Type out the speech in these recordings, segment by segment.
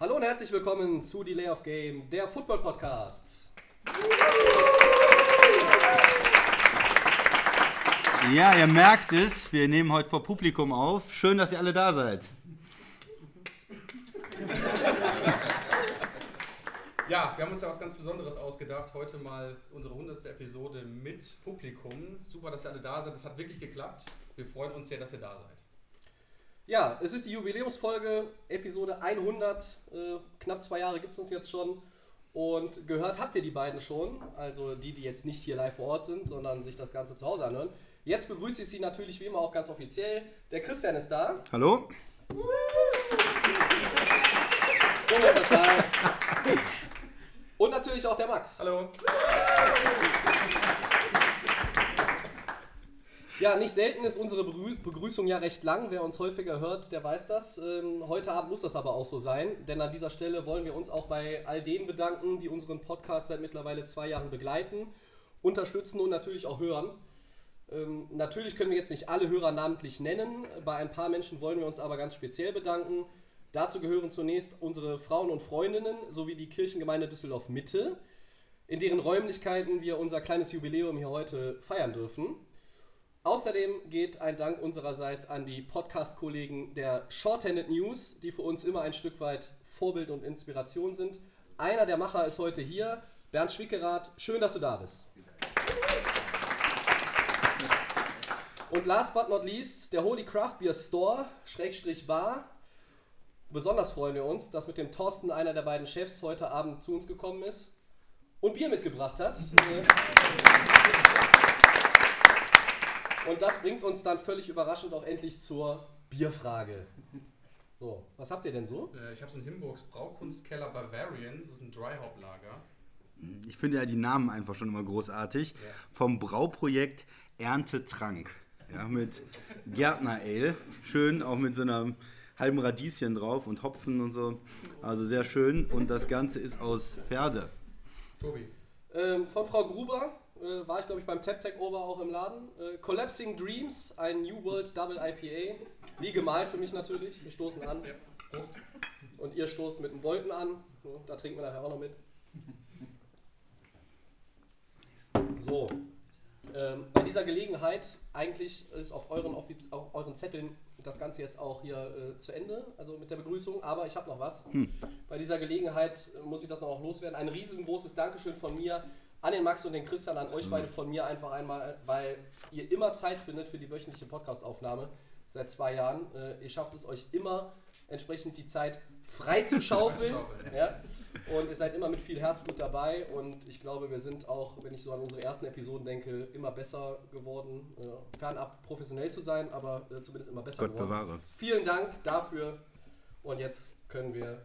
Hallo und herzlich willkommen zu Delay of Game, der Football Podcast. Ja, ihr merkt es, wir nehmen heute vor Publikum auf. Schön, dass ihr alle da seid. Ja, wir haben uns ja was ganz Besonderes ausgedacht. Heute mal unsere 100. Episode mit Publikum. Super, dass ihr alle da seid. Es hat wirklich geklappt. Wir freuen uns sehr, dass ihr da seid. Ja, es ist die Jubiläumsfolge, Episode 100. Äh, knapp zwei Jahre gibt es uns jetzt schon. Und gehört habt ihr die beiden schon, also die, die jetzt nicht hier live vor Ort sind, sondern sich das Ganze zu Hause anhören. Jetzt begrüße ich Sie natürlich wie immer auch ganz offiziell. Der Christian ist da. Hallo? So muss das sein. Und natürlich auch der Max. Hallo. Ja, nicht selten ist unsere Begrü Begrüßung ja recht lang. Wer uns häufiger hört, der weiß das. Ähm, heute Abend muss das aber auch so sein, denn an dieser Stelle wollen wir uns auch bei all denen bedanken, die unseren Podcast seit mittlerweile zwei Jahren begleiten, unterstützen und natürlich auch hören. Ähm, natürlich können wir jetzt nicht alle Hörer namentlich nennen. Bei ein paar Menschen wollen wir uns aber ganz speziell bedanken. Dazu gehören zunächst unsere Frauen und Freundinnen sowie die Kirchengemeinde Düsseldorf Mitte, in deren Räumlichkeiten wir unser kleines Jubiläum hier heute feiern dürfen. Außerdem geht ein Dank unsererseits an die Podcast-Kollegen der Shorthanded News, die für uns immer ein Stück weit Vorbild und Inspiration sind. Einer der Macher ist heute hier, Bernd Schwickerath. Schön, dass du da bist. Und last but not least, der Holy Craft Beer Store, Schrägstrich Bar. Besonders freuen wir uns, dass mit dem Thorsten einer der beiden Chefs heute Abend zu uns gekommen ist und Bier mitgebracht hat. Und das bringt uns dann völlig überraschend auch endlich zur Bierfrage. So, was habt ihr denn so? Äh, ich habe so einen Himburgs Braukunstkeller Bavarian. Das ist ein Dry Hop Lager. Ich finde ja die Namen einfach schon immer großartig. Vom Brauprojekt Erntetrank. Ja, mit Gärtner Ale. Schön, auch mit so einer halben Radieschen drauf und Hopfen und so. Also sehr schön. Und das Ganze ist aus Pferde. Tobi. Ähm, von Frau Gruber äh, war ich, glaube ich, beim Tap Tech Over auch im Laden. Äh, Collapsing Dreams, ein New World Double IPA. Wie gemalt für mich natürlich. Wir stoßen an. Ja, Prost. Und ihr stoßt mit einem Bolten an. So, Da trinken wir nachher auch noch mit. So. Ähm, bei dieser Gelegenheit, eigentlich ist auf euren, Offiz auf euren Zetteln das Ganze jetzt auch hier äh, zu Ende, also mit der Begrüßung, aber ich habe noch was. Bei dieser Gelegenheit muss ich das noch auch loswerden. Ein riesengroßes Dankeschön von mir an den Max und den Christian, an euch beide von mir einfach einmal, weil ihr immer Zeit findet für die wöchentliche Podcastaufnahme seit zwei Jahren. Äh, ihr schafft es euch immer entsprechend die Zeit frei zu schaufeln. Ja. Und ihr seid immer mit viel Herzblut dabei und ich glaube, wir sind auch, wenn ich so an unsere ersten Episoden denke, immer besser geworden. Äh, fernab professionell zu sein, aber äh, zumindest immer besser Gott geworden. bewahre. Vielen Dank dafür und jetzt können wir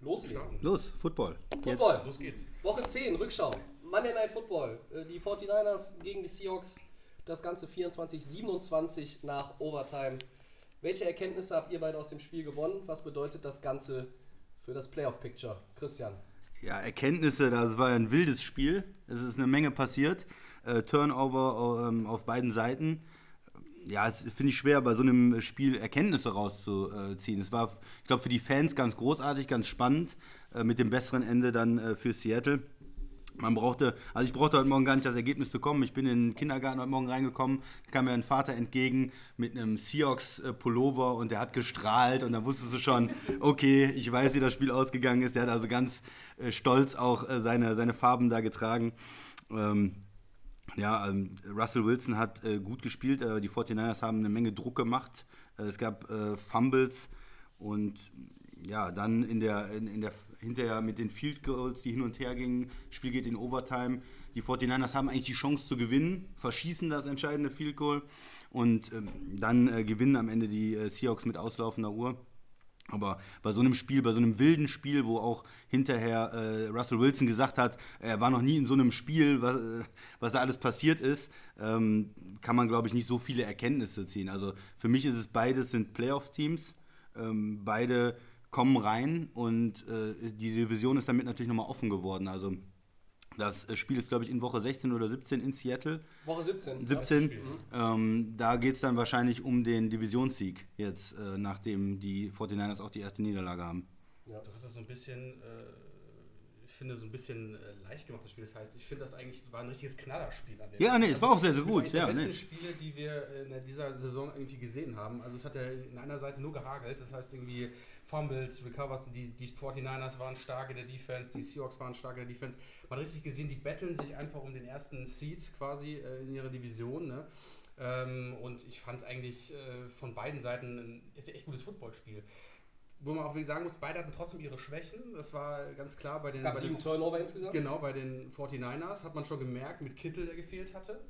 loslegen. Los, Football. Football. Los geht's. Woche 10, Rückschau. Monday Night Football. Äh, Die 49ers gegen die Seahawks. Das Ganze 24-27 nach Overtime. Welche Erkenntnisse habt ihr beide aus dem Spiel gewonnen? Was bedeutet das Ganze für das Playoff-Picture? Christian. Ja, Erkenntnisse, das war ein wildes Spiel. Es ist eine Menge passiert. Äh, Turnover ähm, auf beiden Seiten. Ja, es finde ich schwer, bei so einem Spiel Erkenntnisse rauszuziehen. Es war, ich glaube, für die Fans ganz großartig, ganz spannend, äh, mit dem besseren Ende dann äh, für Seattle. Man brauchte, also ich brauchte heute Morgen gar nicht das Ergebnis zu kommen. Ich bin in den Kindergarten heute Morgen reingekommen, da kam mir ein Vater entgegen mit einem Seahawks-Pullover und der hat gestrahlt und da wusstest du schon, okay, ich weiß, wie das Spiel ausgegangen ist. Der hat also ganz äh, stolz auch äh, seine, seine Farben da getragen. Ähm, ja, ähm, Russell Wilson hat äh, gut gespielt. Äh, die 49ers haben eine Menge Druck gemacht. Äh, es gab äh, Fumbles und ja, dann in der, in, in der hinterher mit den Field Goals, die hin und her gingen. Spiel geht in Overtime. Die 49ers haben eigentlich die Chance zu gewinnen, verschießen das entscheidende Field Goal und ähm, dann äh, gewinnen am Ende die äh, Seahawks mit auslaufender Uhr. Aber bei so einem Spiel, bei so einem wilden Spiel, wo auch hinterher äh, Russell Wilson gesagt hat, er war noch nie in so einem Spiel, was, äh, was da alles passiert ist, ähm, kann man, glaube ich, nicht so viele Erkenntnisse ziehen. Also für mich ist es beides sind Playoff-Teams, ähm, beide kommen rein und äh, die Division ist damit natürlich nochmal offen geworden. Also Das äh, Spiel ist, glaube ich, in Woche 16 oder 17 in Seattle. Woche 17. 17. Ähm, da geht es dann wahrscheinlich um den Divisionssieg jetzt, äh, nachdem die 49ers auch die erste Niederlage haben. Ja. Du hast das so ein bisschen, äh, finde, so ein bisschen äh, leicht gemacht, das Spiel. Das heißt, ich finde das eigentlich war ein richtiges Knallerspiel an dem Ja, nee, es war auch sehr, sehr Das gut. Die Ja, besten nee. Spiele, die wir in dieser Saison irgendwie gesehen haben. Also es hat ja in einer Seite nur gehagelt. Das heißt irgendwie Fumbles, Recovers, die, die 49ers waren stark in der Defense, die Seahawks waren stark in der Defense. Man hat richtig gesehen, die betteln sich einfach um den ersten Seed quasi äh, in ihrer Division. Ne? Ähm, und ich fand eigentlich äh, von beiden Seiten ein echt gutes Footballspiel. Wo man auch wirklich sagen muss, beide hatten trotzdem ihre Schwächen. Das war ganz klar bei Es den, gab bei sieben den Turnover insgesamt. Genau, bei den 49ers hat man schon gemerkt, mit Kittel, der gefehlt hatte.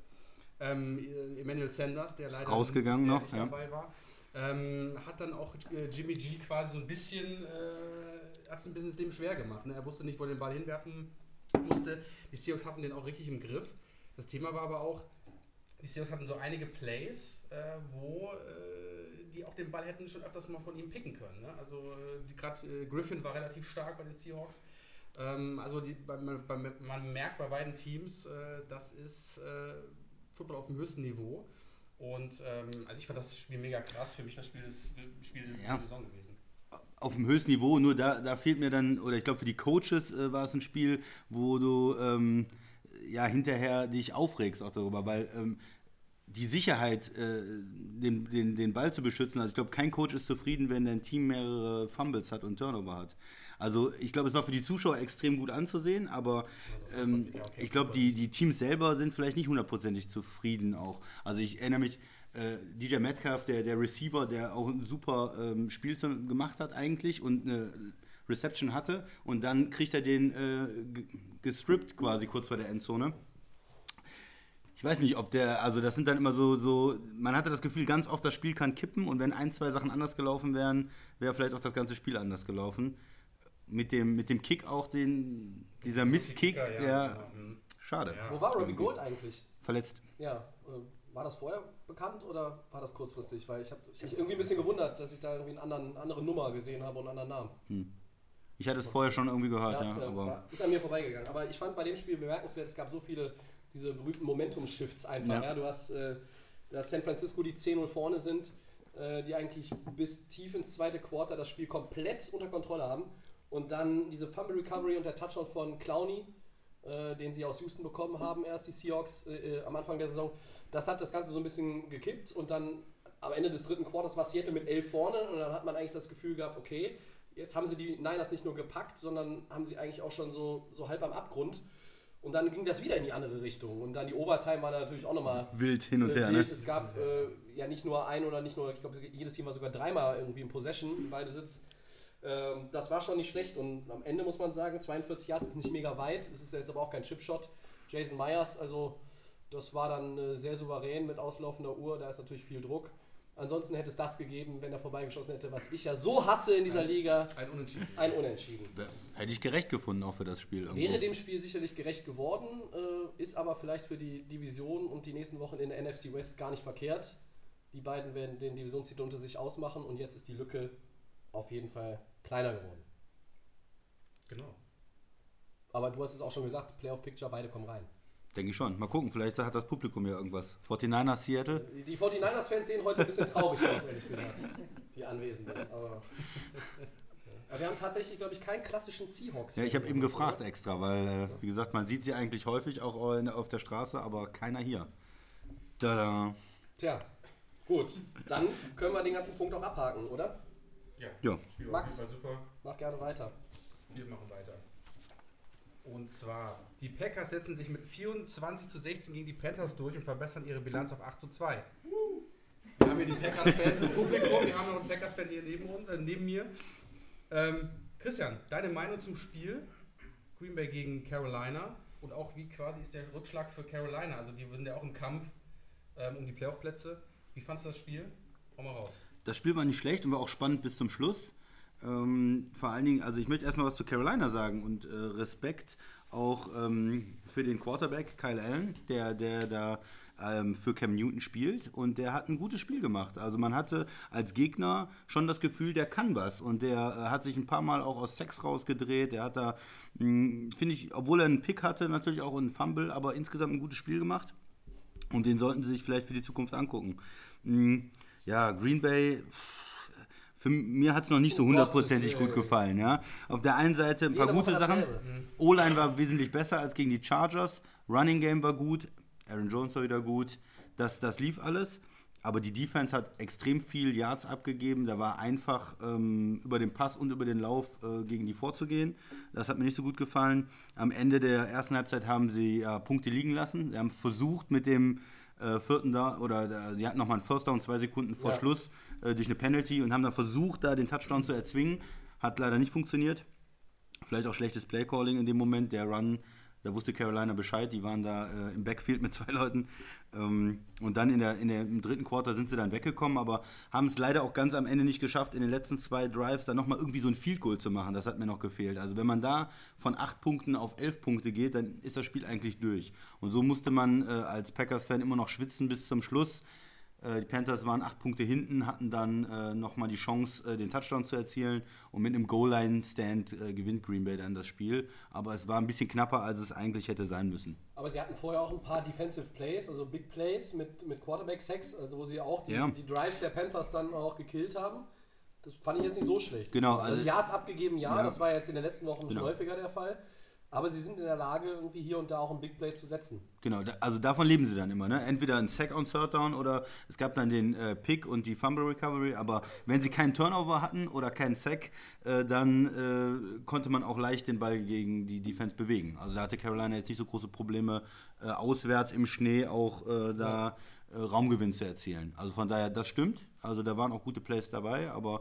Ähm, Emmanuel Sanders, der leider rausgegangen der noch, nicht ja. dabei war. Ähm, hat dann auch äh, Jimmy G quasi so ein bisschen, äh, hat es ein bisschen das Leben schwer gemacht. Ne? Er wusste nicht, wo er den Ball hinwerfen musste. Die Seahawks hatten den auch richtig im Griff. Das Thema war aber auch, die Seahawks hatten so einige Plays, äh, wo äh, die auch den Ball hätten schon öfters mal von ihm picken können. Ne? Also äh, gerade äh, Griffin war relativ stark bei den Seahawks. Ähm, also die, bei, bei, man merkt bei beiden Teams, äh, das ist äh, Football auf dem höchsten Niveau. Und ähm, also ich fand das Spiel mega krass. Für mich das Spiel ist Spiel Ja. der Saison gewesen. auf dem höchsten Niveau, nur da, da fehlt mir dann, oder ich glaube für die Coaches äh, war es ein Spiel, wo du ähm, ja hinterher dich aufregst auch darüber, weil ähm, die Sicherheit, äh, den, den, den Ball zu beschützen, also ich glaube, kein Coach ist zufrieden, wenn dein Team mehrere Fumbles hat und Turnover hat. Also ich glaube, es war für die Zuschauer extrem gut anzusehen, aber ähm, ich glaube, die, die Teams selber sind vielleicht nicht hundertprozentig zufrieden auch. Also ich erinnere mich, äh, DJ Metcalf, der, der Receiver, der auch ein super ähm, Spiel gemacht hat eigentlich und eine Reception hatte und dann kriegt er den äh, ge- gestrippt quasi kurz vor der Endzone. Ich weiß nicht, ob der, also das sind dann immer so, so, man hatte das Gefühl, ganz oft das Spiel kann kippen und wenn ein, zwei Sachen anders gelaufen wären, wäre vielleicht auch das ganze Spiel anders gelaufen. Mit dem, mit dem Kick auch, den, dieser Misskick, Ja, ja, der, genau. Mhm. schade, Ja. Wo war Robbie Gold eigentlich? verletzt. Ja, äh, war das vorher bekannt oder war das kurzfristig? Weil ich habe mich irgendwie ein bisschen gewundert, dass ich da irgendwie eine anderen, andere Nummer gesehen habe und einen anderen Namen. Ich hatte es vorher schon irgendwie gehört, ja, äh, aber ist an mir vorbeigegangen. Aber ich fand bei dem Spiel bemerkenswert, es gab so viele diese berühmten Momentum-Shifts einfach. Ja. Ja. Du, hast, äh, du hast San Francisco, die 10-0 vorne sind, äh, die eigentlich bis tief ins zweite Quarter das Spiel komplett unter Kontrolle haben. Und dann diese Fumble Recovery und der Touchdown von Clowney, äh, den sie aus Houston bekommen haben, erst die Seahawks äh, äh, am Anfang der Saison. Das hat das Ganze so ein bisschen gekippt und dann am Ende des dritten Quarters war Seattle mit 11 vorne und dann hat man eigentlich das Gefühl gehabt, okay, jetzt haben sie die Niners nicht nur gepackt, sondern haben sie eigentlich auch schon so, so halb am Abgrund. Und dann ging das wieder in die andere Richtung. Und dann die Overtime war natürlich auch nochmal wild hin und äh, her, ne? wild. Es gab äh, ja nicht nur ein oder nicht nur, ich glaube, jedes Team war sogar dreimal irgendwie in Possession, in beide Sitz. Ähm, das war schon nicht schlecht. Und am Ende muss man sagen, 42 Yards ist nicht mega weit. Es ist jetzt aber auch kein Chipshot. Jason Myers, also das war dann äh, sehr souverän mit auslaufender Uhr. Da ist natürlich viel Druck. Ansonsten hätte es das gegeben, wenn er vorbeigeschossen hätte, was ich ja so hasse in dieser Liga. Ein Unentschieden. Ein Unentschieden. Hätte ich gerecht gefunden auch für das Spiel. irgendwo. Wäre dem Spiel sicherlich gerecht geworden, äh, ist aber vielleicht für die Division und die nächsten Wochen in der NFC West gar nicht verkehrt. Die beiden werden den Divisionstitel unter sich ausmachen und jetzt ist die Lücke auf jeden Fall kleiner geworden. Genau. Aber du hast es auch schon gesagt, Playoff Picture, beide kommen rein. Denke ich schon. Mal gucken, vielleicht hat das Publikum ja irgendwas. 49ers Seattle. Die 49ers-Fans sehen heute ein bisschen traurig aus, ehrlich gesagt. Die Anwesenden. Aber, aber wir haben tatsächlich, glaube ich, keinen klassischen Seahawks. Ja, ich habe eben gefragt extra, weil, äh, wie gesagt, man sieht sie eigentlich häufig auch in- auf der Straße, aber keiner hier. Tada. Tja, gut. Dann können wir den ganzen Punkt auch abhaken, oder? Ja. Ja. Max. super. Mach gerne weiter. Wir machen weiter. Und zwar, die Packers setzen sich mit 24 zu 16 gegen die Panthers durch und verbessern ihre Bilanz auf 8 zu 2. Wir haben hier die Packers-Fans im Publikum, wir haben noch einen Packers-Fan hier neben uns, äh, neben mir. Ähm, Christian, deine Meinung zum Spiel Green Bay gegen Carolina und auch wie quasi ist der Rückschlag für Carolina? Also die sind ja auch im Kampf ähm, um die Playoff-Plätze. Wie fandest du das Spiel? Hau mal raus. Das Spiel war nicht schlecht und war auch spannend bis zum Schluss. Ähm, vor allen Dingen, also ich möchte erstmal was zu Carolina sagen und äh, Respekt auch ähm, für den Quarterback Kyle Allen, der, der da ähm, für Cam Newton spielt und der hat ein gutes Spiel gemacht. Also man hatte als Gegner schon das Gefühl, der kann was und der äh, hat sich ein paar Mal auch aus Sex rausgedreht. Der hat da, hm, finde ich, obwohl er einen Pick hatte, natürlich auch einen Fumble, aber insgesamt ein gutes Spiel gemacht und den sollten sie sich vielleicht für die Zukunft angucken. Hm, ja, Green Bay. Für mir hat es noch nicht so Oh hundertprozentig gut äh, gefallen. Ja. Auf der einen Seite ein paar gute Sachen. dasselbe. O-Line war wesentlich besser als gegen die Chargers. Running Game war gut. Aaron Jones war wieder gut. Das, das lief alles. Aber die Defense hat extrem viel Yards abgegeben. Da war einfach ähm, über den Pass und über den Lauf äh, gegen die vorzugehen. Das hat mir nicht so gut gefallen. Am Ende der ersten Halbzeit haben sie ja, Punkte liegen lassen. Sie haben versucht mit dem äh, vierten da oder da, sie hatten nochmal einen First Down zwei Sekunden vor Ja. Schluss äh, durch eine Penalty und haben dann versucht, da den Touchdown zu erzwingen. Hat leider nicht funktioniert. Vielleicht auch schlechtes Playcalling in dem Moment. Der Run, da wusste Carolina Bescheid. Die waren da äh, im Backfield mit zwei Leuten. Ähm, und dann in der, in der, im dritten Quarter sind sie dann weggekommen, aber haben es leider auch ganz am Ende nicht geschafft, in den letzten zwei Drives dann nochmal irgendwie so ein Field Goal zu machen. Das hat mir noch gefehlt. Also wenn man da von acht Punkten auf elf Punkte geht, dann ist das Spiel eigentlich durch. Und so musste man äh, als Packers-Fan immer noch schwitzen bis zum Schluss. Äh, Die Panthers waren acht Punkte hinten, hatten dann äh, nochmal die Chance, äh, den Touchdown zu erzielen. Und mit einem Goal-Line-Stand äh, gewinnt Green Bay dann das Spiel. Aber es war ein bisschen knapper, als es eigentlich hätte sein müssen. Aber sie hatten vorher auch ein paar Defensive Plays, also Big Plays mit, mit Quarterback-Sacks, also wo sie auch die, Ja. die Drives der Panthers dann auch gekillt haben. Das fand ich jetzt nicht so schlecht. Genau, Also, also- Yards abgegeben, ja, Ja. das war jetzt in den letzten Wochen schon Genau. häufiger der Fall. Aber sie sind in der Lage, irgendwie hier und da auch ein Big Play zu setzen. Genau, also davon leben sie dann immer. Ne? Entweder ein Sack on Third Down oder es gab dann den äh, Pick und die Fumble Recovery. Aber wenn sie keinen Turnover hatten oder keinen Sack, äh, dann äh, konnte man auch leicht den Ball gegen die Defense bewegen. Also da hatte Carolina jetzt nicht so große Probleme, äh, auswärts im Schnee auch äh, da äh, Raumgewinn zu erzielen. Also von daher, das stimmt. Also da waren auch gute Plays dabei. Aber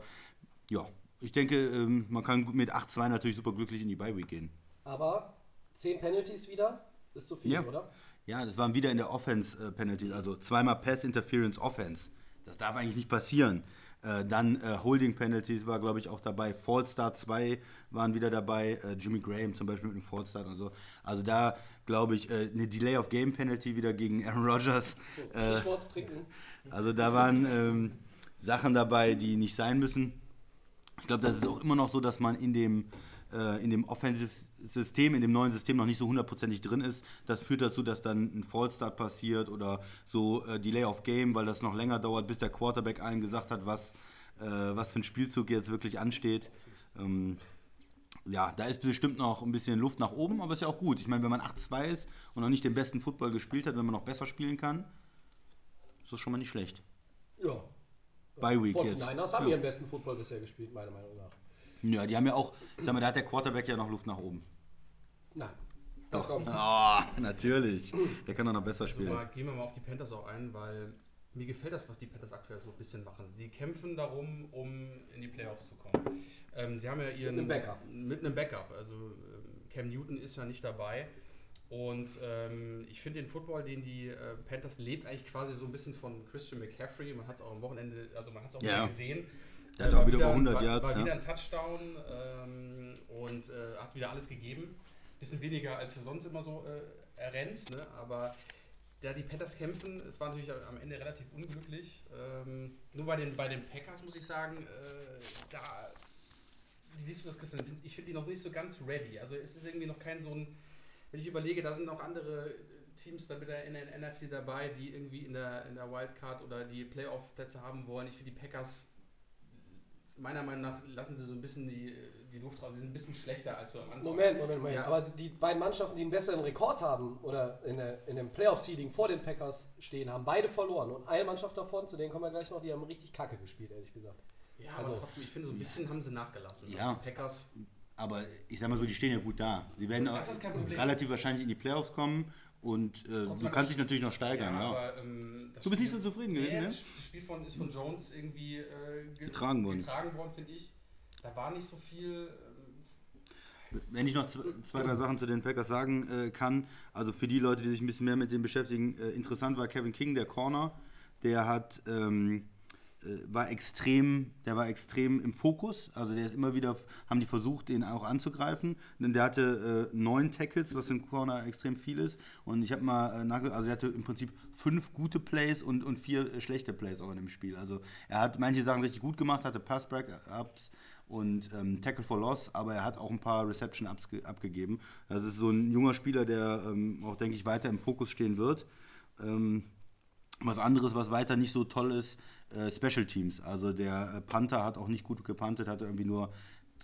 ja, ich denke, ähm, man kann mit 8-2 natürlich super glücklich in die Bye Week gehen. Aber 10 Penalties wieder ist zu viel, Ja. oder? Ja, das waren wieder in der Offense äh, Penalties, also zweimal Pass Interference Offense. Das darf eigentlich nicht passieren. Äh, dann äh, Holding Penalties war, glaube ich, auch dabei. Fall Start 2 waren wieder dabei. Äh, Jimmy Graham zum Beispiel mit einem Fall Start und so. Also da, glaube ich, äh, eine Delay of Game Penalty wieder gegen Aaron Rodgers. Äh, Stichwort trinken. also da waren ähm, Sachen dabei, die nicht sein müssen. Ich glaube, das ist auch immer noch so, dass man in dem, äh, in dem Offensive-System, in dem neuen System noch nicht so hundertprozentig drin ist. Das führt dazu, dass dann ein Fallstart passiert oder so äh, Delay of Game, weil das noch länger dauert, bis der Quarterback allen gesagt hat, was, äh, was für ein Spielzug jetzt wirklich ansteht. Ähm, ja, da ist bestimmt noch ein bisschen Luft nach oben, aber ist ja auch gut. Ich meine, wenn man 8-2 ist und noch nicht den besten Football gespielt hat, wenn man noch besser spielen kann, ist das schon mal nicht schlecht. Ja. Bye Week jetzt. 49ers haben Ja. ihren besten Football bisher gespielt, meiner Meinung nach. Ja, die haben ja auch, sag mal, da hat der Quarterback ja noch Luft nach oben. Nein. Das kommt. Ah, natürlich. Der kann doch noch besser Also spielen. mal, gehen wir mal auf die Panthers auch ein, weil mir gefällt das, was die Panthers aktuell so ein bisschen machen. Sie kämpfen darum, um in die Playoffs zu kommen. Ähm, sie haben ja ihren. einem Backup. Mit einem Backup. Also ähm, Cam Newton ist ja nicht dabei. Und ähm, ich finde den Football, den die äh, Panthers lebt, eigentlich quasi so ein bisschen von Christian McCaffrey. Man hat es auch am Wochenende, also man hat es auch Ja. wieder gesehen. Der hat Äh, auch war wieder über 100 war, Yards, War ja. wieder ein Touchdown ähm, und äh, hat wieder alles gegeben. Bisschen weniger, als er sonst immer so äh, errennt, ne? aber da die Panthers kämpfen, es war natürlich am Ende relativ unglücklich. Ähm, nur bei den, bei den Packers muss ich sagen, äh, da, wie siehst du das, Christian? Ich finde die noch nicht so ganz ready. Also es ist irgendwie noch kein so ein, wenn ich überlege, da sind noch andere Teams dann in der NFC dabei, die irgendwie in der, in der Wildcard oder die Playoff-Plätze haben wollen. Ich finde die Packers, meiner Meinung nach, lassen sie so ein bisschen die, die Luft raus. Sie sind ein bisschen schlechter als so am Anfang. Moment, Moment, Moment. Ja. Aber die beiden Mannschaften, die einen besseren Rekord haben oder in, der, in dem Playoff-Seeding vor den Packers stehen, haben beide verloren. Und eine Mannschaft davon, zu denen kommen wir gleich noch, die haben richtig kacke gespielt, ehrlich gesagt. Ja, Also- aber trotzdem, ich finde, so ein bisschen haben sie nachgelassen. Ja. Die Packers, Aber ich sag mal so, die stehen ja gut da. Sie werden Das auch ist kein Problem. relativ wahrscheinlich in die Playoffs kommen und äh, du kannst dich natürlich noch steigern, ja. aber, ähm, Du bist nicht Spiel- so zufrieden Nee, gewesen, ne? das, Spiel von, ist von Jones irgendwie äh, ge- Getragen worden. getragen worden, finde ich. Da war nicht so viel. Ähm, Wenn ich noch zwei, drei Sachen zu den Packers sagen äh, kann, also für die Leute, die sich ein bisschen mehr mit dem beschäftigen, äh, interessant war Kevin King, der Corner, der hat ähm, äh, war extrem, der war extrem im Fokus. Also der ist immer wieder, haben die versucht, den auch anzugreifen. Denn der hatte äh, neun Tackles, was in Corner extrem viel ist. Und ich habe mal äh, also er hatte im Prinzip fünf gute Plays und, und vier äh, schlechte Plays auch in dem Spiel. Also er hat manche Sachen richtig gut gemacht, hatte Pass-Break-Ups und ähm, Tackle for Loss, aber er hat auch ein paar Reception-Ups abgegeben. Das ist so ein junger Spieler, der ähm, auch, denke ich, weiter im Fokus stehen wird. Ähm, was anderes, was weiter nicht so toll ist, äh, Special Teams. Also der äh, Panther hat auch nicht gut gepuntet, hatte irgendwie nur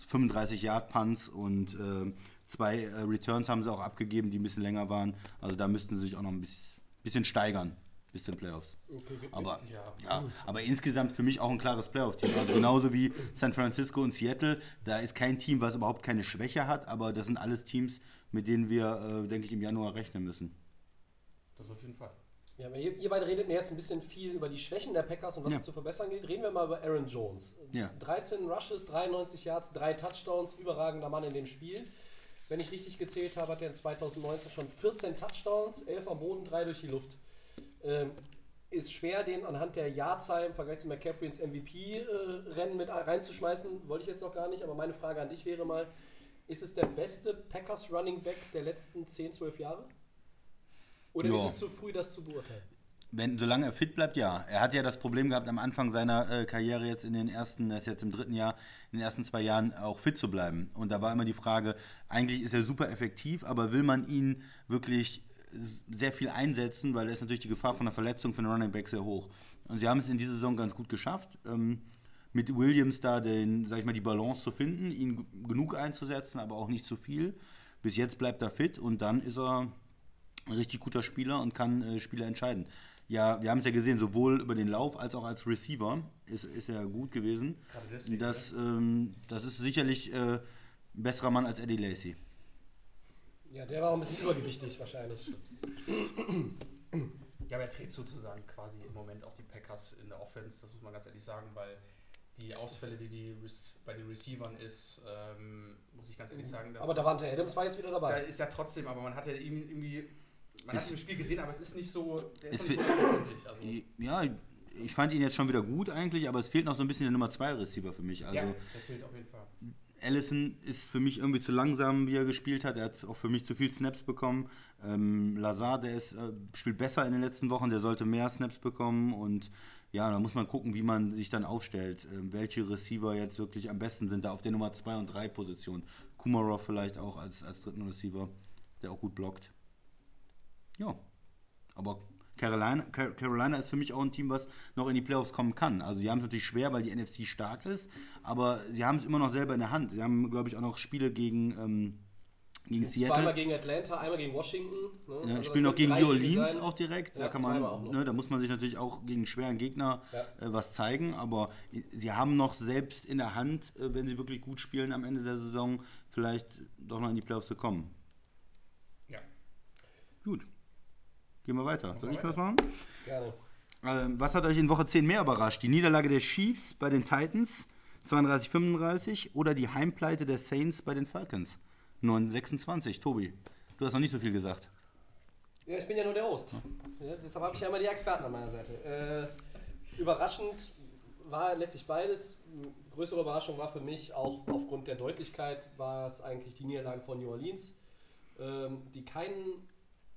35 Yard Punts und äh, zwei äh, Returns haben sie auch abgegeben, die ein bisschen länger waren. Also da müssten sie sich auch noch ein bisschen, bisschen steigern bis den Playoffs. Okay, aber, ja. ja. aber insgesamt für mich auch ein klares Playoff-Team. Also genauso wie San Francisco und Seattle, da ist kein Team, was überhaupt keine Schwäche hat, aber das sind alles Teams, mit denen wir, äh, denke ich, im Januar rechnen müssen. Das auf jeden Fall. Ja, ihr, ihr beide redet mir jetzt ein bisschen viel über die Schwächen der Packers und was ja. zu verbessern gilt. Reden wir mal über Aaron Jones. Ja. 13 Rushes, 93 Yards, 3 Touchdowns, überragender Mann in dem Spiel. Wenn ich richtig gezählt habe, hat er in 2019 schon 14 Touchdowns, 11 am Boden, 3 durch die Luft. Ähm, ist schwer, den anhand der Jahrzahl im Vergleich zu McCaffrey ins MVP-Rennen äh, mit reinzuschmeißen. Wollte ich jetzt noch gar nicht, aber meine Frage an dich wäre mal, ist es der beste Packers Running Back der letzten 10, 12 Jahre? Oder jo. ist es zu früh, das zu beurteilen? Wenn, solange er fit bleibt, ja. Er hat ja das Problem gehabt, am Anfang seiner äh, Karriere jetzt in den ersten, er ist jetzt im dritten Jahr, in den ersten zwei Jahren auch fit zu bleiben. Und da war immer die Frage, eigentlich ist er super effektiv, aber will man ihn wirklich sehr viel einsetzen, weil da ist natürlich die Gefahr von einer Verletzung für den Running Back sehr hoch. Und sie haben es in dieser Saison ganz gut geschafft, ähm, mit Williams da den, sag ich mal, die Balance zu finden, ihn genug einzusetzen, aber auch nicht zu viel. Bis jetzt bleibt er fit und dann ist er ein richtig guter Spieler und kann äh, Spieler entscheiden. Ja, wir haben es ja gesehen, sowohl über den Lauf als auch als Receiver ist, ist er gut gewesen. Deswegen, das, ne? ähm, das ist sicherlich äh, ein besserer Mann als Eddie Lacey. Ja, der war auch ein bisschen übergewichtig wahrscheinlich. Ja, aber er trägt sozusagen quasi im Moment auch die Packers in der Offense, das muss man ganz ehrlich sagen, weil die Ausfälle, die, die bei den Receivern ist, ähm, muss ich ganz ehrlich sagen. aber Davante Adams war jetzt wieder dabei. Da ist ja trotzdem, aber man hat ja irgendwie man hat es im Spiel gesehen, aber es ist nicht so, der ist, ist nicht hundertprozentig. Also. Ja, ich fand ihn jetzt schon wieder gut eigentlich, aber es fehlt noch so ein bisschen der Nummer 2 Receiver für mich. Also, ja, der fehlt auf jeden Fall. Allison ist für mich irgendwie zu langsam, wie er gespielt hat. Er hat auch für mich zu viel Snaps bekommen. Ähm, Lazar, der ist, äh, spielt besser in den letzten Wochen, der sollte mehr Snaps bekommen und ja, da muss man gucken, wie man sich dann aufstellt, äh, welche Receiver jetzt wirklich am besten sind, da auf der Nummer 2 und 3 Position. Kumarov vielleicht auch als, als dritten Receiver, der auch gut blockt. Ja. Aber Carolina, Carolina ist für mich auch ein Team, was noch in die Playoffs kommen kann. Also die haben es natürlich schwer, weil die NFC stark ist, aber sie haben es immer noch selber in der Hand. Sie haben, glaube ich, auch noch Spiele gegen, ähm, gegen Seattle. Zweimal gegen Atlanta, einmal gegen Washington. Ne? Ja, also spielen noch gegen New Orleans auch direkt. Ja, da, kann man, ne, da muss man sich natürlich auch gegen schweren Gegner ja. äh, was zeigen, aber sie haben noch selbst in der Hand, äh, wenn sie wirklich gut spielen am Ende der Saison, vielleicht doch noch in die Playoffs zu kommen. Ja. Gut. Gehen wir weiter. Soll ich was machen? Gerne. Ähm, was hat euch in Woche 10 mehr überrascht? Die Niederlage der Chiefs bei den Titans 32-35 oder die Heimpleite der Saints bei den Falcons 9-26? Tobi, du hast noch nicht so viel gesagt. Ja, ich bin ja nur der Host. Ja, deshalb habe ich ja immer die Experten an meiner Seite. Äh, überraschend war letztlich beides. Größere Überraschung war für mich auch aufgrund der Deutlichkeit war es eigentlich die Niederlage von New Orleans, ähm, die keinen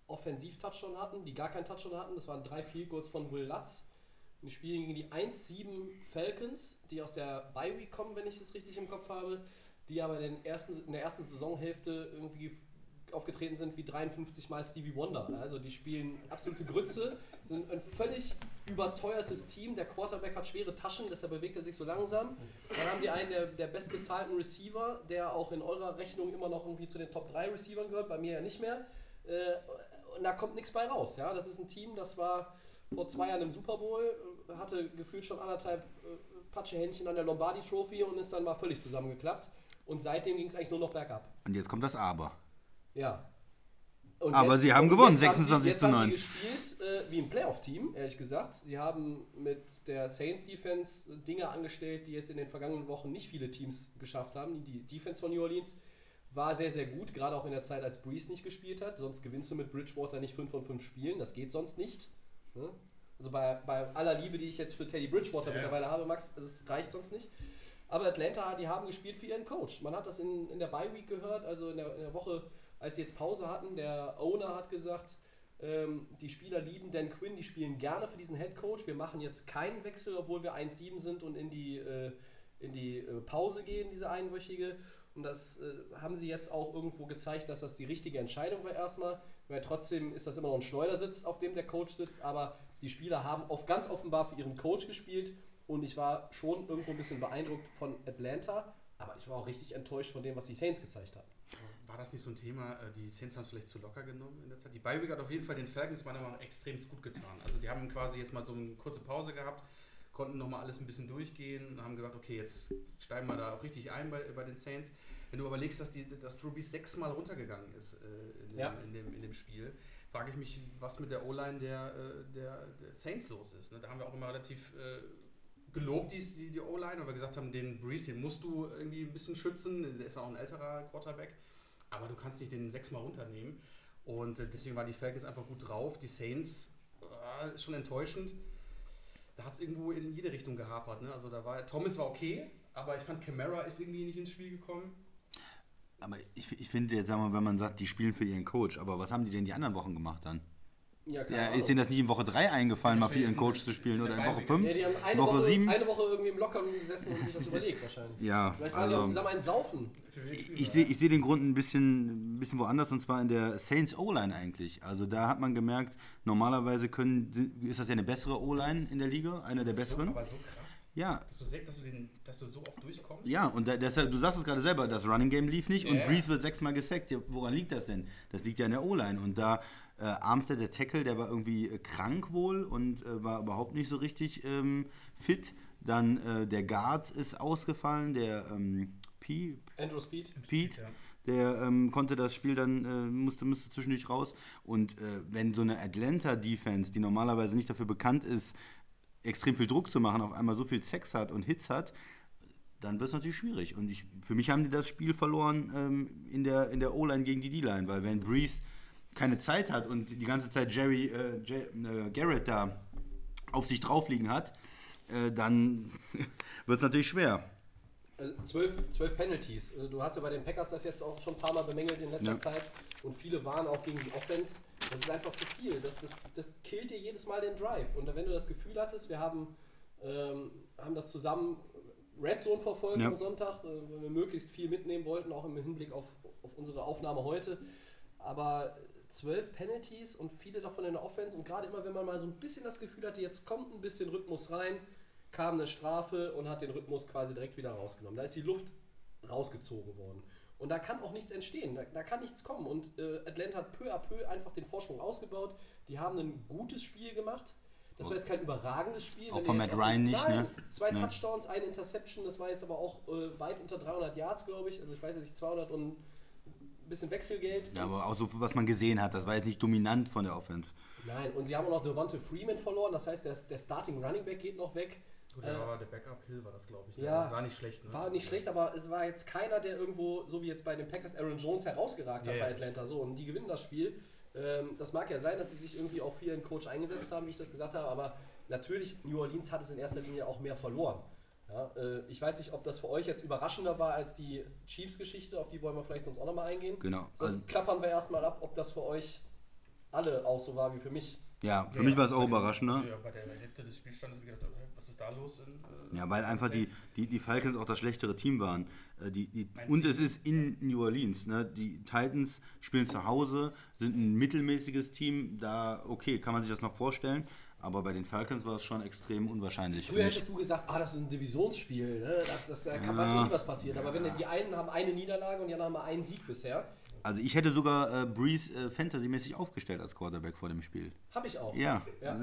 Offensiv-Touchdown hatten, die gar keinen Touchdown hatten. Das waren drei Field Goals von Will Lutz. Die spielen gegen die 1-7 Falcons, die aus der Bye Week kommen, wenn ich das richtig im Kopf habe, die aber in, ersten, in der ersten Saisonhälfte irgendwie aufgetreten sind wie 53 Mal Stevie Wonder. Also die spielen absolute Grütze, sind ein völlig überteuertes Team. Der Quarterback hat schwere Taschen, deshalb bewegt er sich so langsam. Dann haben die einen der, der bestbezahlten Receiver, der auch in eurer Rechnung immer noch irgendwie zu den Top 3 Receivern gehört, bei mir ja nicht mehr. Äh, und da kommt nichts bei raus. Ja? Das ist ein Team, das war vor zwei Jahren im Super Bowl, äh, hatte gefühlt schon anderthalb äh, Patschehändchen an der Lombardi Trophy und ist dann mal völlig zusammengeklappt. Und seitdem ging es eigentlich nur noch bergab. Und jetzt kommt das Aber. Ja. Und Aber jetzt, sie haben gewonnen, 26 zu 9. Haben sie gespielt äh, wie ein Playoff-Team, ehrlich gesagt. Sie haben mit der Saints-Defense Dinge angestellt, die jetzt in den vergangenen Wochen nicht viele Teams geschafft haben. Die Defense von New Orleans war sehr, sehr gut, gerade auch in der Zeit, als Breeze nicht gespielt hat. Sonst gewinnst du mit Bridgewater nicht 5 von 5 Spielen, das geht sonst nicht. Ne? Also bei, bei aller Liebe, die ich jetzt für Teddy Bridgewater Ja. mittlerweile habe, Max, es reicht sonst nicht. Aber Atlanta, die haben gespielt für ihren Coach. Man hat das in, in der Bye Week gehört, also in der, in der Woche, als sie jetzt Pause hatten. Der Owner hat gesagt, ähm, die Spieler lieben Dan Quinn, die spielen gerne für diesen Head Coach. Wir machen jetzt keinen Wechsel, obwohl wir 1-7 sind und in die, äh, in die äh, Pause gehen, diese einwöchige. Und das äh, haben sie jetzt auch irgendwo gezeigt, dass das die richtige Entscheidung war erstmal. Weil trotzdem ist das immer noch ein Schleudersitz, auf dem der Coach sitzt. Aber die Spieler haben oft ganz offenbar für ihren Coach gespielt. Und ich war schon irgendwo ein bisschen beeindruckt von Atlanta. Aber ich war auch richtig enttäuscht von dem, was die Saints gezeigt haben. War das nicht so ein Thema, äh, die Saints haben es vielleicht zu locker genommen in der Zeit? Die Bi-Week hat auf jeden Fall den Falcons meiner Meinung nach extrem gut getan. Also die haben quasi jetzt mal so eine kurze Pause gehabt, konnten nochmal alles ein bisschen durchgehen und haben gedacht, okay, jetzt steigen wir da auch richtig ein bei, bei den Saints. Wenn du überlegst, dass, die, dass Drew Brees sechsmal runtergegangen ist äh, in, dem, Ja. in, dem, in dem Spiel, frage ich mich, was mit der O-Line der, äh, der, der Saints los ist. Ne? Da haben wir auch immer relativ äh, gelobt, die, die, die O-Line, weil wir gesagt haben, den Brees, den musst du irgendwie ein bisschen schützen. Der ist auch ein älterer Quarterback. Aber du kannst nicht den sechsmal runternehmen. Und äh, deswegen waren die Falcons einfach gut drauf. Die Saints äh, ist schon enttäuschend. Da hat es irgendwo in jede Richtung gehapert. Ne? Also da war Thomas war okay, aber ich fand Camara ist irgendwie nicht ins Spiel gekommen. Aber ich, ich finde jetzt, sagen wir, wenn man sagt, die spielen für ihren Coach, aber was haben die denn die anderen Wochen gemacht dann? Ja, Ja, ist denen das nicht in Woche 3 eingefallen, mal für ihren Coach zu spielen oder der in Woche Bye-Week. 5? Ja, die haben eine Woche Woche, 7? eine Woche irgendwie im Lockern gesessen und sich das überlegt wahrscheinlich. Ja, Vielleicht waren die auch also, zusammen ein Saufen. Ich wir? sehe ich seh den Grund ein bisschen, ein bisschen woanders und zwar in der Saints O-Line eigentlich. Also da hat man gemerkt, normalerweise können, ist das ja eine bessere O-Line in der Liga, einer der so, besseren. aber so krass, Ja, dass du, dass du, den, dass du so oft durchkommst. Ja, und da, deshalb, du sagst es gerade selber, das Running Game lief nicht und Ja. Breeze wird sechsmal gesackt. Ja, woran liegt das denn? Das liegt ja in der O-Line. Und da äh, Armstead, der Tackle, der war irgendwie äh, krank wohl und äh, war überhaupt nicht so richtig ähm, fit. Dann äh, der Guard ist ausgefallen, der ähm, P, Andrew Speed. Pete, Ja. der ähm, konnte das Spiel dann, äh, musste, musste zwischendurch raus. Und wenn so eine Atlanta-Defense, die normalerweise nicht dafür bekannt ist, extrem viel Druck zu machen, auf einmal so viel Sex hat und Hits hat, dann wird es natürlich schwierig. Und ich, für mich haben die das Spiel verloren ähm, in der, in der O-Line gegen die D-Line, weil wenn Breeze keine Zeit hat und die ganze Zeit Jerry äh, J- äh, Garrett da auf sich drauf liegen hat, äh, dann wird es natürlich schwer. Also zwölf, zwölf Penalties. Also du hast ja bei den Packers das jetzt auch schon ein paar Mal bemängelt in letzter Ja. Zeit. Und viele waren auch gegen die Offense. Das ist einfach zu viel. Das, das, das killt dir jedes Mal den Drive. Und wenn du das Gefühl hattest, wir haben, ähm, haben das zusammen Red Zone verfolgt Ja. am Sonntag, äh, weil wir möglichst viel mitnehmen wollten, auch im Hinblick auf, auf unsere Aufnahme heute. Aber zwölf Penalties und viele davon in der Offense. Und gerade immer, wenn man mal so ein bisschen das Gefühl hatte, jetzt kommt ein bisschen Rhythmus rein, kam eine Strafe und hat den Rhythmus quasi direkt wieder rausgenommen. Da ist die Luft rausgezogen worden. Und da kann auch nichts entstehen, da, da kann nichts kommen. Und äh, Atlanta hat peu à peu einfach den Vorsprung ausgebaut. Die haben ein gutes Spiel gemacht. Das war jetzt kein überragendes Spiel. Auch von Matt Ryan nicht, Nein, ne? Zwei. Touchdowns, eine Interception, das war jetzt aber auch äh, weit unter 300 Yards, glaube ich. Also ich weiß jetzt nicht, 200 und bisschen Wechselgeld. Ja, aber auch so, was man gesehen hat, das war jetzt nicht dominant von der Offense. Nein, und sie haben auch noch Devonta Freeman verloren. Das heißt, der, der Starting Running Back geht noch weg. Gut, Äh, der war der Backup Hill war das, glaube ich. ne? Ja. War nicht schlecht. Ne? War nicht schlecht, aber es war jetzt keiner, der irgendwo, so wie jetzt bei den Packers, Aaron Jones herausgeragt hat Ja, ja, bei Atlanta. So, und die gewinnen das Spiel. Ähm, das mag ja sein, dass sie sich irgendwie auch für ihren Coach eingesetzt haben, wie ich das gesagt habe, aber natürlich, New Orleans hat es in erster Linie auch mehr verloren. Ja, äh, ich weiß nicht, ob das für euch jetzt überraschender war als die Chiefs-Geschichte, auf die wollen wir vielleicht sonst auch nochmal eingehen. Genau. Sonst Also, klappern wir erstmal ab, ob das für euch alle auch so war wie für mich. ja, für Ja, mich war es auch bei den- überraschend, ne? also ja, bei der Hälfte des Spielstandes habe ich gedacht, äh, was ist da los? In, äh, Ja, weil einfach die, die, die Falcons auch das schlechtere Team waren. Äh, Die, die, und es ist in New Orleans. Ne? Die Titans spielen zu Hause, sind ein mittelmäßiges Team. Da, okay, kann man sich das noch vorstellen. Aber bei den Falcons war es schon extrem unwahrscheinlich. Früher hättest du gesagt, ah, das ist ein Divisionsspiel, ne? das, das, da kann Ja. weiß nie, was passiert. Aber wenn die einen haben eine Niederlage und die anderen haben einen Sieg bisher, Also ich hätte sogar äh, Breeze äh, fantasymäßig aufgestellt als Quarterback vor dem Spiel. habe ich auch. Ja. Ja.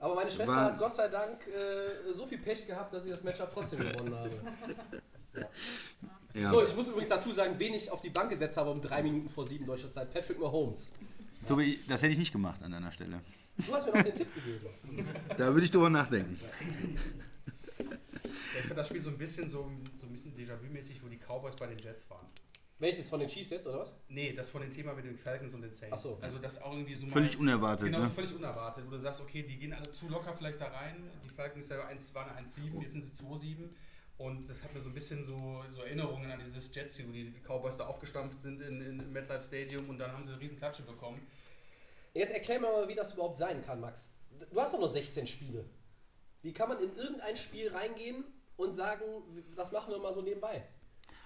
Aber meine Schwester War- hat Gott sei Dank äh, so viel Pech gehabt, dass ich das Matchup trotzdem gewonnen habe. ja. So, ich muss übrigens dazu sagen, wen ich auf die Bank gesetzt habe um drei Minuten vor sieben deutscher Zeit. Patrick Mahomes. Tobi, das hätte ich nicht gemacht an deiner Stelle. Du hast mir noch den Tipp gegeben. Da würde ich drüber nachdenken. Ja, ich finde das Spiel so ein bisschen so, so ein bisschen Déjà-vu-mäßig, wo die Cowboys bei den Jets waren. Welches von den Chiefs jetzt, oder was? Nee, das von dem Thema mit den Falcons und den Saints. Ach so. Also das auch irgendwie so mal- Völlig unerwartet, Genau, ne? so völlig unerwartet. Wo du sagst, okay, die gehen alle zu locker vielleicht da rein. Die Falcons selber 1, waren 1-7, jetzt sind sie 2-7. Und das hat mir so ein bisschen so, so Erinnerungen an dieses Jets, wo die Cowboys da aufgestampft sind in, in MetLife Stadium und dann haben sie eine riesen Klatsche bekommen. Jetzt erklär mir mal, wie das überhaupt sein kann, Max. Du hast doch nur 16 Spiele. Wie kann man in irgendein Spiel reingehen und sagen, das machen wir mal so nebenbei?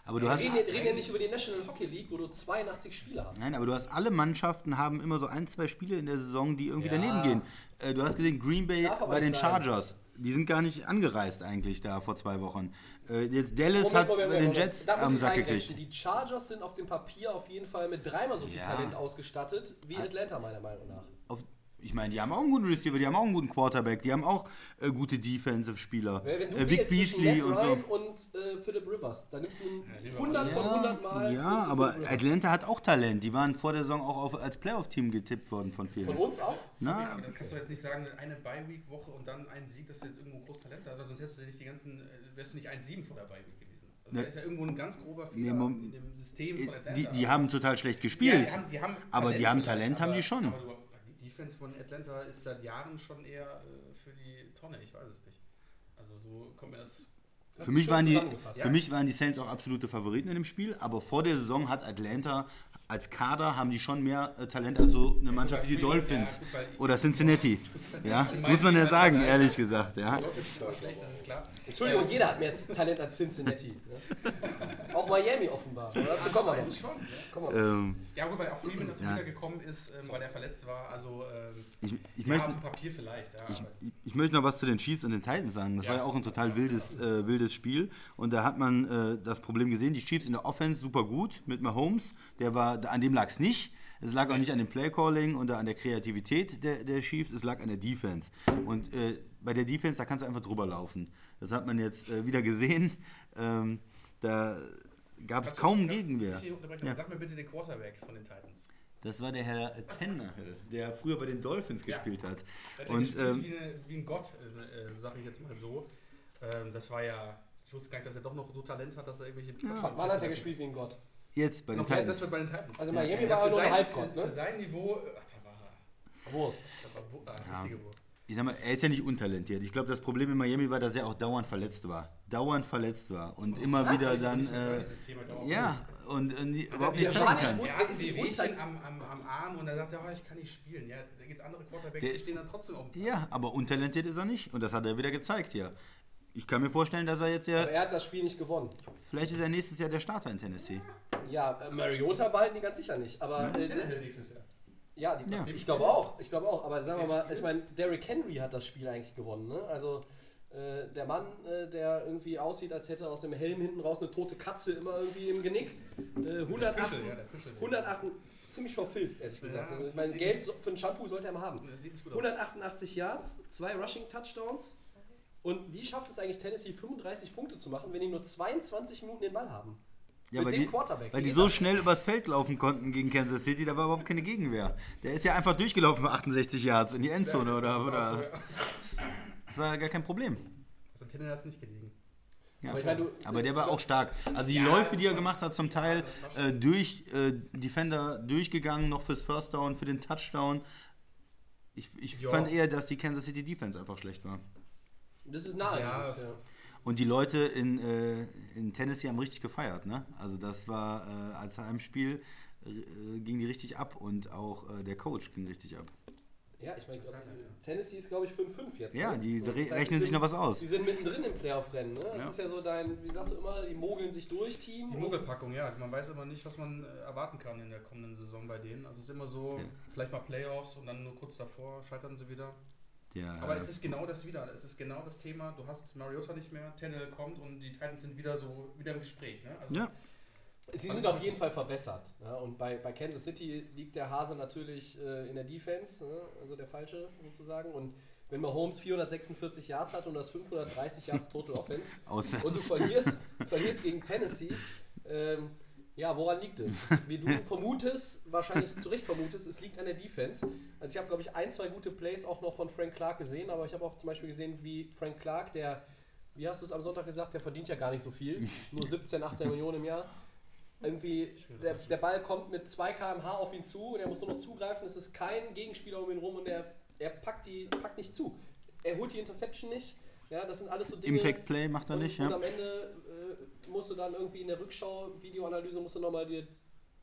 Aber du Wir hast. reden, reden ja nicht über die National Hockey League, wo du 82 Spiele hast. Nein, aber du hast alle Mannschaften haben immer so ein, zwei Spiele in der Saison, die irgendwie Ja. daneben gehen. Äh, du hast gesehen, Green Bay bei den sein. Chargers. Die sind gar nicht angereist eigentlich da vor zwei Wochen. Äh, jetzt Dallas Moment, hat Moment, bei den Moment, Jets Da muss am Sack gekriegt. Die Chargers sind auf dem Papier auf jeden Fall mit dreimal so viel Ja. Talent ausgestattet wie Atlanta, meiner Meinung nach. Ich meine, die haben auch einen guten Receiver, die haben auch einen guten Quarterback, die haben auch äh, gute Defensive-Spieler. Wenn du Äh, Vic Beasley Matt und so. und äh, Philip Rivers, da nimmst du lieber 100 von 100 Mal. Ja, aber. Atlanta hat auch Talent. Die waren vor der Saison auch auf, als Playoff-Team getippt worden von vielen. Von uns auch? Sorry, Na. aber das kannst du jetzt nicht sagen, eine Bye-Week-Woche und dann ein Sieg, dass du jetzt irgendwo groß Talent hast, sonst hättest du ja nicht die ganzen, äh, wärst du nicht 1-7 vor der Bye-Week gewesen. Also Ne. da ist ja irgendwo ein ganz grober Nee, Fehler Mom- in dem System von Atlanta. Die, die haben total schlecht Ja, gespielt. die haben, die haben Aber die haben Talent, haben aber- die schon. Aber du, die Defense von Atlanta ist seit Jahren schon eher äh, für die Tonne, ich weiß es nicht. Also so kommt mir das. Für mich, waren die, für mich waren die Saints auch absolute Favoriten in dem Spiel, aber vor der Saison hat Atlanta als Kader haben die schon mehr äh, Talent als so eine Mannschaft wie die Dolphins ja, gut, oder Cincinnati. Ja, muss man ja sagen, ehrlich gesagt. Ja. Die Dolphins sind aber schlecht, das ist klar. Entschuldigung, jeder hat mehr Talent als Cincinnati. Ne? Auch Miami offenbar. Dazu kommen wir noch. Schon, ja. Kommen wir noch. Ähm, Ja, gut, weil auch Freeman dazu Ja. wiedergekommen ist, ähm, weil er verletzt war. Also, ähm, ich, ich, ja, möchte, auf dem Papier vielleicht, ja. ich, ich- ich möchte noch was zu den Chiefs und den Titans sagen. Das Ja. war ja auch ein total wildes, äh, wildes Spiel. Und da hat man äh, das Problem gesehen, die Chiefs in der Offense super gut mit Mahomes. Der war, an dem lag es nicht. Es lag auch nicht an dem Playcalling oder an der Kreativität der, der Chiefs, es lag an der Defense. Und äh, bei der Defense, da kannst du einfach drüber laufen. Das hat man jetzt äh, wieder gesehen. Ähm, da gab es kaum Gegenwehr. Ja. Sag mir bitte den Quarterback von den Titans. Das war der Herr Tannehill, der früher bei den Dolphins Ja. gespielt hat. Der hat ja Und gespielt ähm, wie, eine, wie ein Gott, äh, äh, sag ich jetzt mal so. Ähm, das war ja, ich wusste gar nicht, dass er doch noch so Talent hat, dass er irgendwelche Wann hat er gespielt wie ein Gott? Jetzt bei den Noch jetzt, Titans. wird bei den Titans. Also Miami Ja, war für nur ein sein- Halbgott, Für ne? sein Niveau, ach, da war er. Wurst. Da war ah, Ja. richtige Wurst. Ich sag mal, er ist ja nicht untalentiert. Ich glaube, das Problem in Miami war, dass er auch dauernd verletzt war. Dauernd verletzt war. Und immer was? wieder dann. Äh, dauernd ja, verletzt. und nie, Der- überhaupt nicht zeigen kann. Er der hat ist ein unter- am, am, am Arm und er sagt, oh, ich kann nicht spielen. Ja, da gibt es andere Quarterbacks, Der- die stehen dann trotzdem auf dem Ja, aber untalentiert ist er nicht. Und das hat er wieder gezeigt hier. Ich kann mir vorstellen, dass er jetzt ja. Aber er hat das Spiel nicht gewonnen. Vielleicht ist er nächstes Jahr der Starter in Tennessee. Ja, äh, Mariota behalten die ganz sicher nicht. Aber äh, Tannehill nächstes Jahr. ja, die, Ja. ich glaube auch. Ich glaube auch. Aber sagen wir mal, ich meine, Derrick Henry hat das Spiel eigentlich gewonnen. Ne? Also äh, der Mann, äh, der irgendwie aussieht, als hätte aus dem Helm hinten raus eine tote Katze immer irgendwie im Genick. Äh, Der 108, Püschel, ja, der Püschel. 108, ziemlich verfilzt, ehrlich gesagt. Ja, also, ich meine, sieht Geld so- für ein Shampoo sollte er mal haben. Das sieht nicht gut aus. 188 Yards, zwei Rushing-Touchdowns. Und wie schafft es eigentlich Tennessee 35 Punkte zu machen, wenn die nur 22 Minuten den Ball haben? Ja, Mit weil dem die, Quarterback. weil die so schnell übers Feld laufen konnten gegen Kansas City, da war überhaupt keine Gegenwehr. Der ist ja einfach durchgelaufen für 68 Yards in die Endzone oder. Ach so, oder ja. das war gar kein Problem. Also Tannehill hat es nicht gelegen. Ja, Aber ich meine, du- aber der war auch stark. Also die Ja, Läufe, die er war- gemacht hat, zum Teil äh, durch äh, Defender durchgegangen, noch fürs First Down, für den Touchdown. Ich, ich Ja. fand eher, dass die Kansas City Defense einfach schlecht war. Das ist naheliegend. Ja, Ja, Und die Leute in, äh, in Tennessee haben richtig gefeiert. Ne? Also das war äh, als Heimspiel äh, ging die richtig ab und auch äh, der Coach ging richtig ab. ja ich meine. Tennessee ist, glaube ich, 5-5 jetzt. Ja, ne? die So, das heißt, rechnen sich sind- noch was aus. Die sind mittendrin im Playoff-Rennen. Ne? Das Ja. ist ja so dein, wie sagst du immer, die mogeln sich durch, Team. Die Mogelpackung, ja. Man weiß immer nicht, was man äh, erwarten kann in der kommenden Saison bei denen. Also es ist immer so, Ja. vielleicht mal Playoffs und dann nur kurz davor scheitern sie wieder. Ja, Aber es ist genau das wieder. Es ist genau das Thema. Du hast Mariota nicht mehr, Tannehill kommt und die Titans sind wieder so wieder im Gespräch. Ne? Also, ja, Sie sind auf jeden Fall verbessert. Ja? Und bei, bei Kansas City liegt der Hase natürlich äh, in der Defense, ne? also der falsche sozusagen. Und wenn Mahomes 446 Yards hat und das 530 Yards Total Offense und du verlierst, verlierst gegen Tennessee, ähm, ja, woran liegt es? Wie du vermutest, wahrscheinlich zu Recht vermutest, es liegt an der Defense. Also ich habe, glaube ich, ein, zwei gute Plays auch noch von Frank Clark gesehen, aber ich habe auch zum Beispiel gesehen, wie Frank Clark, der, wie hast du es am Sonntag gesagt, der verdient ja gar nicht so viel, nur 17, 18 Millionen im Jahr, irgendwie der, der Ball kommt mit 2 km/h auf ihn zu und er muss nur noch zugreifen. Es ist kein Gegenspieler um ihn rum und er, er packt, die, packt nicht zu. Er holt die Interception nicht. Ja, das sind alles so Dinge. Impact Play macht er und, nicht, und ja. am Ende musst du dann irgendwie in der Rückschau, Videoanalyse, musst du nochmal dir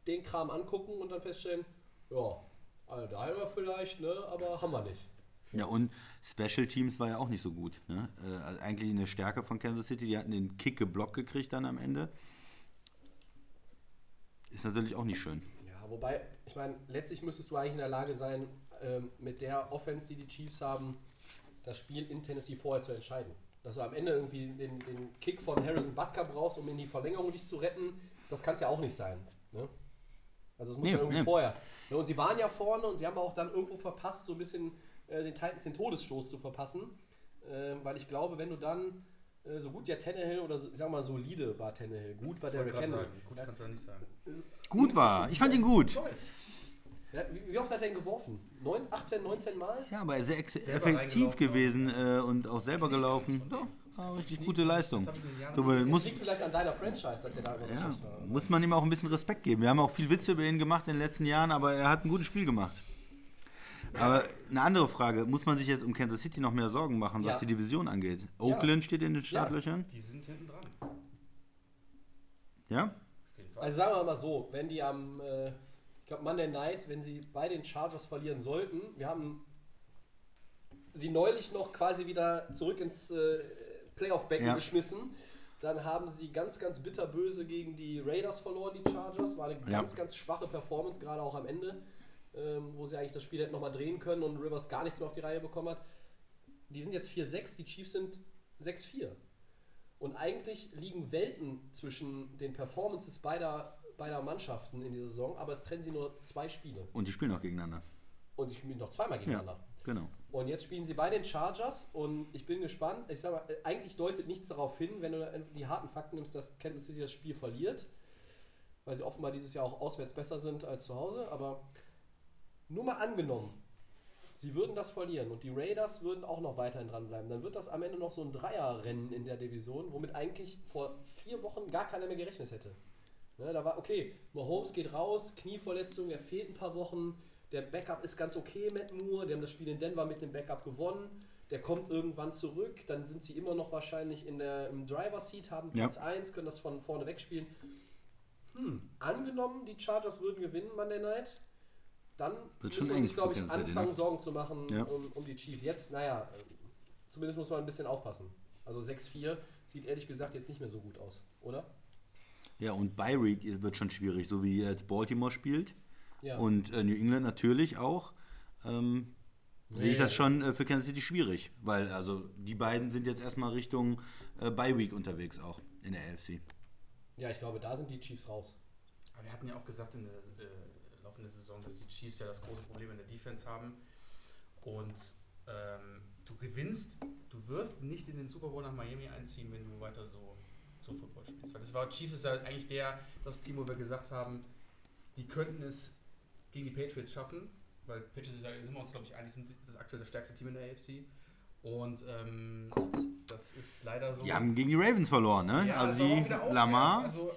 den Kram angucken und dann feststellen, ja, also da haben wir vielleicht, ne, aber haben wir nicht. Ja, und Special Teams war ja auch nicht so gut. Ne? Äh, also eigentlich eine Stärke von Kansas City. Die hatten den Kick geblockt gekriegt dann am Ende. Ist natürlich auch nicht schön. Ja, wobei, ich meine, letztlich müsstest du eigentlich in der Lage sein, ähm, mit der Offense, die die Chiefs haben, das Spiel in Tennessee vorher zu entscheiden. Dass du am Ende irgendwie den, den Kick von Harrison Butker brauchst, um in die Verlängerung dich zu retten, das kann es ja auch nicht sein. Ne? Also es muss Nee, ja irgendwie nee. vorher. Ja, und sie waren ja vorne und sie haben auch dann irgendwo verpasst, so ein bisschen äh, den Titans den Todesstoß zu verpassen. Ähm, weil ich glaube, wenn du dann äh, so gut ja Tannehill oder so, ich sag mal solide war Tannehill, gut war Derrick Henry. gut kannst du ja nicht sagen. Gut war. Ich fand ihn gut. Toll. Ja, wie, oft hat er ihn geworfen? Neun, 18, 19 Mal? Ja, aber er ist sehr effektiv gewesen äh, und auch selber gelaufen. Ja, war richtig gute Leistung. Das nicht muss, Das liegt vielleicht an deiner Franchise, dass er da so ja, war. muss man ihm auch ein bisschen Respekt geben. Wir haben auch viel Witze über ihn gemacht in den letzten Jahren, aber er hat ein gutes Spiel gemacht. Aber eine andere Frage, muss man sich jetzt um Kansas City noch mehr Sorgen machen, was Ja. die Division angeht? Oakland steht in den Startlöchern. Die sind hinten dran. Ja? Auf jeden Fall. Also sagen wir mal so, wenn die am, äh, glaube Monday Night, wenn sie bei den Chargers verlieren sollten, wir haben sie neulich noch quasi wieder zurück ins äh, Playoff-Becken Ja. geschmissen. Dann haben sie ganz, ganz bitterböse gegen die Raiders verloren, die Chargers. War eine Ja. ganz, ganz schwache Performance, gerade auch am Ende, ähm, wo sie eigentlich das Spiel hätten nochmal drehen können und Rivers gar nichts mehr auf die Reihe bekommen hat. Die sind jetzt 4-6, die Chiefs sind 6-4. Und eigentlich liegen Welten zwischen den Performances beider, beider Mannschaften in dieser Saison, aber es trennen sie nur zwei Spiele. Und die spielen auch gegeneinander. Und sie spielen noch zweimal gegeneinander. Genau. Und jetzt spielen sie bei den Chargers und ich bin gespannt. Ich sag mal, äh, eigentlich deutet nichts darauf hin, wenn du die harten Fakten nimmst, dass Kansas City das Spiel verliert, weil sie offenbar dieses Jahr auch auswärts besser sind als zu Hause. Aber nur mal angenommen, sie würden das verlieren und die Raiders würden auch noch weiterhin dranbleiben, dann wird das am Ende noch so ein Dreierrennen in der Division, womit eigentlich vor vier Wochen gar keiner mehr gerechnet hätte. Ne, da war, okay, Mahomes geht raus, Knieverletzung, er fehlt ein paar Wochen. Der Backup ist ganz okay, Matt Moore. Die haben das Spiel in Denver mit dem Backup gewonnen. Der kommt irgendwann zurück. Dann sind sie immer noch wahrscheinlich in der, im Driver-Seat, haben Ja. Platz 1, können das von vorne wegspielen. Hm, angenommen, die Chargers würden gewinnen Monday Night, dann Wird muss man sich, glaube ich, anfangen, ne? Sorgen zu machen Ja. um, um die Chiefs. Jetzt, naja, äh, zumindest muss man ein bisschen aufpassen. Also 6-4 sieht ehrlich gesagt jetzt nicht mehr so gut aus, oder? Ja, und bei Week wird schon schwierig, so wie jetzt Baltimore spielt. Ja. Und äh, New England natürlich auch. Ähm, Sehe ich Nee. das schon äh, für Kansas City schwierig, weil also die beiden sind jetzt erstmal Richtung äh, Bye Week unterwegs auch in der AFC. ja, ich glaube, da sind die Chiefs raus. Aber wir hatten ja auch gesagt in der äh, laufenden Saison, dass die Chiefs ja das große Problem in der Defense haben. Und ähm, du gewinnst, du wirst nicht in den Super Bowl nach Miami einziehen, wenn du weiter so, so Football spielst. Weil das war Chiefs ist ja eigentlich der, das Team, wo wir gesagt haben, die könnten es gegen die Patriots schaffen. Weil Patriots ist ja, sind wir uns, glaube ich, einig, sind das aktuell das stärkste Team in der AFC. Und ähm, Kurz. das ist leider so. Die haben gegen die Ravens verloren, ne? Ja, also die. Lamar. Also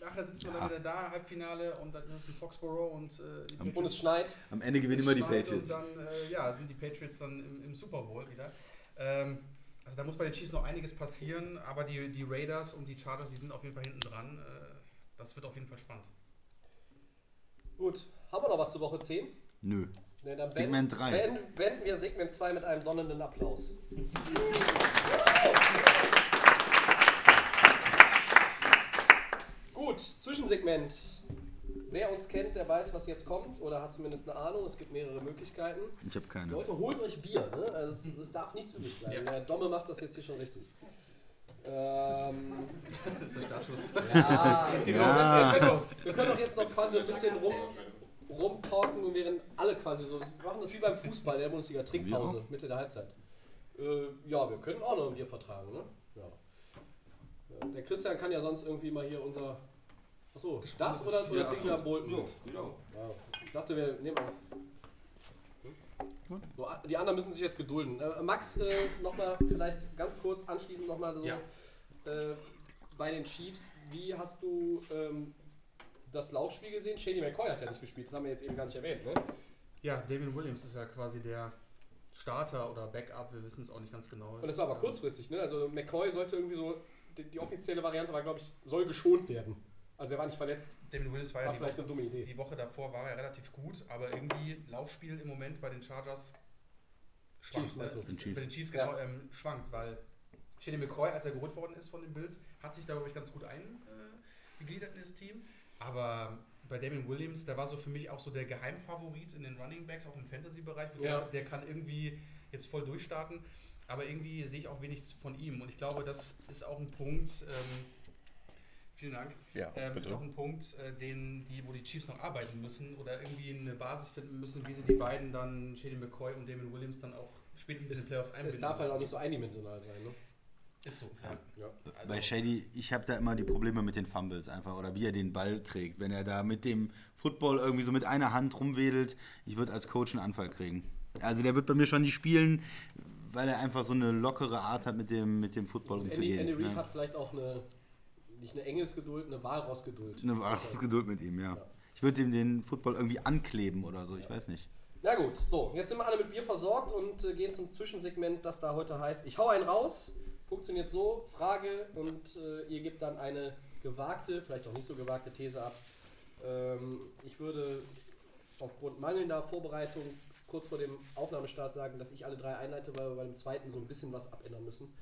nachher sitzt du Ja. dann wieder da, Halbfinale und dann ist es in Foxborough und äh, die Und es schneit. Am Ende gewinnen immer die Patriots. Und dann äh, ja, sind die Patriots dann im, im Super Bowl wieder. Ähm, also da muss bei den Chiefs noch einiges passieren, aber die, die Raiders und die Chargers, die sind auf jeden Fall hinten dran. Äh, das wird auf jeden Fall spannend. Gut, haben wir noch was zur Woche 10? Nö. Nee, dann Segment beenden- drei. Beenden, beenden wir Segment 2 mit einem donnernden Applaus. Gut, Zwischensegment. Wer uns kennt, der weiß, was jetzt kommt oder hat zumindest eine Ahnung. Es gibt mehrere Möglichkeiten. Ich habe keine. Leute, holt euch Bier. Ne? Also es, es darf nichts übrig bleiben. Ja. Der Domme macht das jetzt hier schon richtig. Ähm, Das ist der Startschuss. ja, es geht Ja. los. Wir können doch jetzt noch quasi ein bisschen rum, rumtalken und während alle quasi so. Wir machen das wie beim Fußball, der Bundesliga Trinkpause, Mitte der Halbzeit. Äh, ja, wir können auch noch ein Bier vertragen, ne? Ja. Ja, Der Christian kann ja sonst irgendwie mal hier unser. Achso, das oder, oder Ja, trinken wir am Bolton mit? genau. Ja. Ich dachte, wir nehmen mal. So, die anderen müssen sich jetzt gedulden. Äh, Max, äh, nochmal vielleicht ganz kurz anschließend nochmal so Ja. äh, bei den Chiefs. Wie hast du ähm, das Laufspiel gesehen. Shady McCoy hat ja nicht gespielt, das haben wir jetzt eben gar nicht erwähnt. Ne? Ja, Damien Williams ist ja quasi der Starter oder Backup, wir wissen es auch nicht ganz genau. Und das war aber kurzfristig. Ne? Also McCoy sollte irgendwie so, die, die offizielle Variante war, glaube ich, soll geschont werden. Also er war nicht verletzt. Damien Williams war ja War die vielleicht Woche, eine dumme Idee. die Woche davor war er relativ gut, aber irgendwie Laufspiel im Moment bei den Chargers schwankt. Chiefs, Chiefs. Bei den Chiefs genau ähm, schwankt, weil Shady McCoy, als er geholt worden ist von den Bills, hat sich da, glaube ich, ganz gut eingegliedert in das Team. Aber bei Damien Williams, der war so für mich auch so der Geheimfavorit in den Running Backs, auch im Fantasy-Bereich. Ja. Der kann irgendwie jetzt voll durchstarten, aber irgendwie sehe ich auch wenig von ihm. Und ich glaube, das ist auch ein Punkt, ähm, vielen Dank, Ja, ähm, ist bitte. auch ein Punkt, äh, den, die, wo die Chiefs noch arbeiten müssen oder irgendwie eine Basis finden müssen, wie sie die beiden dann, Shady McCoy und Damon Williams, dann auch spätestens in den Playoffs einbinden Es darf halt müssen. auch nicht so eindimensional sein. Ne? Ist so, ja. Ja. Also, Bei Shady, ich habe da immer die Probleme mit den Fumbles einfach oder wie er den Ball trägt. Wenn er da mit dem Football irgendwie so mit einer Hand rumwedelt, ich würde als Coach einen Anfall kriegen. Also der wird bei mir schon nicht spielen, weil er einfach so eine lockere Art hat, mit dem, mit dem Football Und Andy, umzugehen. Andy Reid ne? hat vielleicht auch eine, nicht eine Engelsgeduld, eine Walrossgeduld. Eine wahre Geduld mit ihm, ja. Ja. Ich würde ihm den Football irgendwie ankleben oder so, ich weiß nicht. Na gut, so, jetzt sind wir alle mit Bier versorgt und äh, gehen zum Zwischensegment, das da heute heißt, ich hau einen raus, funktioniert so, Frage und äh, ihr gebt dann eine gewagte, vielleicht auch nicht so gewagte These ab. Ähm, ich würde aufgrund mangelnder Vorbereitung kurz vor dem Aufnahmestart sagen, dass ich alle drei einleite, weil wir bei dem zweiten so ein bisschen was abändern müssen.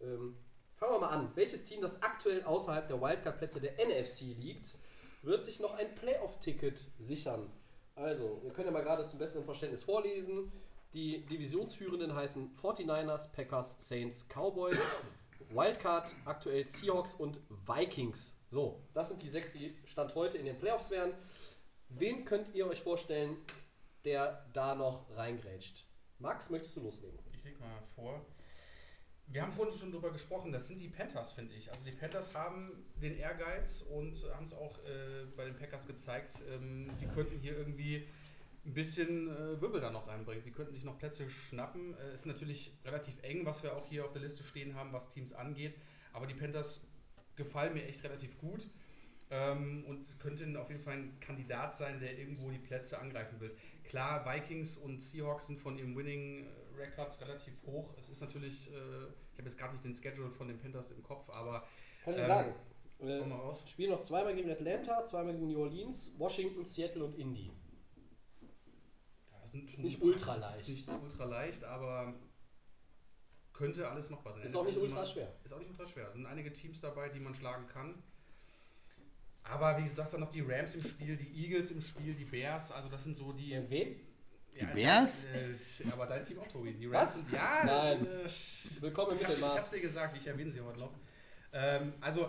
Ähm, fangen wir mal an. Welches Team, das aktuell außerhalb der Wildcard-Plätze der NFC liegt, wird sich noch ein Playoff-Ticket sichern? Also, wir können ja mal gerade zum besseren Verständnis vorlesen. Die Divisionsführenden heißen 49ers, Packers, Saints, Cowboys, Wildcard aktuell Seahawks und Vikings. So, das sind die sechs, die Stand heute in den Playoffs wären. Wen könnt ihr euch vorstellen, der da noch reingrätscht? Max, möchtest du loslegen? ich leg mal vor. Wir haben vorhin schon drüber gesprochen, das sind die Panthers, finde ich. Also die Panthers haben den Ehrgeiz und haben es auch äh, bei den Packers gezeigt, ähm, sie könnten hier irgendwie ein bisschen äh, Wirbel da noch reinbringen. Sie könnten sich noch Plätze schnappen. Äh, ist natürlich relativ eng, was wir auch hier auf der Liste stehen haben, was Teams angeht. Aber die Panthers gefallen mir echt relativ gut. Ähm, und könnten auf jeden Fall ein Kandidat sein, der irgendwo die Plätze angreifen will. Klar, Vikings und Seahawks sind von ihrem Winning Record relativ hoch. Es ist natürlich, äh, ich habe jetzt gerade nicht den Schedule von den Panthers im Kopf, aber Kann ich Ähm, sagen. Äh, mal raus. Spielen noch zweimal gegen Atlanta, zweimal gegen New Orleans, Washington, Seattle und Indy. Ja, das sind Ist nicht ultra leicht. Ist nicht ultra leicht, aber könnte alles machbar sein. Ist auch nicht ultra schwer. Ist auch nicht ultra schwer. Es sind einige Teams dabei, die man schlagen kann. Aber wie gesagt, du hast dann noch die Rams im Spiel, die Eagles im Spiel, die Bears, also das sind so die. Und wen? Die Bears? Äh, aber dein Team auch, Tobi. Die Was? Sind, ja, Nein. Äh, Willkommen im ich, hab's, ich Mittelmaß. hab's dir gesagt, ich erwähne sie heute noch. Ähm, also,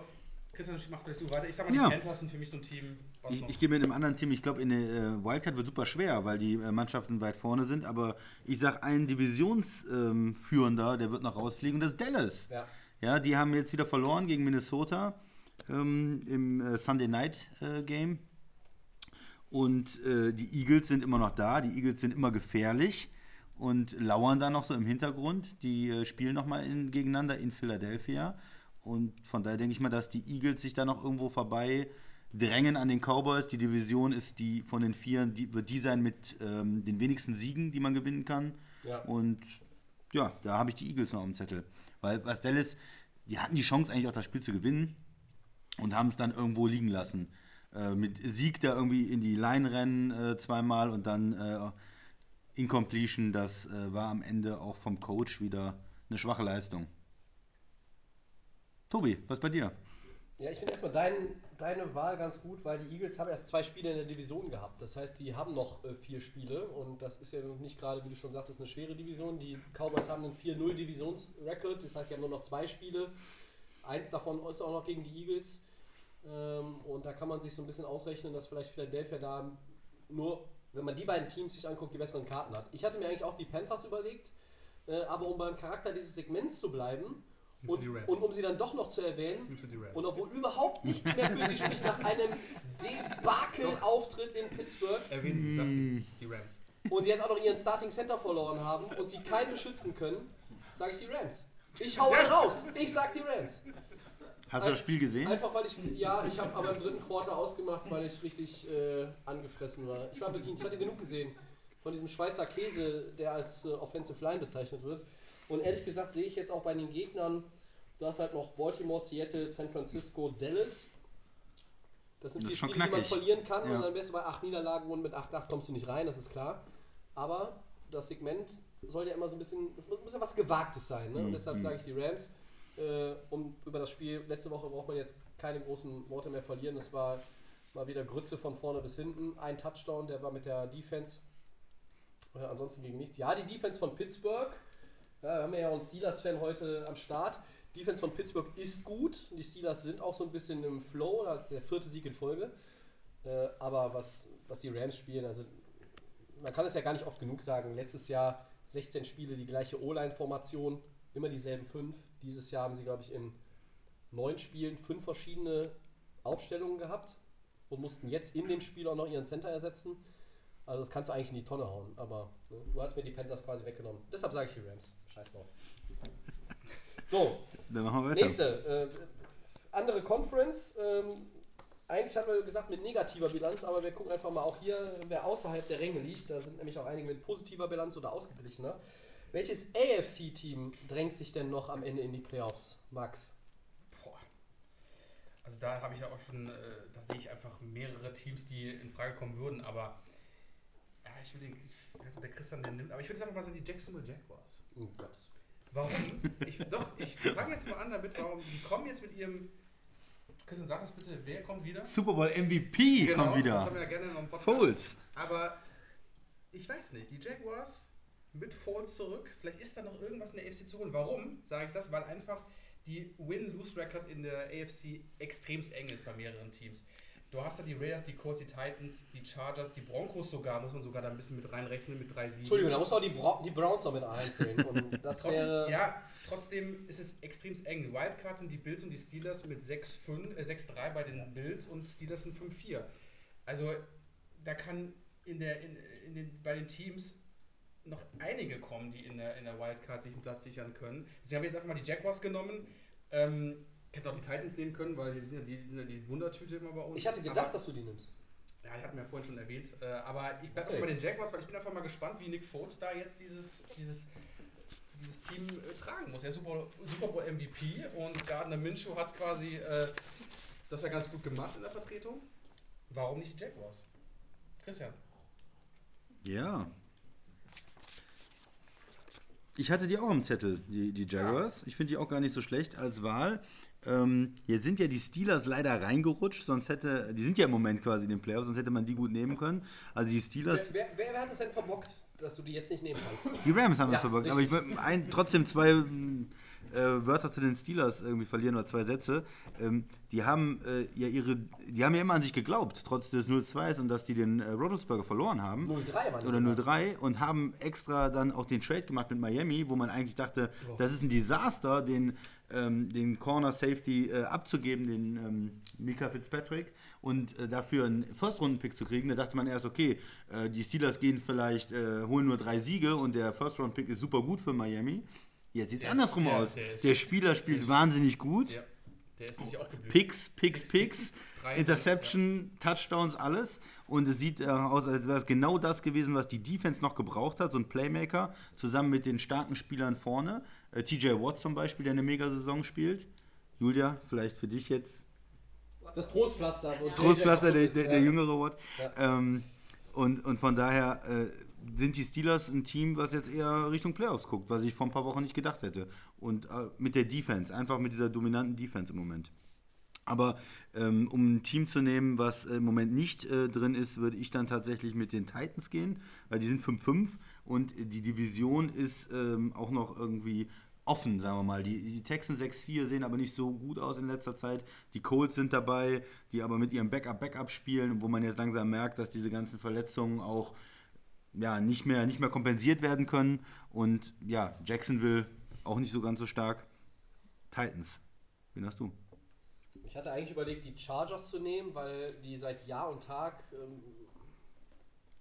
Christian, mach vielleicht du weiter. Ich sag mal, Ja. die Panthers sind für mich so ein Team, was Ich, noch. ich gehe mit einem anderen Team, ich glaube, in der äh, Wildcard wird super schwer, weil die äh, Mannschaften weit vorne sind, aber ich sage, ein Divisionsführender, der wird noch rausfliegen, das ist Dallas. Ja. Ja, die haben jetzt wieder verloren gegen Minnesota ähm, im äh, Sunday Night äh, Game. Und äh, die Eagles sind immer noch da, die Eagles sind immer gefährlich und lauern da noch so im Hintergrund. Die äh, spielen nochmal in, gegeneinander in Philadelphia. Und von daher denke ich mal, dass die Eagles sich da noch irgendwo vorbei drängen an den Cowboys. Die Division ist die von den Vieren, die wird die sein mit ähm, den wenigsten Siegen, die man gewinnen kann. Ja. Und ja, da habe ich die Eagles noch am Zettel. Weil was Dallas, die hatten die Chance eigentlich auch das Spiel zu gewinnen und haben es dann irgendwo liegen lassen. Äh, mit Sieg da irgendwie in die Line rennen äh, zweimal und dann äh, Incompletion, das äh, war am Ende auch vom Coach wieder eine schwache Leistung. Tobi, was bei dir? Ja, ich finde erstmal dein, deine Wahl ganz gut, weil die Eagles haben erst zwei Spiele in der Division gehabt. Das heißt, die haben noch äh, vier Spiele und das ist ja nicht gerade, wie du schon sagtest, eine schwere Division. Die Cowboys haben einen 4-0 Divisionsrecord, das heißt, sie haben nur noch zwei Spiele. Eins davon ist auch noch gegen die Eagles. Ähm, und da kann man sich so ein bisschen ausrechnen, dass vielleicht Philadelphia da nur, wenn man die beiden Teams sich anguckt, die besseren Karten hat. Ich hatte mir eigentlich auch die Panthers überlegt, äh, aber um beim Charakter dieses Segments zu bleiben und, und um sie dann doch noch zu erwähnen, und obwohl überhaupt nichts mehr für sie spricht nach einem Debakel-Auftritt in Pittsburgh Erwähnen sie, sag sie. Die Rams. und die jetzt auch noch ihren Starting Center verloren haben und sie keinen beschützen können, sage ich die Rams. Ich hau einen raus. Ich sag die Rams. Hast du das Spiel gesehen? Einfach weil ich, ja, ich habe aber im dritten Quarter ausgemacht, weil ich richtig äh, angefressen war. Ich war bedient, ich hatte genug gesehen von diesem Schweizer Käse, der als äh, Offensive Line bezeichnet wird. Und ehrlich gesagt sehe ich jetzt auch bei den Gegnern, du hast halt noch Baltimore, Seattle, San Francisco, Dallas. Das sind Das vier Spiele, die man verlieren kann Ja. und dann wärst du bei acht Niederlagen und mit 8-8 kommst du nicht rein, das ist klar. Aber das Segment soll ja immer so ein bisschen, das muss ein bisschen was Gewagtes sein. Ne? Und Mhm. deshalb sage ich die Rams. Äh, um über das Spiel letzte Woche braucht man jetzt keine großen Worte mehr verlieren. Das war mal wieder Grütze von vorne bis hinten. Ein Touchdown, der war mit der Defense. Äh, ansonsten gegen nichts. Ja, die Defense von Pittsburgh. Ja, wir ja einen Steelers-Fan heute am Start. Defense von Pittsburgh ist gut. Die Steelers sind auch so ein bisschen im Flow. Das ist der vierte Sieg in Folge. Äh, aber was, was die Rams spielen, also man kann es ja gar nicht oft genug sagen. Letztes Jahr 16 Spiele, die gleiche O-Line-Formation, immer dieselben fünf. Dieses Jahr haben sie, glaube ich, in neun Spielen fünf verschiedene Aufstellungen gehabt und mussten jetzt in dem Spiel auch noch ihren Center ersetzen. Also das kannst du eigentlich in die Tonne hauen, aber ne, du hast mir die Panthers quasi weggenommen. Deshalb sage ich die Rams. Scheiß drauf. So, Dann machen wir weiter. nächste. Äh, andere Conference. Ähm, eigentlich hatten wir gesagt mit negativer Bilanz, aber wir gucken einfach mal auch hier, wer außerhalb der Ränge liegt. Da sind nämlich auch einige mit positiver Bilanz oder ausgeglichener. Welches AFC-Team drängt sich denn noch am Ende in die Playoffs, Max? Boah. Also da habe ich ja auch schon, äh, da sehe ich einfach mehrere Teams, die in Frage kommen würden, aber ja, ich will den, ich weiß nicht, ob der Christian den nimmt, aber ich würde sagen, mal sind die Jacksonville Jaguars. Oh Gott. Warum? Ich, doch, ich fange jetzt mal an damit, warum die kommen jetzt mit ihrem. Christian, sag es bitte, wer kommt wieder? Super Bowl MVP kommt Genau, Das haben wieder. wir ja gerne noch im Podcast. Foles. Aber ich weiß nicht, die Jaguars mit Foles zurück, vielleicht ist da noch irgendwas in der AFC zu holen. Warum sage ich das? Weil einfach die Win-Lose-Record in der AFC extremst eng ist bei mehreren Teams. Du hast da die Raiders, die Colts, die Titans, die Chargers, die Broncos sogar, muss man sogar da ein bisschen mit reinrechnen, mit drei Siegen. Entschuldigung, da muss man auch die, Bra die Browns noch mit einzählen. Und das Trotzdem, wäre. ja, trotzdem ist es extrem eng. Wildcard sind die Bills und die Steelers mit 6-5, äh, 6-3 bei den Bills und Steelers sind 5-4. Also da kann in der, in, in den, bei den Teams noch einige kommen, die in der, in der Wildcard sich einen Platz sichern können. Deswegen habe ich jetzt einfach mal die Jaguars genommen. Ähm, ich hätte auch die Titans nehmen können, weil die sind ja die, die, sind ja die Wundertüte immer bei uns. Ich hatte gedacht, Aber- dass du die nimmst. ja, ich hatte mir ja vorhin schon erwähnt. Äh, aber ich bleibe einfach bei den Jaguars, weil ich bin einfach mal gespannt, wie Nick Foles da jetzt dieses, dieses, dieses Team äh, tragen muss. Er ist Super, Super Bowl MVP und Gardner Minshew hat quasi äh, das ja ganz gut gemacht in der Vertretung. Warum nicht die Jaguars? Christian. Ja. Ich hatte die auch im Zettel, die, die Jaguars. Ich finde die auch gar nicht so schlecht als Wahl. Ähm, jetzt sind ja die Steelers leider reingerutscht, sonst hätte, die sind ja im Moment quasi in den Playoffs, sonst hätte man die gut nehmen können. Also die Wer, Steelers, wer, wer hat es denn verbockt, dass du die jetzt nicht nehmen kannst? die Rams haben Ja, das verbockt, aber ich richtig. ein, trotzdem zwei äh, Wörter zu den Steelers irgendwie verlieren oder zwei Sätze. Ähm, die haben äh, ja ihre, die haben ja immer an sich geglaubt, trotz des 0-2s und dass die den äh, Rodelsberger verloren haben. 0-3 waren oder sogar. 0-3 und haben extra dann auch den Trade gemacht mit Miami, wo man eigentlich dachte, Oh. das ist ein Desaster, den, ähm, den Corner Safety äh, abzugeben, den ähm, Mika Fitzpatrick, und äh, dafür einen First-Runden-Pick zu kriegen. Da dachte man erst, okay, äh, die Steelers gehen vielleicht, äh, holen nur drei Siege und der First-Round-Pick ist super gut für Miami. Jetzt sieht es Der ist- andersrum der- aus. der ist- der Spieler spielt ist- wahnsinnig gut. Ja, der ist nicht aufgeblüht. Picks, Picks, Picks, Picks, Drei- Interception, Touchdowns, alles. Und es sieht äh, aus, als wäre es genau das gewesen, was die Defense noch gebraucht hat. So ein Playmaker zusammen mit den starken Spielern vorne. Äh, TJ Watt zum Beispiel, der eine Mega-Saison spielt. Julia, vielleicht für dich jetzt Das Trostpflaster. wo Trostpflaster, der, auch ist, der, ja. der jüngere Watt. Ja. Ähm, und, und von daher äh, sind die Steelers ein Team, was jetzt eher Richtung Playoffs guckt, was ich vor ein paar Wochen nicht gedacht hätte. Und äh, mit der Defense, einfach mit dieser dominanten Defense im Moment. Aber ähm, um ein Team zu nehmen, was im Moment nicht äh, drin ist, würde ich dann tatsächlich mit den Titans gehen, weil die sind 5-5 und die Division ist ähm, auch noch irgendwie offen, sagen wir mal. Die, die Texans 6-4 sehen aber nicht so gut aus in letzter Zeit. Die Colts sind dabei, die aber mit ihrem Backup-Backup spielen, wo man jetzt langsam merkt, dass diese ganzen Verletzungen auch ja, nicht, mehr, nicht mehr kompensiert werden können. Und ja, Jacksonville auch nicht so ganz so stark. Titans, wen hast du? Ich hatte eigentlich überlegt, die Chargers zu nehmen, weil die seit Jahr und Tag ähm,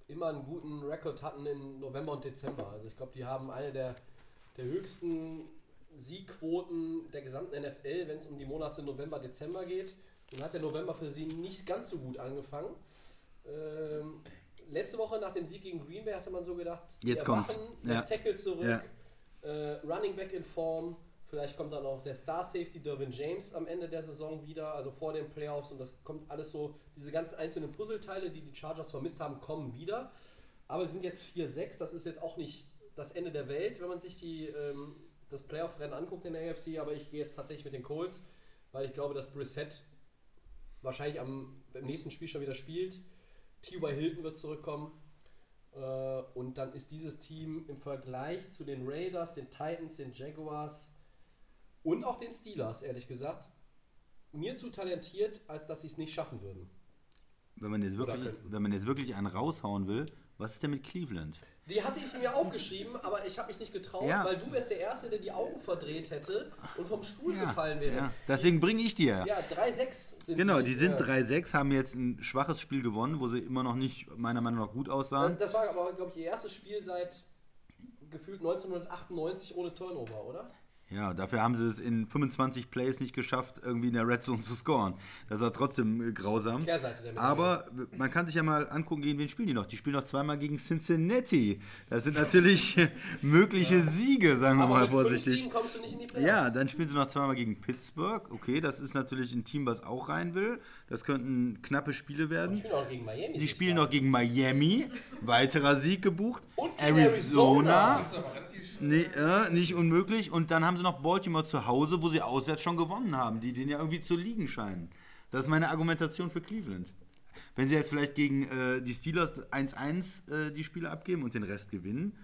immer einen guten Rekord hatten in November und Dezember. Also ich glaube, die haben eine der, der höchsten Siegquoten der gesamten NFL, wenn es um die Monate November, Dezember geht. Dann hat der November für sie nicht ganz so gut angefangen. Ähm, letzte Woche nach dem Sieg gegen Green Bay hatte man so gedacht, Jetzt kommt's. Left Ja. Tackle zurück, Ja. äh, Running Back in Form, vielleicht kommt dann auch der Star Safety Dervin James am Ende der Saison wieder, also vor den Playoffs und das kommt alles so, diese ganzen einzelnen Puzzleteile, die die Chargers vermisst haben, kommen wieder. Aber sie sind jetzt 4-6, das ist jetzt auch nicht das Ende der Welt, wenn man sich die, ähm, das Playoff-Rennen anguckt in der AFC, aber ich gehe jetzt tatsächlich mit den Colts, weil ich glaube, dass Brissett wahrscheinlich am, beim nächsten Spiel schon wieder spielt. T.Y. Hilton wird zurückkommen. Äh, und dann ist dieses Team im Vergleich zu den Raiders, den Titans, den Jaguars und auch den Steelers, ehrlich gesagt, mir zu talentiert, als dass sie es nicht schaffen würden. Wenn man, jetzt wirklich, wenn man jetzt wirklich einen raushauen will, was ist denn mit Cleveland? Die hatte ich mir aufgeschrieben, aber ich habe mich nicht getraut, Ja. weil du wärst der Erste, der die Augen verdreht hätte und vom Stuhl gefallen wäre. ja. Deswegen bringe ich dir. Ja, 3-6 sind Genau, sie. die sind Ja. 3-6, haben jetzt ein schwaches Spiel gewonnen, wo sie immer noch nicht, meiner Meinung nach, gut aussahen. Das war aber, glaube ich, ihr erstes Spiel seit gefühlt 1998 ohne Turnover, oder? Ja, dafür haben sie es in 25 Plays nicht geschafft, irgendwie in der Red Zone zu scoren. Das war trotzdem äh, grausam. Der. Aber man kann sich ja mal angucken, gegen wen spielen die noch. Die spielen noch zweimal gegen Cincinnati. Das sind natürlich mögliche Siege, sagen wir Aber mal fünf vorsichtig. Siegen kommst du nicht in die Playoffs. Ja, dann spielen sie noch zweimal gegen Pittsburgh. Okay, das ist natürlich ein Team, was auch rein will. Das könnten knappe Spiele Die werden. spielen auch gegen Miami. Sie spielen noch gegen Miami. Weiterer Sieg gebucht. Und gegen Arizona. Nee, äh, nicht unmöglich. Und dann haben sie noch Baltimore zu Hause, wo sie auswärts schon gewonnen haben, die denen ja irgendwie zu liegen scheinen. Das ist meine Argumentation für Cleveland. Wenn sie jetzt vielleicht gegen äh, die Steelers 1-1 äh, die Spiele abgeben und den Rest gewinnen.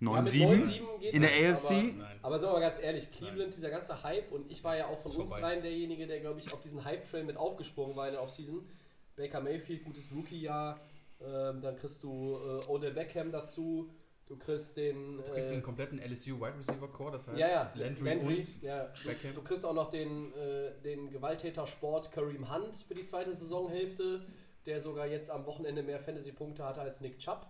Ja, mit 9-7 9-7 geht in der AFC. Aber, aber sagen wir mal ganz ehrlich, Cleveland, dieser ganze Hype, und ich war ja auch von uns vorbei. dreien derjenige, der, glaube ich, auf diesen Hype-Train mit aufgesprungen war in der Offseason. Baker Mayfield, gutes Rookie-Jahr. Ähm, dann kriegst du äh, Odell Beckham dazu. Du kriegst den. Du kriegst äh, den kompletten LSU Wide Receiver Core, das heißt ja, ja, Landry, und ja. Du, Beckham. du kriegst auch noch den, äh, den Gewalttäter-Sport Kareem Hunt für die zweite Saisonhälfte, der sogar jetzt am Wochenende mehr Fantasy-Punkte hatte als Nick Chubb.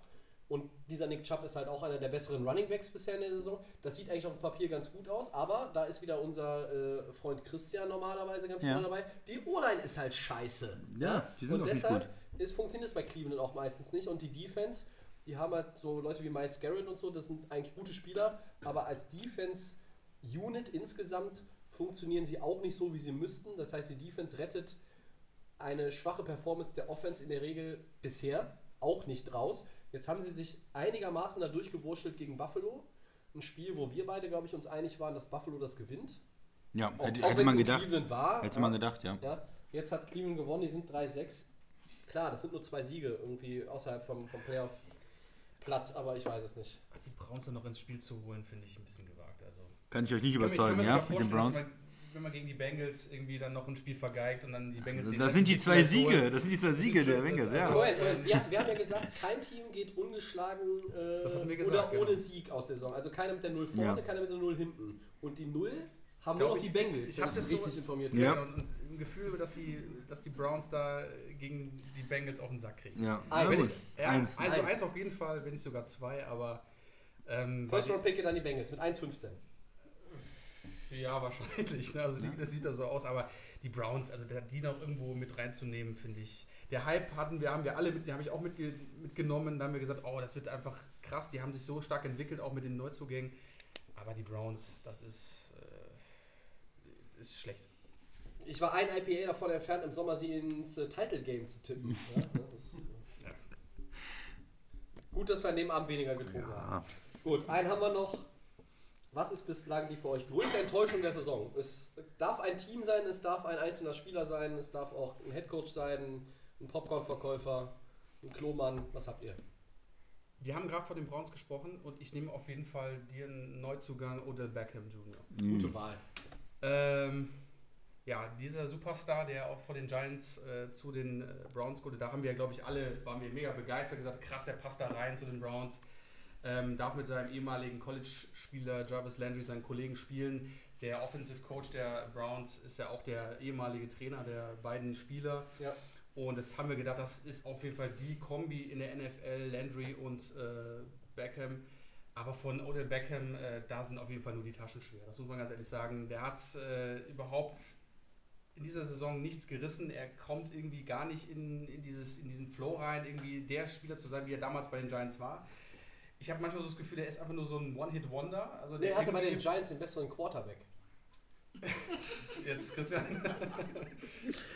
Und dieser Nick Chubb ist halt auch einer der besseren Running Backs bisher in der Saison. Das sieht eigentlich auf dem Papier ganz gut aus, aber da ist wieder unser äh, Freund Christian normalerweise ganz Ja. vorne dabei. Die O-Line ist halt scheiße. Ja, die sind Und auch nicht deshalb gut. ist, funktioniert es bei Cleveland auch meistens nicht. Und die Defense, die haben halt so Leute wie Miles Garrett und so, das sind eigentlich gute Spieler, aber als Defense-Unit insgesamt funktionieren sie auch nicht so, wie sie müssten. Das heißt, die Defense rettet eine schwache Performance der Offense in der Regel bisher auch nicht raus. Jetzt haben sie sich einigermaßen da durchgewurschtelt gegen Buffalo. Ein Spiel, wo wir beide, glaube ich, uns einig waren, dass Buffalo das gewinnt. Ja, Auch, hätte, auch hätte man gedacht. Cleveland war. Hätte man gedacht, ja. Ja, jetzt hat Cleveland gewonnen, die sind 3-6. Klar, das sind nur zwei Siege irgendwie außerhalb vom, vom Playoff-Platz, aber ich weiß es nicht. Ach, die Browns dann noch ins Spiel zu holen, finde ich ein bisschen gewagt. Also, Kann ich euch nicht ich kann mir- ich kann überzeugen, mir ja, mit den Browns. man, wenn man gegen die Bengals irgendwie dann noch ein Spiel vergeigt und dann die Bengals den Das sind die zwei Siege, das sind die zwei Das Siege sind der Bengals, ja. also- wir, wir haben ja gesagt, kein Team geht ungeschlagen äh, Das hatten wir gesagt, oder ohne genau. Sieg aus der Saison. Also keiner mit der 0 vorne, Ja. keiner mit der 0 hinten. Und die 0 haben Glaub nur noch ich- die Bengals, ich wenn hab das so- richtig informiert Ja. Ja. genau, Und, ein Gefühl, dass die, dass die Browns da gegen die Bengals auf den Sack kriegen. Ja, Eins. ich, ja, Eins. Also Eins. eins auf jeden Fall, wenn nicht sogar zwei, aber ähm, First Round Pick geht an die Bengals mit 1,15. die, ja wahrscheinlich. Ne? Also sieht- das sieht da so aus, aber die Browns, also die noch irgendwo mit reinzunehmen, finde ich. Der Hype hatten wir, haben wir alle mit, den habe ich auch mitge mitgenommen. Da haben wir gesagt, oh, das wird einfach krass. Die haben sich so stark entwickelt, auch mit den Neuzugängen. Aber die Browns, das ist, ist schlecht. Ich war ein IPA davon entfernt, im Sommer sie ins äh, Title Game zu tippen. ja, ne, das, Ja. Gut, dass wir an dem Abend weniger getrunken haben. Ja. Gut, einen haben wir noch. Was ist bislang die für euch größte Enttäuschung der Saison? Es darf ein Team sein, es darf ein einzelner Spieler sein, es darf auch ein Headcoach sein, ein Popcorn-Verkäufer, ein Klomann. Was habt ihr? Wir haben gerade von den Browns gesprochen und ich nehme auf jeden Fall dir einen Neuzugang oder Beckham Jr. Gute Wahl. Ähm, ja, dieser Superstar, der auch von den Giants äh, zu den äh, Browns wurde, da haben wir, glaube ich, alle, waren wir mega begeistert, gesagt, krass, der passt da rein zu den Browns. Ähm, darf mit seinem ehemaligen College-Spieler Jarvis Landry, seinen Kollegen, spielen. Der Offensive Coach der Browns ist ja auch der ehemalige Trainer der beiden Spieler. Ja. Und das haben wir gedacht, das ist auf jeden Fall die Kombi in der NFL, Landry und äh, Beckham. Aber von Odell Beckham, äh, da sind auf jeden Fall nur die Taschen schwer. Das muss man ganz ehrlich sagen. Der hat äh, überhaupt in dieser Saison nichts gerissen. Er kommt irgendwie gar nicht in, in, dieses, in diesen Flow rein, irgendwie der Spieler zu sein, wie er damals bei den Giants war. Ich habe manchmal so das Gefühl, der ist einfach nur so ein One-Hit-Wonder. Also Der der hatte bei den Giants den besseren Quarterback. Jetzt, Christian.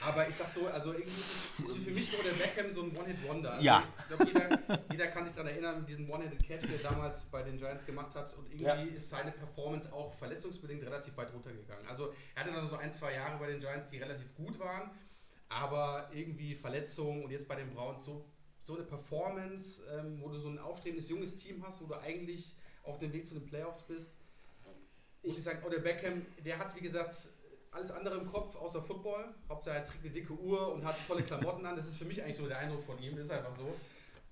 Aber ich sag so, also irgendwie ist, es, ist für mich nur der Beckham so ein One-Hit-Wonder. Also Ja. Ich glaube, jeder, jeder kann sich daran erinnern, mit diesem One-Handed-Catch, der er damals bei den Giants gemacht hat. Und irgendwie Ja. ist seine Performance auch verletzungsbedingt relativ weit runtergegangen. Also er hatte dann so ein, zwei Jahre bei den Giants, die relativ gut waren. Aber irgendwie Verletzungen und jetzt bei den Browns so, so eine Performance, ähm, wo du so ein aufstrebendes junges Team hast, wo du eigentlich auf dem Weg zu den Playoffs bist. Ich muss sagen, Odell Beckham, der hat wie gesagt alles andere im Kopf außer Football. Hauptsache er trägt eine dicke Uhr und hat tolle Klamotten an. Das ist für mich eigentlich so der Eindruck von ihm, ist einfach so.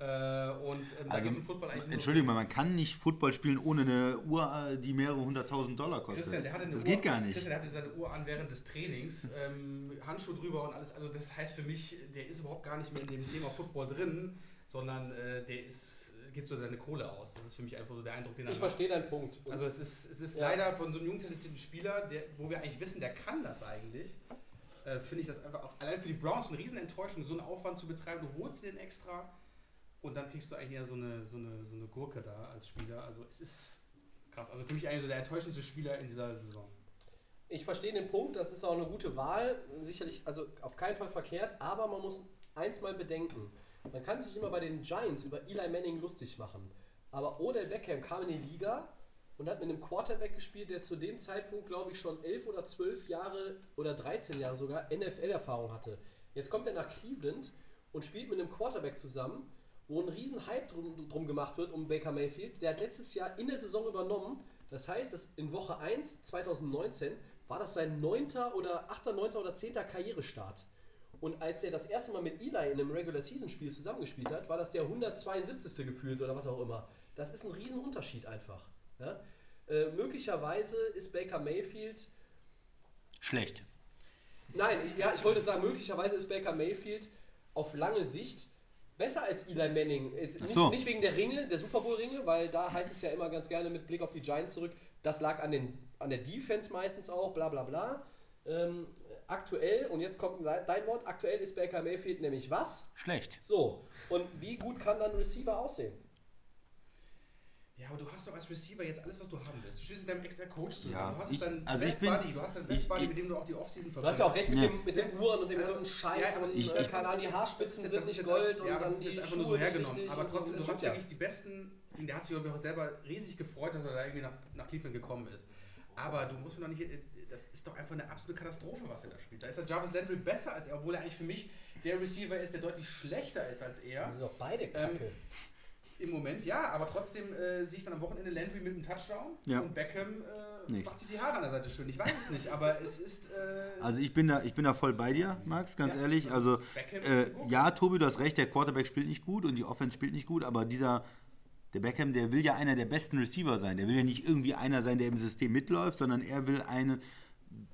Äh, und ähm, da Also, Entschuldigung, man kann nicht Football spielen ohne eine Uhr, die mehrere hunderttausend Dollar kostet. Christian, der hatte eine das Uhr, geht gar nicht. Christian, der hatte seine Uhr an während des Trainings, ähm, Handschuh drüber und alles. Also das heißt für mich, der ist überhaupt gar nicht mehr in dem Thema Football drin, sondern äh, der ist, gibt so seine Kohle aus. Das ist für mich einfach so der Eindruck, den er Ich macht. verstehe deinen Punkt. Also es ist, es ist Ja. leider von so einem jungen talentierten Spieler, der, wo wir eigentlich wissen, der kann das eigentlich, äh, finde ich das einfach auch allein für die Browns eine riesen Enttäuschung, so einen Aufwand zu betreiben. Du holst den extra und dann kriegst du eigentlich eher so eine, so eine, so eine Gurke da als Spieler. Also es ist krass. Also für mich eigentlich so der enttäuschendste Spieler in dieser Saison. Ich verstehe den Punkt, das ist auch eine gute Wahl, sicherlich, also auf keinen Fall verkehrt, aber man muss eins mal bedenken. Man kann sich immer bei den Giants über Eli Manning lustig machen, aber Odell Beckham kam in die Liga und hat mit einem Quarterback gespielt, der zu dem Zeitpunkt, glaube ich, schon elf oder zwölf Jahre oder 13 Jahre sogar NFL-Erfahrung hatte. Jetzt kommt er nach Cleveland und spielt mit einem Quarterback zusammen, wo ein riesen Hype drum, drum gemacht wird um Baker Mayfield. Der hat letztes Jahr in der Saison übernommen. Das heißt, dass in Woche 1 2019 war das sein neunter oder achter, neunter oder zehnter Karrierestart. Und als er das erste Mal mit Eli in einem Regular Season Spiel zusammengespielt hat, war das der 172. gefühlt oder was auch immer. Das ist ein Riesenunterschied einfach. Ja? Äh, möglicherweise ist Baker Mayfield Schlecht. Nein, ich, ja, ich wollte sagen, möglicherweise ist Baker Mayfield auf lange Sicht besser als Eli Manning. Jetzt nicht, so. nicht wegen der Ringe, der Super Bowl-Ringe, weil da heißt es ja immer ganz gerne mit Blick auf die Giants zurück, das lag an, den, an der Defense meistens auch, bla bla bla. Ähm, aktuell, und jetzt kommt dein Wort, aktuell ist Baker Mayfield nämlich was? Schlecht. So, und wie gut kann dann ein Receiver aussehen? Ja, aber du hast doch als Receiver jetzt alles, was du haben willst. Du spielst mit deinem extra Coach zusammen. Ja, du hast ich- deinen also Best bin- Buddy, du hast deinen Best ich- Buddy, mit dem du auch die Offseason Du hast ja auch recht mit, Ja. dem, mit den Uhren und dem Also, ganzen Scheiß ja, und ich- äh, ich- keine Ahnung, die Das Haarspitzen ist sind jetzt- nicht Gold ja, und aber dann das ist die jetzt einfach Schuhe nur so hergenommen. Aber so. trotzdem, du hast ja. wirklich die besten. Der hat sich auch selber riesig gefreut, dass er da irgendwie nach, nach Cleveland gekommen ist. Aber du musst mir doch nicht. Das ist doch einfach eine absolute Katastrophe, was er da spielt. Da ist der Jarvis Landry besser als er, obwohl er eigentlich für mich der Receiver ist, der deutlich schlechter ist als er. Die sind doch beide kacke. Im Moment ja, aber trotzdem äh, sehe ich dann am Wochenende Landry mit einem Touchdown Ja. und Beckham äh, macht sich die Haare an der Seite schön. Ich weiß es nicht, aber es ist. Äh, Also ich bin da, ich bin da voll bei dir, Max, ganz Ja, ehrlich. also Also äh, ja, Tobi, du hast recht, der Quarterback spielt nicht gut und die Offense spielt nicht gut, aber dieser, der Beckham, der will ja einer der besten Receiver sein. Der will ja nicht irgendwie einer sein, der im System mitläuft, sondern er will eine,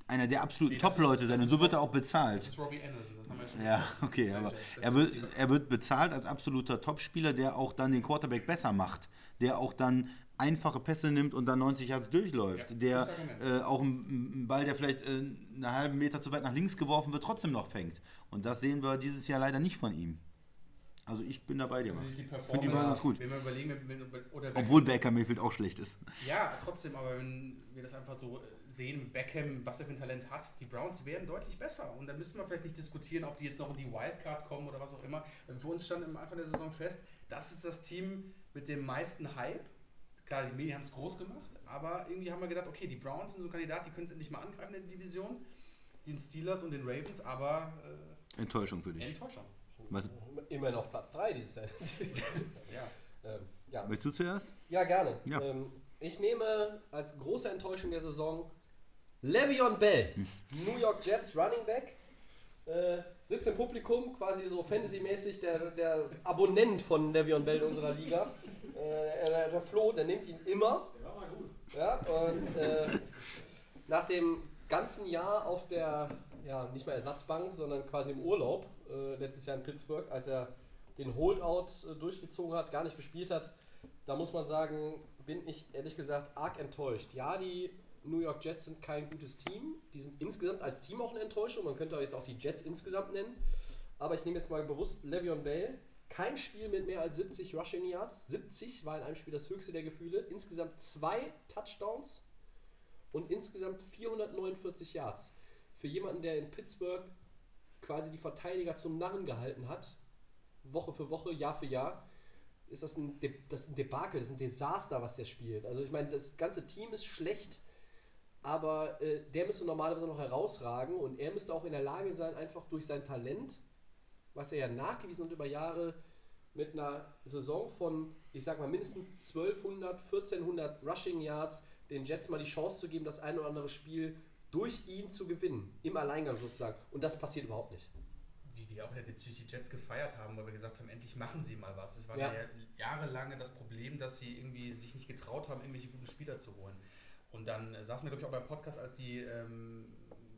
einer der absoluten Nee, Top-Leute sein und so wird er auch bezahlt. das ist Robbie Anderson, das haben wir ja schon Ja, gesagt. okay, aber er wird, er wird bezahlt als absoluter Topspieler, der auch dann den Quarterback besser macht, der auch dann einfache Pässe nimmt und dann 90 Yards durchläuft, Ja, der äh, auch einen Ball, der vielleicht äh, einen halben Meter zu weit nach links geworfen wird, trotzdem noch fängt. Und das sehen wir dieses Jahr leider nicht von ihm. Also ich bin dabei dir, Also die die Performance, Wahl ganz gut. wenn wir überlegen, wenn, wenn, oder Beckham, Obwohl Baker Mayfield auch schlecht ist. Ja, trotzdem, aber wenn wir das einfach so äh, sehen Beckham, was er für ein Talent hat, die Browns werden deutlich besser. Und da müssen wir vielleicht nicht diskutieren, ob die jetzt noch in die Wildcard kommen oder was auch immer. Für uns stand am Anfang der Saison fest, das ist das Team mit dem meisten Hype. Klar, die Medien haben es groß gemacht, aber irgendwie haben wir gedacht, okay, die Browns sind so ein Kandidat, die können es endlich mal angreifen in der Division. Den Steelers und den Ravens, aber Enttäuschung für äh, dich. Enttäuschung. Was, Immerhin auf Platz 3 dieses Jahr. Ja. ähm, ja. möchtest du zuerst? ja, gerne. Ja. Ähm, ich nehme als große Enttäuschung der Saison Le'Veon Bell, New York Jets Running Back. Äh, sitzt im Publikum, quasi so Fantasy-mäßig der, der Abonnent von Le'Veon Bell in unserer Liga. Äh, der, der Flo, der nimmt ihn immer. Ja, und äh, nach dem ganzen Jahr auf der, ja, nicht mehr Ersatzbank, sondern quasi im Urlaub, äh, letztes Jahr in Pittsburgh, als er den Holdout äh, durchgezogen hat, gar nicht gespielt hat, da muss man sagen, bin ich ehrlich gesagt arg enttäuscht. Ja, die New York Jets sind kein gutes Team. Die sind insgesamt als Team auch eine Enttäuschung. Man könnte jetzt auch die Jets insgesamt nennen. Aber ich nehme jetzt mal bewusst Le'Veon Bell. Kein Spiel mit mehr als 70 Rushing Yards. 70 war in einem Spiel das höchste der Gefühle. Insgesamt zwei Touchdowns und insgesamt 449 Yards. Für jemanden, der in Pittsburgh quasi die Verteidiger zum Narren gehalten hat, Woche für Woche, Jahr für Jahr, ist das ein, De das ein Debakel, das ist ein Desaster, was der spielt. Also ich meine, das ganze Team ist schlecht, aber äh, der müsste normalerweise noch herausragen und er müsste auch in der Lage sein, einfach durch sein Talent, was er ja nachgewiesen hat über Jahre, mit einer Saison von, ich sag mal, mindestens 1200, 1400 Rushing Yards, den Jets mal die Chance zu geben, das ein oder andere Spiel durch ihn zu gewinnen. Im Alleingang sozusagen. Und das passiert überhaupt nicht. Wie wir auch natürlich die Jets gefeiert haben, weil wir gesagt haben, endlich machen sie mal was. Es war Ja. ja. jahrelange das Problem, dass sie irgendwie sich nicht getraut haben, irgendwelche guten Spieler zu holen. Und dann äh, saßen wir, glaube ich, auch beim Podcast, als die ähm,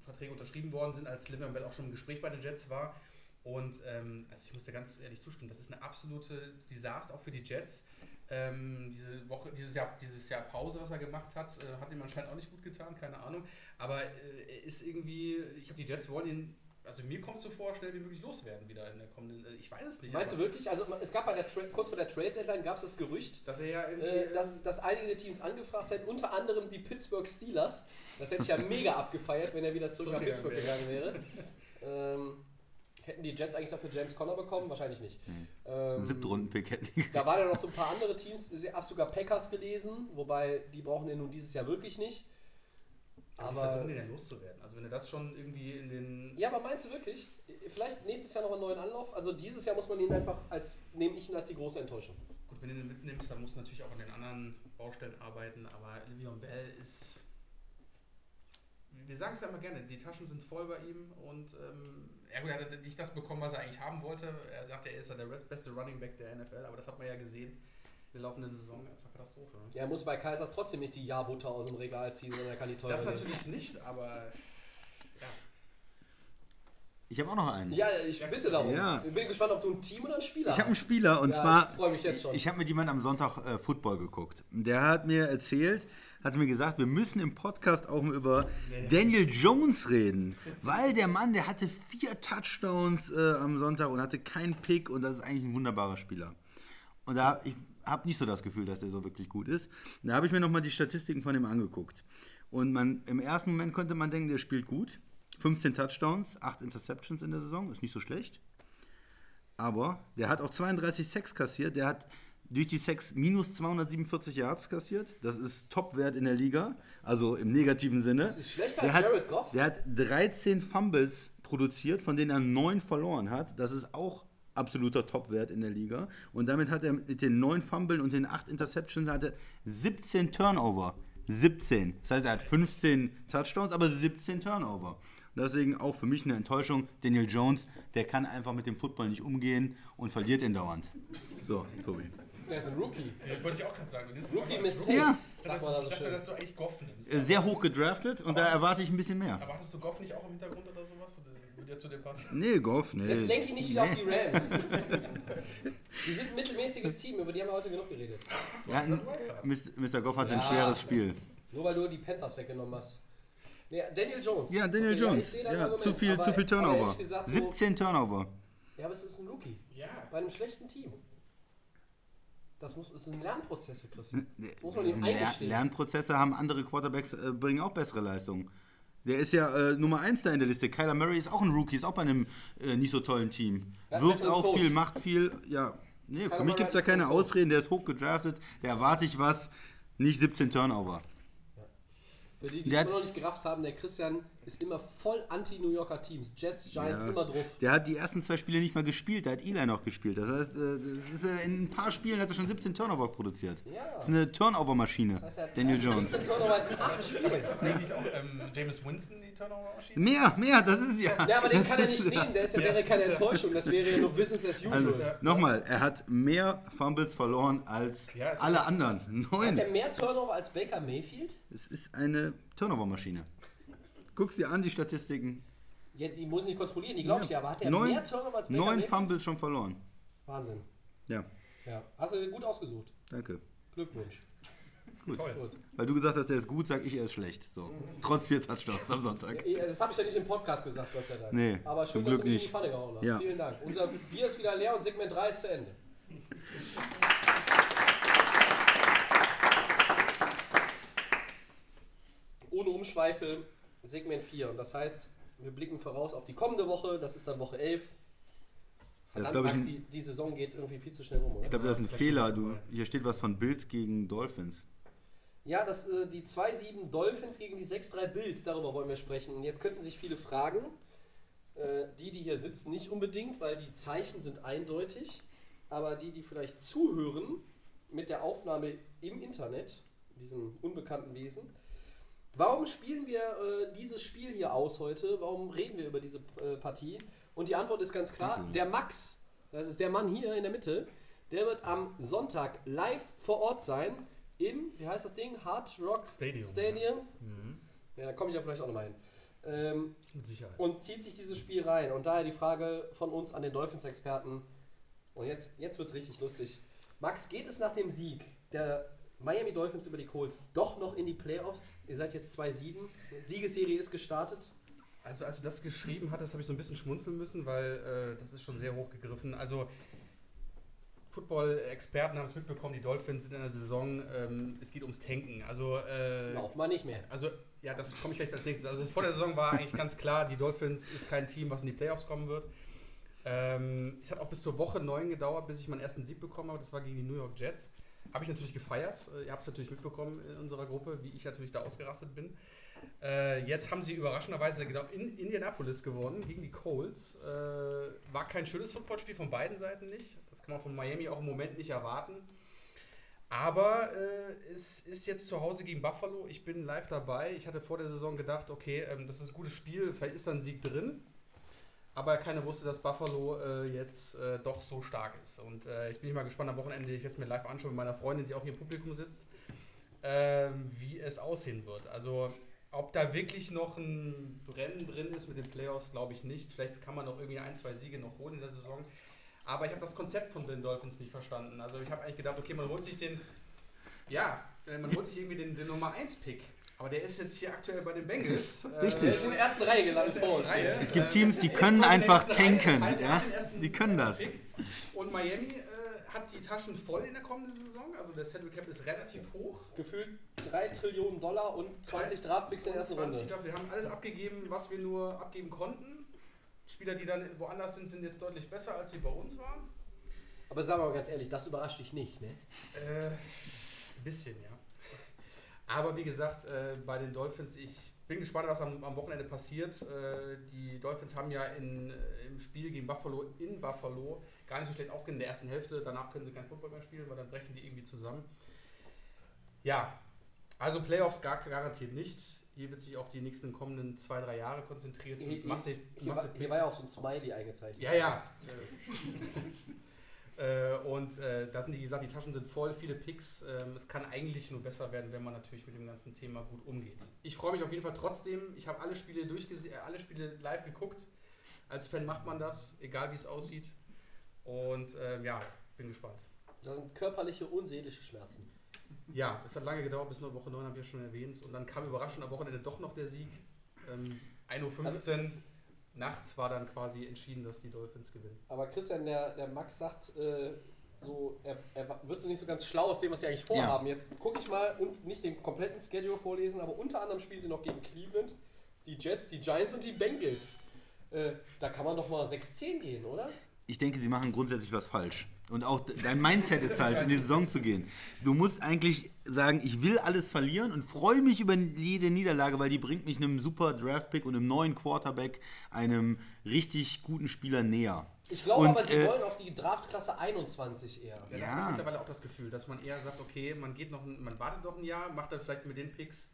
Verträge unterschrieben worden sind, als Livian Bell auch schon im Gespräch bei den Jets war. Und ähm, also ich muss dir ganz ehrlich zustimmen, das ist eine absolute Desaster auch für die Jets. Ähm, diese Woche, dieses Jahr, dieses Jahr Pause, was er gemacht hat, äh, hat ihm anscheinend auch nicht gut getan, keine Ahnung. Aber äh, ist irgendwie, ich glaube, die Jets wollen ihn, also mir kommt es so vor, schnell wie möglich loswerden wieder in der kommenden, äh, ich weiß es nicht. Meinst du wirklich? Also es gab bei der Tra kurz vor der Trade Deadline gab es das Gerücht, Dass er ja irgendwie. äh, dass, dass einige Teams angefragt hätten, unter anderem die Pittsburgh Steelers. Das hätte ich ja mega abgefeiert, wenn er wieder zurück nach Pittsburgh Zurückgegangen gegangen wäre. ähm, hätten die Jets eigentlich dafür James Conner bekommen? Wahrscheinlich nicht. Ähm, Siebtrunden-Pick hätten die Da waren ja noch so ein paar andere Teams. Ich habe sogar Packers gelesen, wobei die brauchen den nun dieses Jahr wirklich nicht. Aber die versuchen den ja loszuwerden. Also wenn er das schon irgendwie in den. ja, aber meinst du wirklich? Vielleicht nächstes Jahr noch einen neuen Anlauf? Also dieses Jahr muss man ihn einfach als, nehme ich ihn als die große Enttäuschung. Gut, wenn du den mitnimmst, dann musst du natürlich auch an den anderen Baustellen arbeiten, aber Le'Veon Bell ist. Wir sagen es ja immer gerne, die Taschen sind voll bei ihm und ähm, ja gut, er hat nicht das bekommen, was er eigentlich haben wollte. Er sagt, er ist ja der beste Running Back der NFL, aber das hat man ja gesehen der laufenden Saison. Einfach Katastrophe. ne? Ja, er muss bei Kaisers trotzdem nicht die Jahrbutter aus dem Regal ziehen, sondern er kann die teure Das nehmen. natürlich nicht, aber ja. Ich habe auch noch einen. Ja, ich bitte darum. Ja. Ich bin gespannt, ob du ein Team oder einen Spieler Ich habe einen hast. Spieler und Ja, zwar. ich freu mich jetzt schon. Ich habe mit jemandem am Sonntag äh, Football geguckt. Der hat mir erzählt, hat mir gesagt, wir müssen im Podcast auch mal über Daniel Jones reden. Weil der Mann, der hatte vier Touchdowns äh, am Sonntag und hatte keinen Pick und das ist eigentlich ein wunderbarer Spieler. Und da ich habe nicht so das Gefühl, dass der so wirklich gut ist. Da habe ich mir nochmal die Statistiken von ihm angeguckt. Und man, im ersten Moment könnte man denken, der spielt gut. 15 Touchdowns, 8 Interceptions in der Saison, ist nicht so schlecht. Aber der hat auch 32 Sacks kassiert. Der hat durch die Sacks minus 247 Yards kassiert. Das ist Topwert in der Liga. Also im negativen Sinne. Das ist schlechter der als Jared Goff. Der hat 13 Fumbles produziert, von denen er 9 verloren hat. Das ist auch absoluter Topwert in der Liga. Und damit hat er mit den 9 Fumbles und den 8 Interceptions hatte 17 Turnover. 17. Das heißt, er hat 15 Touchdowns, aber 17 Turnover. Und deswegen auch für mich eine Enttäuschung. Daniel Jones, der kann einfach mit dem Football nicht umgehen und verliert ihn dauernd. So, Tobi. Der ist ein Rookie. Ja, wollte ich auch gerade sagen. Rookie Mistakes, Ja. Ich sagt man da dachte, so ich dachte, schön. dass du eigentlich Goff nimmst. Sehr hoch gedraftet und da erwarte ich ein bisschen mehr. Aber hattest du Goff nicht auch im Hintergrund oder sowas? Oder der zu dir passen? Nee, Goff, nee. Jetzt lenk ihn nicht wieder auf die Rams. die sind ein mittelmäßiges Team, über die haben wir heute genug geredet. Ja. Mr. Goff hat ein Ja. schweres Spiel. Nur weil du die Panthers weggenommen hast. Nee, Daniel Jones. Ja, Daniel Okay, Jones. ich Ja, Argument, zu viel, aber- zu viel Turnover. gesagt so- 17 Turnover. Ja, aber es ist ein Rookie. Ja. Bei einem schlechten Team. Das, muss, das sind Lernprozesse, Christian. Das muss man ihm eingestehen. Lernprozesse haben andere Quarterbacks, äh, bringen auch bessere Leistungen. Der ist ja äh, Nummer 1 da in der Liste. Kyler Murray ist auch ein Rookie, ist auch bei einem äh, nicht so tollen Team. Ja, Wirft auch Coach. viel, macht viel. Ja, nee, für Kyler mich Murray gibt es da keine. Ausreden. Der ist hoch gedraftet. Da erwarte ich was. Nicht 17 Turnover. Für die, die Der es noch nicht gerafft haben, der Christian ist immer voll anti-New Yorker Teams. Jets, Giants, Ja. immer drauf. Der hat die ersten zwei Spiele nicht mal gespielt, da hat Eli noch gespielt. Das heißt, äh, das ist, äh, in ein paar Spielen hat er schon 17 Turnover produziert. Ja. Das ist eine Turnover-Maschine, Das heißt, hat Daniel Jones. 17 Turnover in 8 Spielen. Ist das eigentlich auch ähm, James Winston, die Turnover-Maschine? Mehr, mehr, das ist ja. Ja, aber den das kann er ist- nicht nehmen. Der ist ja, Ja, wäre das keine Enttäuschung. Das wäre ja nur Business as usual. Also, Ja. nochmal, er hat mehr Fumbles verloren als Ja, alle anderen. Hat Neun. er mehr Turnover als Baker Mayfield? Es ist eine Turnover-Maschine. Guck's dir an, die Statistiken. Ja, die muss ich nicht kontrollieren, die glaube ich ja. Aber hat er Neun- mehr Turnover als Baker Neun? Fumbles schon verloren. Wahnsinn. Ja, Ja, hast du gut ausgesucht. danke. Glückwunsch. Gut. Toll. Weil du gesagt hast, der ist gut, sag ich, er ist schlecht. So. Trotz vier Touchdowns am Sonntag. Das habe ich ja nicht im Podcast gesagt, Gott sei Dank. Nee, Aber schön, dass du mich in die nicht. Pfanne gehauen hast. Ja. Vielen Dank. Unser Bier ist wieder leer und Segment 3 ist zu Ende. Ohne Umschweife, Segment 4. Und das heißt, wir blicken voraus auf die kommende Woche. Das ist dann Woche 11. Verdammt, glaub ich, Max, ein- die, Saison geht irgendwie viel zu schnell rum, oder? Ich glaube, das ist ein das Fehler. Du, hier steht was von Bills gegen Dolphins. Ja, das, äh, die 2-7 Dolphins gegen die 6-3 Bills, darüber wollen wir sprechen. Und jetzt könnten sich viele fragen, äh, die, die hier sitzen, nicht unbedingt, weil die Zeichen sind eindeutig, aber die, die vielleicht zuhören mit der Aufnahme im Internet, diesem unbekannten Wesen, warum spielen wir äh, dieses Spiel hier aus heute? Warum reden wir über diese äh, Partie? Und die Antwort ist ganz klar, Danke. der Max, das ist der Mann hier in der Mitte, der wird am Sonntag live vor Ort sein im, wie heißt das Ding? Hard Rock Stadium, Stadium. Mhm. Ja, da komme ich ja vielleicht auch nochmal hin. Ähm, Mit Sicherheit. und zieht sich dieses Spiel rein. Und daher die Frage von uns an den Dolphins-Experten. Und jetzt, jetzt wird es richtig lustig. Max, geht es nach dem Sieg der Miami Dolphins über die Colts doch noch in die Playoffs? Ihr seid jetzt 2-7. Siegesserie ist gestartet. Also als du das geschrieben hattest, habe ich so ein bisschen schmunzeln müssen, weil äh, das ist schon sehr hoch gegriffen. Also Football-Experten haben es mitbekommen, die Dolphins sind in der Saison, ähm, es geht ums Tanken. Also, äh, Lauf mal nicht mehr. also ja, das komme ich vielleicht als nächstes. Also vor der Saison war eigentlich ganz klar, die Dolphins ist kein Team, was in die Playoffs kommen wird. Ähm, es hat auch bis zur Woche 9 gedauert, bis ich meinen ersten Sieg bekommen habe. Das war gegen die New York Jets. Habe ich natürlich gefeiert. Äh, Ihr habt es natürlich mitbekommen in unserer Gruppe, wie ich natürlich da ausgerastet bin. Äh, jetzt haben sie überraschenderweise genau in Indianapolis gewonnen gegen die Colts. Äh, war kein schönes Footballspiel von beiden Seiten nicht. Das kann man von Miami auch im Moment nicht erwarten. Aber äh, es ist jetzt zu Hause gegen Buffalo. Ich bin live dabei. Ich hatte vor der Saison gedacht, okay, ähm, das ist ein gutes Spiel, vielleicht ist da ein Sieg drin. Aber keiner wusste, dass Buffalo äh, jetzt äh, doch so stark ist. Und äh, ich bin mal gespannt am Wochenende, ich es mir live anschauen mit meiner Freundin, die auch hier im Publikum sitzt, ähm, wie es aussehen wird. Also ob da wirklich noch ein Rennen drin ist mit den Playoffs, glaube ich nicht. Vielleicht kann man noch irgendwie ein, zwei Siege noch holen in der Saison. Aber ich habe das Konzept von den Dolphins nicht verstanden. Also ich habe eigentlich gedacht, okay, man holt sich den, ja, äh, man holt sich irgendwie den, den Nummer 1 Pick. Aber der ist jetzt hier aktuell bei den Bengals. Richtig. Der ist in der ersten Reihe gelandet vor uns. Reihe. Es gibt Äh, Teams, die können einfach tanken, Das heißt, er ja? Die können das. Und Miami äh, hat die Taschen voll in der kommenden Saison. Also der Salary Cap ist relativ hoch. Gefühlt 3 Trillionen Dollar und 20 Draftpicks in der ersten 20 Runde. Draft. Wir haben alles abgegeben, was wir nur abgeben konnten. Spieler, die dann woanders sind, sind jetzt deutlich besser, als sie bei uns waren. Aber sagen wir mal ganz ehrlich, das überrascht dich nicht, ne? Äh, ein bisschen, ja. Aber wie gesagt, äh, bei den Dolphins, ich bin gespannt, was am, am Wochenende passiert. Äh, die Dolphins haben ja in, äh, im Spiel gegen Buffalo in Buffalo gar nicht so schlecht ausgehen in der ersten Hälfte. Danach können sie kein Football mehr spielen, weil dann brechen die irgendwie zusammen. Ja, also Playoffs gar, garantiert nicht. Hier wird sich auf die nächsten kommenden zwei, drei Jahre konzentriert. Hier, mit massiv, hier, war, massiv hier war ja auch so ein Smiley eingezeichnet. ja, ja. Äh, und äh, da sind die, wie gesagt, die Taschen sind voll, viele Picks. Ähm, es kann eigentlich nur besser werden, wenn man natürlich mit dem ganzen Thema gut umgeht. Ich freue mich auf jeden Fall trotzdem. Ich habe alle Spiele durchgesehen, äh, alle Spiele live geguckt. Als Fan macht man das, egal wie es aussieht. Und ähm, ja, bin gespannt. Das sind körperliche und seelische Schmerzen. Ja, es hat lange gedauert, bis nur Woche 9 haben wir schon erwähnt. Und dann kam überraschend am Wochenende doch noch der Sieg. Ähm, 1.15 Uhr nachts war dann quasi entschieden, dass die Dolphins gewinnen. Aber Christian, der, der Max sagt, äh, so, er, er wird so nicht so ganz schlau aus dem, was sie eigentlich vorhaben. Jetzt gucke ich mal und nicht den kompletten Schedule vorlesen, aber unter anderem spielen sie noch gegen Cleveland, die Jets, die Giants und die Bengals. Äh, da kann man doch mal 6-10 gehen, oder? Ich denke, sie machen grundsätzlich was falsch. Und auch de- dein Mindset ist halt, in die Saison zu gehen. Du musst eigentlich sagen, ich will alles verlieren und freue mich über jede Niederlage, weil die bringt mich einem super Draftpick und einem neuen Quarterback, einem richtig guten Spieler näher. Ich glaube Und, aber, sie äh, wollen auf die Draftklasse 21 eher. Ja, da Ja. habe ich mittlerweile auch das Gefühl, dass man eher sagt, okay, man geht noch, ein, man wartet noch ein Jahr, macht dann vielleicht mit den Picks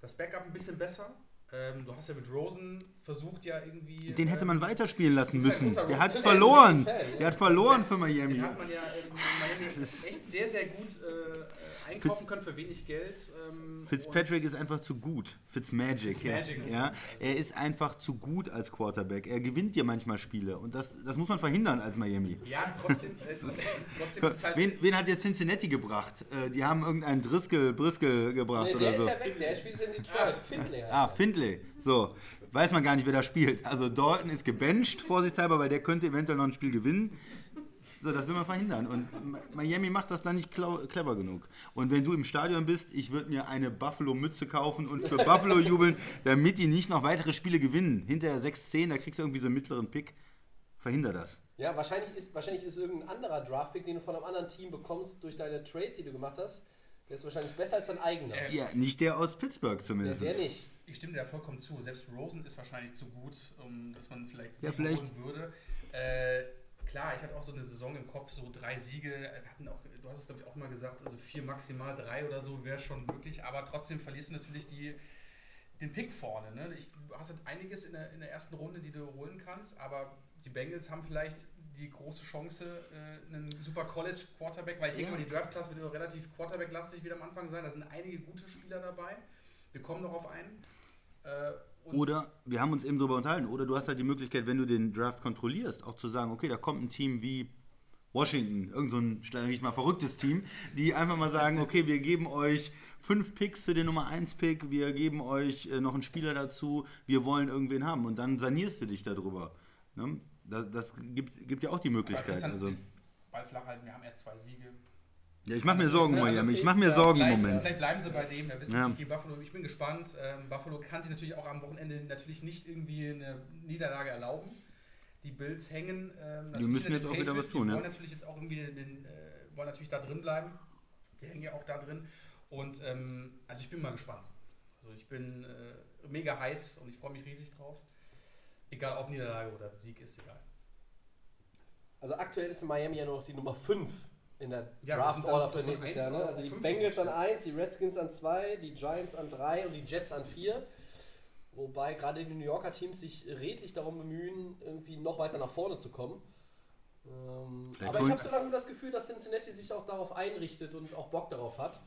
das Backup ein bisschen besser. Ähm, du hast ja mit Rosen versucht ja irgendwie. Den hätte ähm, man weiterspielen lassen müssen. Der hat verloren. Der hat verloren für Miami. Den hat man ja in Miami Miami echt sehr, sehr gut äh, einkaufen Fitz, können für wenig Geld. Ähm, Fitzpatrick ist einfach zu gut. Fitzmagic. Fitzmagic ja. ja. Er ist einfach zu gut als Quarterback. Er gewinnt dir manchmal Spiele und das, das muss man verhindern als Miami. Ja, trotzdem. Äh, trotzdem ist halt wen, wen, hat jetzt Cincinnati gebracht? Äh, die haben irgendeinen Driscoll, Briscoe gebracht nee, oder der so. Der ist ja weg, der spielt in Detroit. Findlay. Ah, Findlay. So, weiß man gar nicht, wer da spielt. Also Dalton ist gebencht, vorsichtshalber, weil der könnte eventuell noch ein Spiel gewinnen. So, das will man verhindern. Und Miami macht das dann nicht clever genug. Und wenn du im Stadion bist, ich würde mir eine Buffalo-Mütze kaufen und für Buffalo jubeln, damit die nicht noch weitere Spiele gewinnen. Hinterher 6-10, da kriegst du irgendwie so einen mittleren Pick. Verhinder das. Ja, wahrscheinlich ist, wahrscheinlich ist irgendein anderer Draftpick, den du von einem anderen Team bekommst durch deine Trades, die du gemacht hast, der ist wahrscheinlich besser als dein eigener. Ja, nicht der aus Pittsburgh zumindest. Der, der nicht. Ich stimme dir vollkommen zu. Selbst Rosen ist wahrscheinlich zu gut, um, dass man vielleicht ja, vielleicht. holen würde. Äh, klar, ich hatte auch so eine Saison im Kopf, so drei Siege. Wir hatten auch, du hast es glaube ich auch mal gesagt, also vier maximal drei oder so wäre schon möglich, aber trotzdem verlierst du natürlich die, den Pick vorne. Ne? Ich, du hast halt einiges in der, in der ersten Runde, die du holen kannst, aber die Bengals haben vielleicht die große Chance, äh, einen super College Quarterback, weil ich denke mal, die Draft-Class wird relativ Quarterback-lastig wieder am Anfang sein. Da sind einige gute Spieler dabei. Wir kommen noch auf einen. Äh, oder wir haben uns eben darüber unterhalten, oder du hast halt die Möglichkeit, wenn du den Draft kontrollierst, auch zu sagen, okay, da kommt ein Team wie Washington, irgend so ein, ich mal, verrücktes Team, die einfach mal sagen, okay, wir geben euch fünf Picks für den Nummer 1 Pick, wir geben euch äh, noch einen Spieler dazu, wir wollen irgendwen haben und dann sanierst du dich darüber. Ne? Das, das gibt, gibt ja auch die Möglichkeit. Also. Ball flach halten, wir haben erst zwei Siege. Ja, ich mache mir Sorgen, also, Miami. Ich mache mir Sorgen im Moment. Vielleicht bleiben sie bei dem. Wir wissen ja. nicht gegen Buffalo. Ich bin gespannt. Ähm, Buffalo kann sich natürlich auch am Wochenende natürlich nicht irgendwie eine Niederlage erlauben. Die Bills hängen. Ähm, wir müssen jetzt auch wieder was tun. Die wollen natürlich jetzt auch irgendwie den, äh, wollen natürlich da drin bleiben. Die hängen ja auch da drin. Und ähm, also ich bin mal gespannt. Also ich bin äh, mega heiß und ich freue mich riesig drauf. Egal ob Niederlage oder Sieg ist egal. Also aktuell ist in Miami ja nur noch die Nummer 5 in der ja, Draft Order für nächstes Jahr. Ne? Also die Bengals an 1, die Redskins an 2, die Giants an 3 und die Jets an 4. Wobei gerade die New Yorker Teams sich redlich darum bemühen, irgendwie noch weiter nach vorne zu kommen. Ähm, aber ich habe so langsam das Gefühl, dass Cincinnati sich auch darauf einrichtet und auch Bock darauf hat.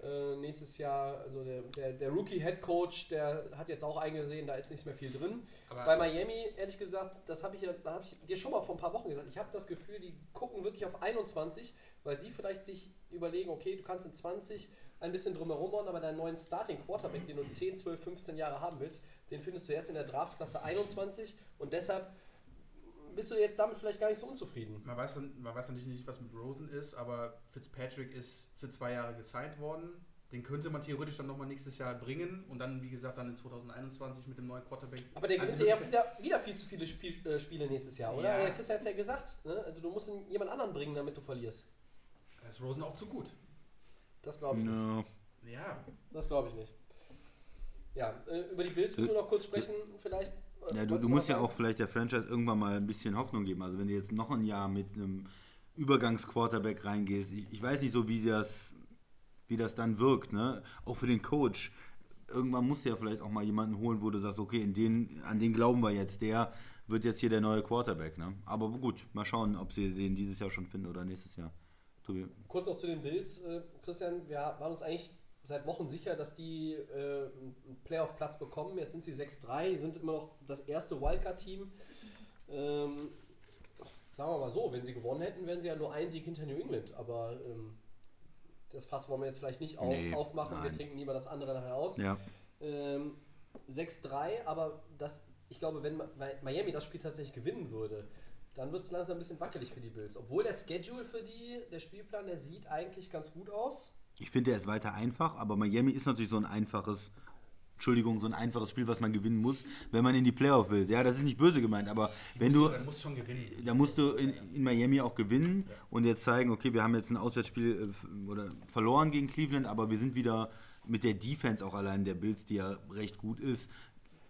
Äh, nächstes Jahr, also der, der, der Rookie-Head Coach, der hat jetzt auch eingesehen, da ist nicht mehr viel drin. Aber Bei Miami, ehrlich gesagt, das habe ich, ja, hab ich dir schon mal vor ein paar Wochen gesagt, ich habe das Gefühl, die gucken wirklich auf 21, weil sie vielleicht sich überlegen, okay, du kannst in 20 ein bisschen drumherum bauen, aber deinen neuen Starting Quarterback, den du 10, 12, 15 Jahre haben willst, den findest du erst in der Draftklasse 21 und deshalb bist du jetzt damit vielleicht gar nicht so unzufrieden. Man weiß, man weiß natürlich nicht, was mit Rosen ist, aber Fitzpatrick ist für zwei Jahre gesigned worden. Den könnte man theoretisch dann nochmal nächstes Jahr bringen und dann, wie gesagt, dann in 2021 mit dem neuen Quarterback. Aber der gewinnt also ja wieder, wieder viel zu viele äh, Spiele nächstes Jahr, oder? Ja. Christian hat es ja gesagt. Ne? Also du musst jemand anderen bringen, damit du verlierst. Da ist Rosen auch zu gut. Das glaube ich no. nicht. Ja. Das glaube ich nicht. Ja, äh, über die Bills müssen wir noch kurz sprechen, vielleicht. Ja, du, du musst ja auch vielleicht der Franchise irgendwann mal ein bisschen Hoffnung geben. Also wenn du jetzt noch ein Jahr mit einem Übergangsquarterback reingehst, ich, ich weiß nicht so, wie das, wie das dann wirkt, ne? Auch für den Coach. Irgendwann musst du ja vielleicht auch mal jemanden holen, wo du sagst, okay, in den, an den glauben wir jetzt, der wird jetzt hier der neue Quarterback. Ne? Aber gut, mal schauen, ob sie den dieses Jahr schon finden oder nächstes Jahr. Tobi. Kurz noch zu den Bills, äh, Christian. Wir waren uns eigentlich seit Wochen sicher, dass die äh, einen Playoff-Platz bekommen. Jetzt sind sie 6-3, sind immer noch das erste Wildcard-Team. Ähm, sagen wir mal so, wenn sie gewonnen hätten, wären sie ja nur ein Sieg hinter New England. Aber ähm, das Fass wollen wir jetzt vielleicht nicht auf, nee, aufmachen. Nein. Wir trinken lieber das andere nachher aus. Ja. Ähm, 6-3, aber das, ich glaube, wenn Miami das Spiel tatsächlich gewinnen würde, dann wird es langsam ein bisschen wackelig für die Bills. Obwohl der Schedule für die, der Spielplan, der sieht eigentlich ganz gut aus. Ich finde, er ist weiter einfach, aber Miami ist natürlich so ein einfaches, Entschuldigung, so ein einfaches Spiel, was man gewinnen muss, wenn man in die Playoff will. Ja, das ist nicht böse gemeint, aber die wenn du, du musst schon gewinnen. Da musst du in, in Miami auch gewinnen ja. und jetzt zeigen, okay, wir haben jetzt ein Auswärtsspiel äh, oder verloren gegen Cleveland, aber wir sind wieder mit der Defense auch allein der Bills, die ja recht gut ist,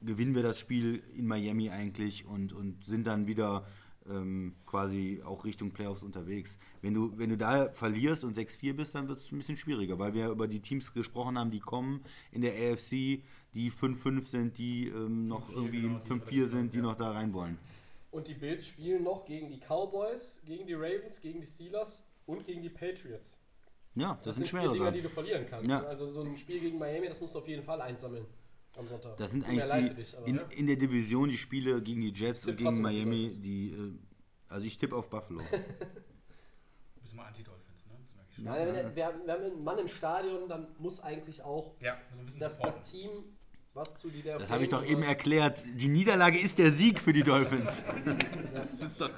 gewinnen wir das Spiel in Miami eigentlich und, und sind dann wieder ähm, quasi auch Richtung Playoffs unterwegs. Wenn du, wenn du da verlierst und 6-4 bist, dann wird es ein bisschen schwieriger, weil wir ja über die Teams gesprochen haben, die kommen in der AFC, die 5-5 sind, die ähm, noch irgendwie genau, 5-4 sind, die ja. noch da rein wollen. Und die Bills spielen noch gegen die Cowboys, gegen die Ravens, gegen die Steelers und gegen die Patriots. Ja, das, Das, sind sind schwere Dinger, die du verlieren kannst. Ja. Also so ein Spiel gegen Miami, das musst du auf jeden Fall einsammeln am Sonntag. Das sind eigentlich dich, aber die, in, ja. in der Division die Spiele gegen die Jets und gegen Miami, die, äh, also ich tippe auf Buffalo. Du bist mal Anti-Dolphins, ne? Das merke ich schon. Nein, wenn der, wir, haben, wir haben einen Mann im Stadion, dann muss eigentlich auch Ja, so ein bisschen das, das Team, was zu die der Das habe ich doch eben erklärt. Die Niederlage ist der Sieg für die Dolphins. das ist doch,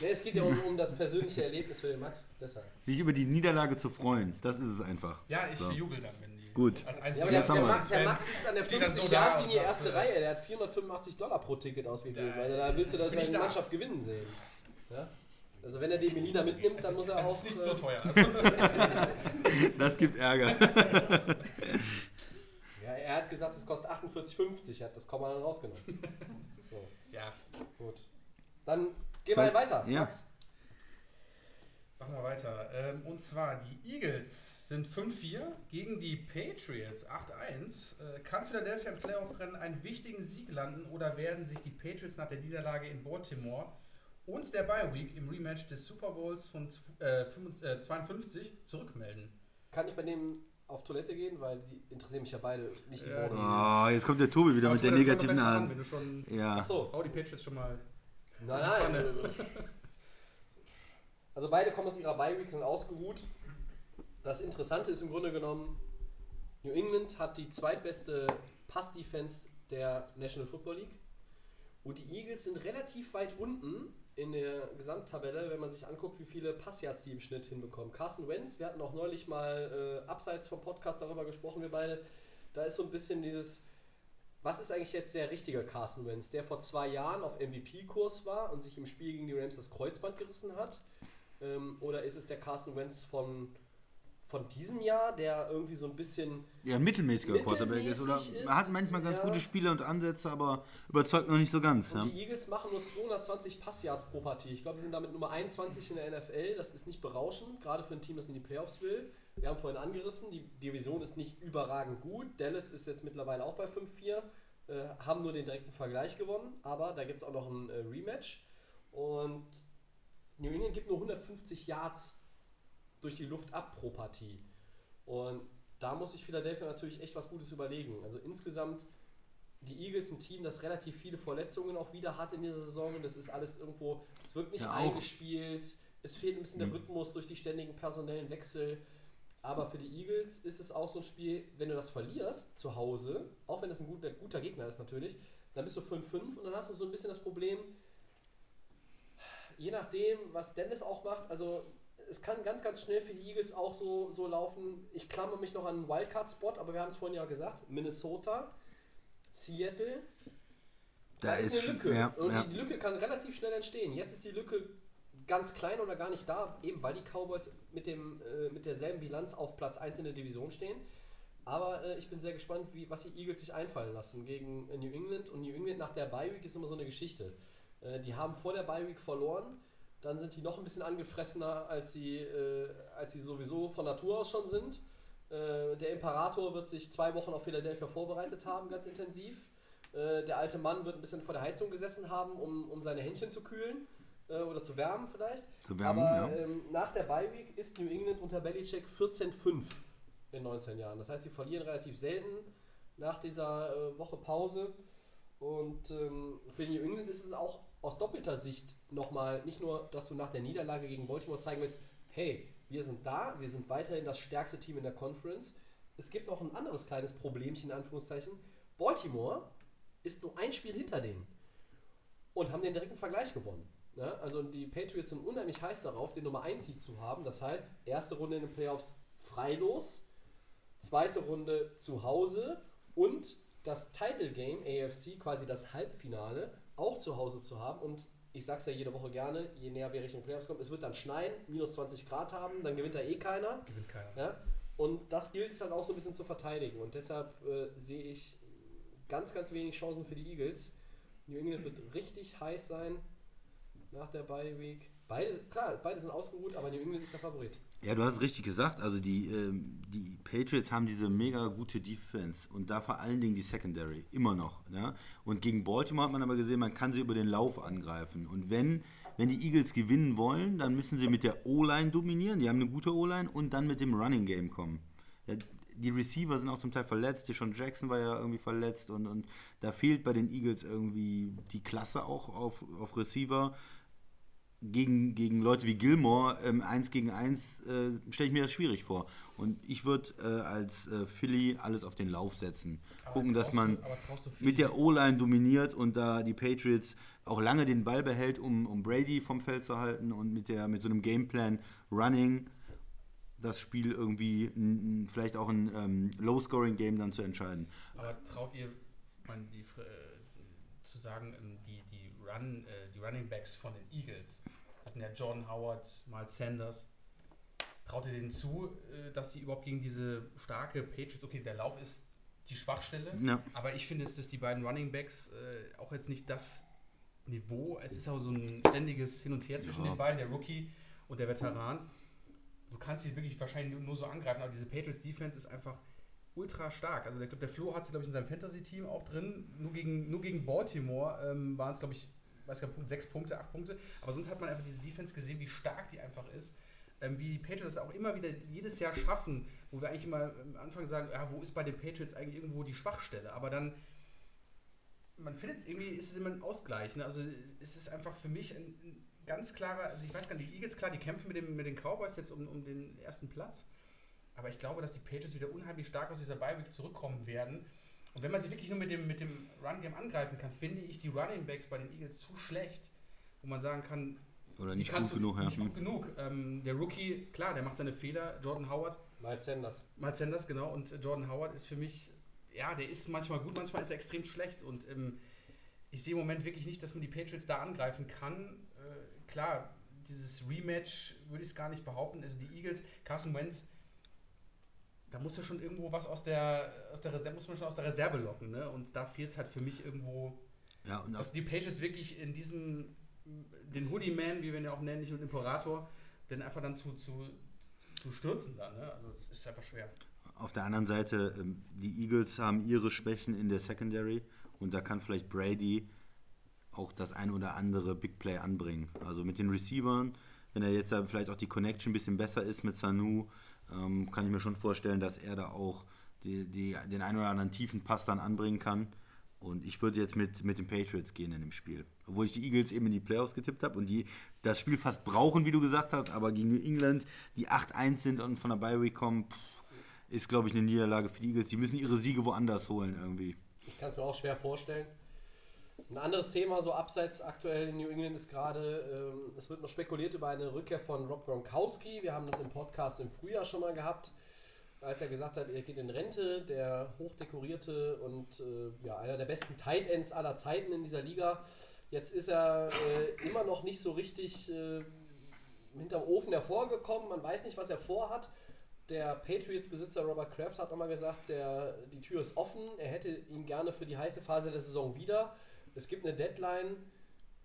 Nee, es geht ja um, um das persönliche Erlebnis für den Max, deshalb. sich über die Niederlage zu freuen, das ist es einfach. Ja, ich So. jubel dann, wenn Gut. als Ja, aber der, Jetzt der, haben Max, der Max sitzt an der steht dann so 50-Jahr-Linie, da und erste Reihe, der hat 485 Dollar pro Ticket ausgegeben. Da- Also da willst du das deine da. Mannschaft gewinnen sehen. Ja? Also wenn er den Melina mitnimmt, dann muss er es auch... ist nicht äh, so teuer. Also, Das gibt Ärger. Ja, er hat gesagt, es kostet 48,50. Er hat das Komma dann rausgenommen. So, ja, gut. Dann gehen wir weiter. Ja. Max. Machen wir weiter. Ähm, und zwar, die Eagles sind 5-4 gegen die Patriots 8-1. Äh, kann Philadelphia im Playoff-Rennen einen wichtigen Sieg landen oder werden sich die Patriots nach der Niederlage in Baltimore und der Bye Week im Rematch des Super Bowls von äh, 55 äh, 52 zurückmelden? Kann ich bei dem auf Toilette gehen, weil die interessieren mich ja beide nicht die Ja, Borden. Oh, jetzt kommt der Tobi wieder Aber mit der negativen schon Ja. Achso, hau die Patriots schon mal. nein, nein. Also beide kommen aus ihrer Bye-Week, sind ausgeruht. Das Interessante ist im Grunde genommen, New England hat die zweitbeste Pass-Defense der National Football League. Und die Eagles sind relativ weit unten in der Gesamttabelle, wenn man sich anguckt, wie viele Passyards die im Schnitt hinbekommen. Carson Wentz, wir hatten auch neulich mal äh, abseits vom Podcast darüber gesprochen, wir beide. Da ist so ein bisschen dieses, was ist eigentlich jetzt der richtige Carson Wentz, der vor zwei Jahren auf MVP-Kurs war und sich im Spiel gegen die Rams das Kreuzband gerissen hat? Ähm, oder ist es der Carson Wentz von, von diesem Jahr, der irgendwie so ein bisschen Ja, ein mittelmäßiger Quarterback ist. Oder er hat ist, manchmal ganz ja. gute Spiele und Ansätze, aber überzeugt noch nicht so ganz. Ja. die Eagles machen nur 220 Passyards pro Partie. Ich glaube, sie sind damit Nummer 21 in der NFL. Das ist nicht berauschend, gerade für ein Team, das in die Playoffs will. Wir haben vorhin angerissen, die Division ist nicht überragend gut. Dallas ist jetzt mittlerweile auch bei 5-4, äh, haben nur den direkten Vergleich gewonnen, aber da gibt es auch noch ein äh, Rematch. Und New England gibt nur 150 Yards durch die Luft ab pro Partie. Und da muss sich Philadelphia natürlich echt was Gutes überlegen. Also insgesamt die Eagles ein Team, das relativ viele Verletzungen auch wieder hat in dieser Saison. Und das ist alles irgendwo, es wird nicht Ja, eingespielt. Es fehlt ein bisschen der Rhythmus durch die ständigen personellen Wechsel. Aber für die Eagles ist es auch so ein Spiel, wenn du das verlierst zu Hause, auch wenn das ein guter, guter Gegner ist natürlich, dann bist du 5-5 und dann hast du so ein bisschen das Problem, je nachdem, was Dennis auch macht, also es kann ganz, ganz schnell für die Eagles auch so, so laufen. Ich klammer mich noch an einen Wildcard-Spot, aber wir haben es vorhin ja gesagt, Minnesota, Seattle, da, ist eine Lücke. Ja, und ja. die Lücke kann relativ schnell entstehen. Jetzt ist die Lücke ganz klein oder gar nicht da, eben weil die Cowboys mit, dem, äh, mit derselben Bilanz auf Platz 1 in der Division stehen. Aber äh, ich bin sehr gespannt, wie, was die Eagles sich einfallen lassen gegen New England. Und New England nach der Bye Week ist immer so eine Geschichte. Äh, die haben vor der Bye Week verloren, dann sind die noch ein bisschen angefressener, als sie, äh, als sie sowieso von Natur aus schon sind. Äh, der Imperator wird sich zwei Wochen auf Philadelphia vorbereitet haben, ganz intensiv. Äh, der alte Mann wird ein bisschen vor der Heizung gesessen haben, um, um seine Händchen zu kühlen oder zu wärmen vielleicht. Zu wärmen, Aber ja. ähm, nach der Bye Week ist New England unter Belichick 14-5 in 19 Jahren. Das heißt, die verlieren relativ selten nach dieser äh, Woche Pause. Und ähm, für New England ist es auch aus doppelter Sicht nochmal, nicht nur, dass du nach der Niederlage gegen Baltimore zeigen willst, hey, wir sind da, wir sind weiterhin das stärkste Team in der Conference. Es gibt noch ein anderes kleines Problemchen, in Anführungszeichen. Baltimore ist nur ein Spiel hinter denen und haben den direkten Vergleich gewonnen. Ja, also die Patriots sind unheimlich heiß darauf, den Nummer 1 Seed zu haben. Das heißt, erste Runde in den Playoffs freilos, zweite Runde zu Hause und das Title Game AFC, quasi das Halbfinale, auch zu Hause zu haben. Und ich sag's ja jede Woche gerne, je näher wir Richtung Playoffs kommen, es wird dann schneien, minus 20 Grad haben, dann gewinnt da eh keiner. Gewinnt keiner. Ja? Und das gilt es dann auch so ein bisschen zu verteidigen. Und deshalb äh, sehe ich ganz, ganz wenig Chancen für die Eagles. New England wird richtig heiß sein nach der Bye Week. Beide, klar, beide sind ausgeruht, aber New England ist der Favorit. Ja, du hast richtig gesagt. Also die, ähm, die Patriots haben diese mega gute Defense und da vor allen Dingen die Secondary, immer noch. Ja? Und gegen Baltimore hat man aber gesehen, man kann sie über den Lauf angreifen. Und wenn, wenn die Eagles gewinnen wollen, dann müssen sie mit der O-Line dominieren. Die haben eine gute O-Line und dann mit dem Running Game kommen. Ja, die Receiver sind auch zum Teil verletzt. Schon Jackson war ja irgendwie verletzt und, und da fehlt bei den Eagles irgendwie die Klasse auch auf, auf Receiver. Gegen, gegen Leute wie Gilmore, ähm, 1 gegen 1, äh, stelle ich mir das schwierig vor. Und ich würde äh, als äh, Philly alles auf den Lauf setzen. Aber Gucken, dass man du- mit der O-Line dominiert und da die Patriots auch lange den Ball behält, um, um Brady vom Feld zu halten und mit, der, mit so einem Gameplan Running das Spiel irgendwie n, vielleicht auch ein ähm, Low-Scoring-Game dann zu entscheiden. Aber traut ihr, man, die, äh, zu sagen, ähm, die, Run, äh, die Running Backs von den Eagles, das sind ja Jordan Howard, Miles Sanders, traut ihr denen zu, äh, dass sie überhaupt gegen diese starke Patriots, okay, der Lauf ist die Schwachstelle, Ja. aber ich finde jetzt, dass die beiden Running Backs äh, auch jetzt nicht das Niveau, es ist auch so ein ständiges Hin und Her zwischen Ja. den beiden, der Rookie und der Veteran. Du kannst sie wirklich wahrscheinlich nur so angreifen, aber diese Patriots Defense ist einfach ultra stark. Also ich glaube, der Flo hat sie, glaube ich, in seinem Fantasy-Team auch drin. Nur gegen, nur gegen Baltimore ähm, waren es, glaube ich, weiß gar nicht, sechs Punkte, acht Punkte. Aber sonst hat man einfach diese Defense gesehen, wie stark die einfach ist. Ähm, wie die Patriots das auch immer wieder jedes Jahr schaffen, wo wir eigentlich immer am Anfang sagen, ja, wo ist bei den Patriots eigentlich irgendwo die Schwachstelle? Aber dann, man findet es irgendwie, ist es immer ein Ausgleich. Ne? Also es ist einfach für mich ein, ein ganz klarer, also ich weiß gar nicht, die Eagles, klar, die kämpfen mit, dem, mit den Cowboys jetzt um, um den ersten Platz. Aber ich glaube, dass die Patriots wieder unheimlich stark aus dieser Bye-Week zurückkommen werden. Und wenn man sie wirklich nur mit dem, mit dem Run-Game angreifen kann, finde ich die Running Backs bei den Eagles zu schlecht, wo man sagen kann, Oder die nicht gut kannst du genug. Ja. Nicht gut genug. Ähm, der Rookie, klar, der macht seine Fehler. Jordan Howard, Miles Sanders. Miles Sanders, genau. Und Jordan Howard ist für mich, ja, der ist manchmal gut, manchmal ist er extrem schlecht. Und ähm, ich sehe im Moment wirklich nicht, dass man die Patriots da angreifen kann. Äh, klar, dieses Rematch würde ich es gar nicht behaupten. Also die Eagles, Carson Wentz, da muss ja schon irgendwo was aus der, aus der, Reserve, muss man schon aus der Reserve locken. Ne? Und da fehlt es halt für mich irgendwo Ja, und auf, dass die Patriots wirklich in diesem, den Hoodie Man, wie wir ihn ja auch nennen, nicht den Imperator, den einfach dann zu, zu, zu stürzen dann. Ne? Also das ist einfach schwer. auf der anderen Seite, ähm, die Eagles haben ihre Schwächen in der Secondary und da kann vielleicht Brady auch das ein oder andere Big Play anbringen. Also mit den Receivern, wenn er jetzt vielleicht auch die Connection ein bisschen besser ist mit Sanu, ähm, kann ich mir schon vorstellen, dass er da auch die, die, den einen oder anderen tiefen Pass dann anbringen kann. Und ich würde jetzt mit, mit den Patriots gehen in dem Spiel. Obwohl ich die Eagles eben in die Playoffs getippt habe und die das Spiel fast brauchen, wie du gesagt hast, aber gegen New England, die 8-1 sind und von der Bye Week kommen, ist, glaube ich, eine Niederlage für die Eagles. Die müssen ihre Siege woanders holen irgendwie. Ich kann es mir auch schwer vorstellen. Ein anderes Thema, so abseits aktuell in New England, ist gerade, ähm, es wird noch spekuliert über eine Rückkehr von Rob Gronkowski. Wir haben das im Podcast im Frühjahr schon mal gehabt, als er gesagt hat, er geht in Rente, der hochdekorierte und äh, ja, einer der besten Tight Ends aller Zeiten in dieser Liga. Jetzt ist er äh, immer noch nicht so richtig äh, hinterm Ofen hervorgekommen. Man weiß nicht, was er vorhat. Der Patriots-Besitzer Robert Kraft hat nochmal gesagt, der, die Tür ist offen. Er hätte ihn gerne für die heiße Phase der Saison wieder. Es gibt eine Deadline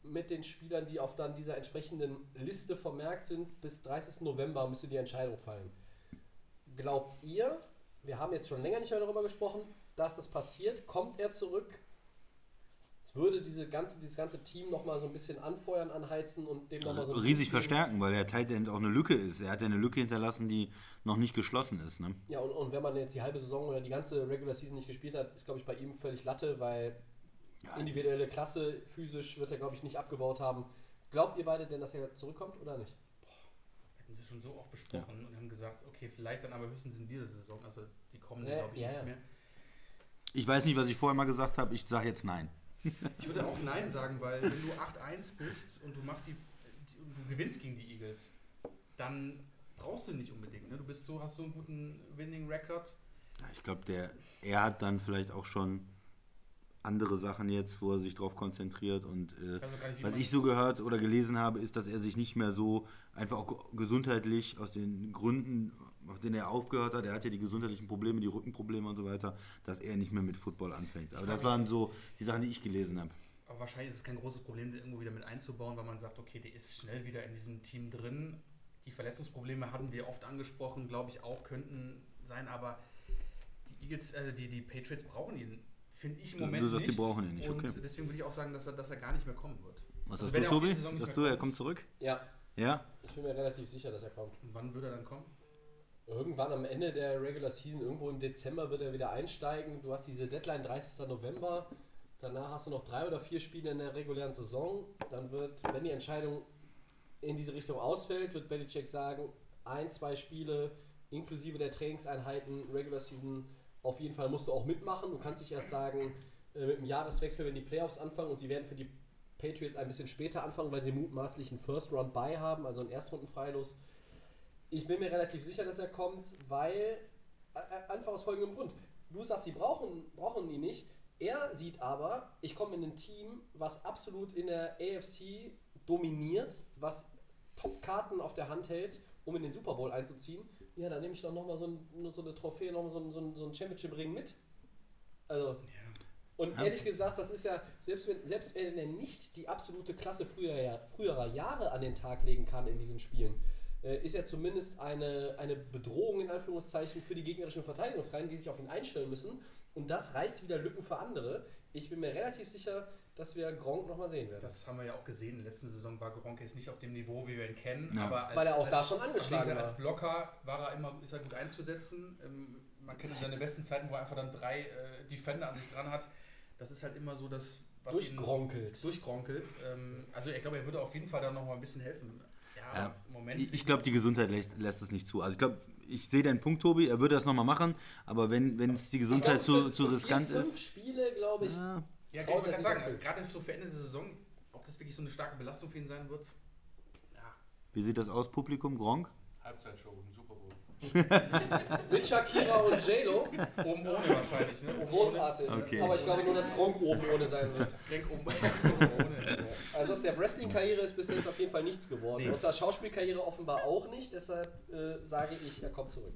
mit den Spielern, die auf dann dieser entsprechenden Liste vermerkt sind. Bis 30. November müsste die Entscheidung fallen. Glaubt ihr, wir haben jetzt schon länger nicht mehr darüber gesprochen, dass das passiert? Kommt er zurück? Es würde diese ganze, dieses ganze Team nochmal so ein bisschen anfeuern, anheizen und dem nochmal so ein Riesig verstärken, weil der Tight End auch eine Lücke ist. Er hat ja eine Lücke hinterlassen, die noch nicht geschlossen ist. Ne? Ja, und, und wenn man jetzt die halbe Saison oder die ganze Regular Season nicht gespielt hat, ist, glaube ich, bei ihm völlig Latte, weil. Individuelle Klasse, physisch wird er, glaube ich, nicht abgebaut haben. Glaubt ihr beide denn, dass er zurückkommt oder nicht? Hätten sie schon so oft besprochen und haben gesagt, okay, vielleicht dann aber höchstens in dieser Saison. Also die kommende Ja, glaube ich ja, nicht ja. mehr. Ich weiß nicht, was ich vorher mal gesagt habe. Ich sage jetzt nein. Ich würde auch Nein sagen, weil wenn du 8-1 bist und du machst die, die und du gewinnst gegen die Eagles, dann brauchst du nicht unbedingt. Ne? Du bist so, hast so einen guten Winning Record. Ja, Ich glaube, der er hat dann vielleicht auch schon andere Sachen jetzt, wo er sich drauf konzentriert und äh, Ich was ich so gehört oder gelesen habe, ist, dass er sich nicht mehr so einfach auch ge- gesundheitlich aus den Gründen, auf denen er aufgehört hat, er hat ja die gesundheitlichen Probleme, die Rückenprobleme und so weiter, dass er nicht mehr mit Football anfängt. Aber frag das waren so die Sachen, die ich gelesen habe. Aber wahrscheinlich ist es kein großes Problem, den irgendwo wieder mit einzubauen, weil man sagt, okay, der ist schnell wieder in diesem Team drin. Die Verletzungsprobleme hatten wir oft angesprochen, glaube ich auch, könnten sein, aber die Eagles, äh, die, die Patriots brauchen ihn, finde ich im Du- Moment du sagst, die nicht. brauchen ihn nicht, Und okay. deswegen würde ich auch sagen, dass er, dass er gar nicht mehr kommen wird. Was Also hast wenn du, er Tobi? diese Saison nicht Sagst mehr du, er kommt. kommt zurück? Ja, Ja? ich bin mir relativ sicher, dass er kommt. Und wann wird er dann kommen? Irgendwann am Ende der Regular Season, irgendwo im Dezember, wird er wieder einsteigen. Du hast diese Deadline 30. November. Danach hast du noch drei oder vier Spiele in der regulären Saison. Dann wird, wenn die Entscheidung in diese Richtung ausfällt, wird Belichick sagen, ein, zwei Spiele inklusive der Trainingseinheiten, Regular Season, auf jeden Fall musst du auch mitmachen. Du kannst nicht erst sagen, äh, mit dem Jahreswechsel, wenn die Playoffs anfangen und sie werden für die Patriots ein bisschen später anfangen, weil sie mutmaßlich einen First Round bei haben, also einen Erstrunden-Freilos. Ich bin mir relativ sicher, dass er kommt, weil einfach aus folgendem Grund. Du sagst, sie brauchen, brauchen ihn nicht. Er sieht aber, ich komme in ein Team, was absolut in der AFC dominiert, was Top-Karten auf der Hand hält, um in den Super Bowl einzuziehen. Ja, dann nehme ich doch nochmal so, ein, so eine Trophäe, nochmal so ein, so ein, so ein Championship-Ring mit. Also, und Ja. ehrlich gesagt, das ist ja, selbst wenn, selbst wenn er nicht die absolute Klasse früherer, früherer Jahre an den Tag legen kann in diesen Spielen, äh, ist er zumindest eine, eine Bedrohung in Anführungszeichen für die gegnerischen Verteidigungsreihen, die sich auf ihn einstellen müssen. Und das reißt wieder Lücken für andere. Ich bin mir relativ sicher, dass wir Gronk nochmal sehen werden. Das haben wir ja auch gesehen. In der letzten Saison war Gronk jetzt nicht auf dem Niveau, wie wir ihn kennen. Ja. Aber als, Weil er auch als, da schon angeschlagen gesagt, war. Als Blocker war er immer, ist er gut einzusetzen. Ähm, man kennt seine besten Zeiten, wo er einfach dann drei äh, Defender an sich dran hat. Das ist halt immer so das, was ihn Durchgronkelt. durchgronkelt. Ähm, also ich glaube, er würde auf jeden Fall da noch mal ein bisschen helfen. Ja, Ja. aber im Moment. Ich, ich glaube, die Gesundheit lässt, lässt es nicht zu. Also ich glaube, ich sehe deinen Punkt, Tobi, er würde das nochmal machen, aber wenn wenn es die Gesundheit Ich glaube, zu, zu riskant vier, fünf ist. Spiele, glaube ich. Ja, ja, ich wollte er gerade sagen, gerade so für Ende der Saison, ob das wirklich so eine starke Belastung für ihn sein wird. Ja, wie sieht das aus, Publikum? Gronk? Halbzeitshow im Super Bowl. Mit Shakira und J-Lo. oben ohne wahrscheinlich. Ne? Oben Großartig. Okay. Aber ich glaube nur, dass Gronk oben ohne sein wird. Gronk oben, oben ohne. Also aus der Wrestling-Karriere ist bis jetzt auf jeden Fall nichts geworden. Nee. Aus der Schauspielkarriere offenbar auch nicht. Deshalb äh, sage ich, er kommt zurück.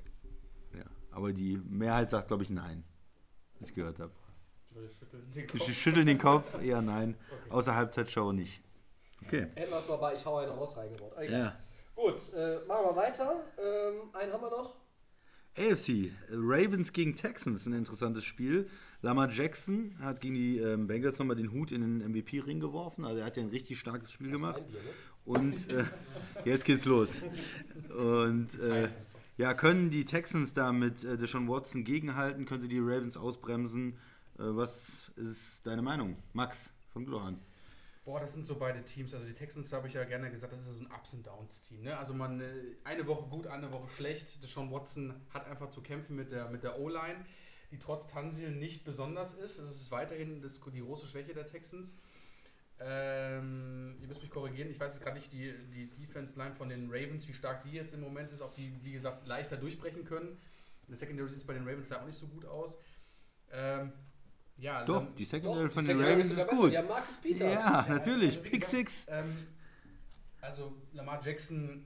Ja, aber die Mehrheit sagt, glaube ich, nein. Was ich gehört habe. Wir schütteln den Kopf. schüttel den Kopf, eher nein. Okay. Außer Halbzeitshow nicht. Okay. Hätten wir es mal bei Ich hau einen raus reingebaut. Egal. Ja. Gut, äh, machen wir weiter. Ähm, einen haben wir noch. AFC, Ravens gegen Texans, ein interessantes Spiel. Lamar Jackson hat gegen die ähm, Bengals nochmal den Hut in den MVP-Ring geworfen. Also er hat ja ein richtig starkes Spiel gemacht. Ein Bier, ne? Und äh, jetzt geht's los. Und äh, ja, können die Texans da mit äh, Deshaun Watson gegenhalten? Können sie die Ravens ausbremsen? Äh, was ist deine Meinung? Max, fang du doch an. Boah, das sind so beide Teams. Also die Texans habe ich ja gerne gesagt, das ist so ein Ups and Downs Team. Ne? Also man äh, eine Woche gut, eine Woche schlecht. Deshaun Watson hat einfach zu kämpfen mit der, mit der O-Line, die trotz Tansil nicht besonders ist. Es ist weiterhin das, die große Schwäche der Texans. Ähm, ihr müsst mich korrigieren, ich weiß jetzt gerade nicht, die, die Defense-Line von den Ravens, wie stark die jetzt im Moment ist, ob die, wie gesagt, leichter durchbrechen können. Der Secondary sieht bei den Ravens ja auch nicht so gut aus. Ähm, ja, Doch, dann- die Doch, Secondary die von den Ravens ist gut. Haben Marcus Peters. Ja, natürlich. also Pick gesagt, Six. Ähm, also Lamar Jackson,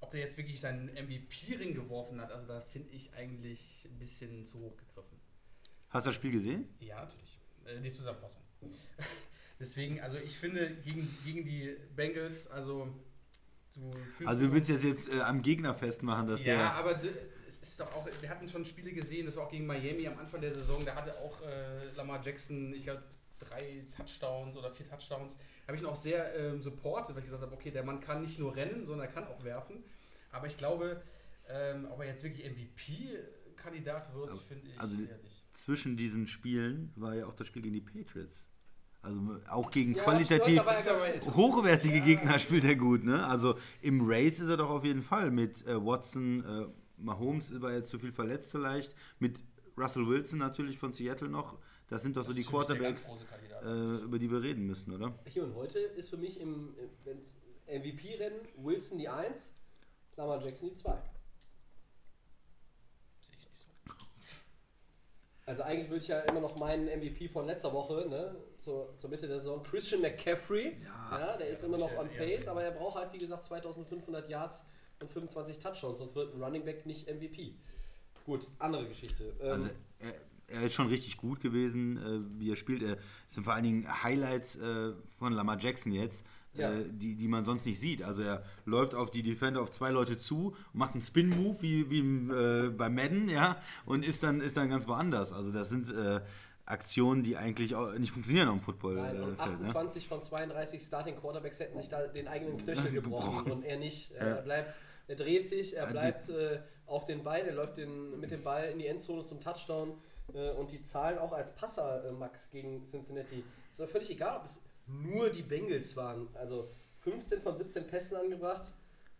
ob der jetzt wirklich seinen MVP-Ring geworfen hat, also da finde ich eigentlich ein bisschen zu hoch gegriffen. Hast du das Spiel gesehen? Ja, natürlich. Äh, die Zusammenfassung. Deswegen, also ich finde, gegen, gegen die Bengals, also du Also du willst jetzt, jetzt äh, am Gegner festmachen, dass ja, der... aber d- es ist doch auch, wir hatten schon Spiele gesehen, das war auch gegen Miami am Anfang der Saison, da hatte auch äh, Lamar Jackson, ich glaube, drei Touchdowns oder vier Touchdowns. Habe ich ihn auch sehr ähm, supportet, weil ich gesagt habe, okay, der Mann kann nicht nur rennen, sondern er kann auch werfen. Aber ich glaube, ähm, ob er jetzt wirklich MVP-Kandidat wird, finde ich also- eher nicht. Zwischen diesen Spielen war ja auch das Spiel gegen die Patriots. Also auch gegen Ja, qualitativ er hochwertige Ja. Gegner spielt er gut. Ne? Also im Race ist er doch auf jeden Fall mit äh, Watson, äh, Mahomes war jetzt zu viel verletzt vielleicht, mit Russell Wilson natürlich von Seattle noch. Das sind doch so Das die der ganz Quarterbacks, äh, über die wir reden müssen, oder? Hier und heute ist für mich im, MVP-Rennen Wilson die 1, Lamar Jackson die 2. Sehe ich nicht so. Also eigentlich würde ich ja immer noch meinen MVP von letzter Woche, ne, zur, zur Mitte der Saison, Christian McCaffrey. Ja, der ist ja, immer noch on pace, aber er braucht halt, wie gesagt, 2500 Yards und 25 Touchdowns, sonst wird ein Running Back nicht MVP. Gut, andere Geschichte. Ähm, Also er, er ist schon richtig gut gewesen, äh, wie er spielt. Er es sind vor allen Dingen Highlights äh, von Lamar Jackson jetzt, Ja. äh, die, die man sonst nicht sieht. Also er läuft auf die Defender auf zwei Leute zu, macht einen Spin-Move wie, wie äh, bei Madden, ja, und ist dann, ist dann ganz woanders. Also das sind äh, Aktionen, die eigentlich auch nicht funktionieren am Footballfeld. Nein, und Äh, Feld, ne? 28 von 32 Starting Quarterbacks hätten sich da den eigenen Knöchel gebrochen und er nicht. Er bleibt, er dreht sich, er die- bleibt äh, auf den Ball, er läuft den, mit dem Ball in die Endzone zum Touchdown äh, und die Zahlen auch als Passer, äh, Max, gegen Cincinnati. Ist doch völlig egal, ob es nur die Bengals waren. Also 15 von 17 Pässen angebracht.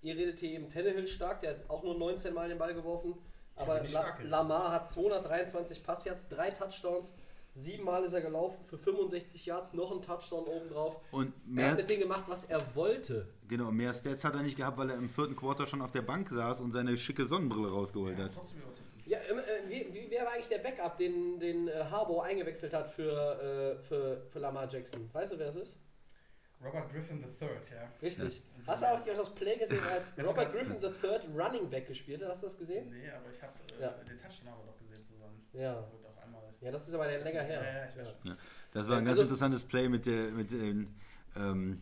Ihr redet hier eben Tannehill stark, der hat auch nur 19 Mal den Ball geworfen. Aber La ja. Lamar hat 223 Passyards, drei Touchdowns, siebenmal ist er gelaufen für 65 Yards, noch ein Touchdown obendrauf. Und Er mehr, hat mit denen gemacht, was er wollte. genau, mehr Stats hat er nicht gehabt, weil er im vierten Quarter schon auf der Bank saß und seine schicke Sonnenbrille rausgeholt hat. Trotzdem überzeugt. Ja, ähm, äh, wie, wie, wer war eigentlich der Backup, den, den äh, Harbour eingewechselt hat für, äh, für, für Lamar Jackson? Weißt du, wer es ist? Robert Griffin III, ja. Richtig. Hast du auch das Play gesehen, als Robert Griffin III Running Back gespielt hat? Hast du das gesehen? Nee, aber ich habe äh, Ja. den Touchdown aber doch gesehen zusammen. Ja. Ja, das ist aber der länger her. Ja, ja, ich weiß schon. Das war ein ganz Also- interessantes Play mit, der, mit den ähm,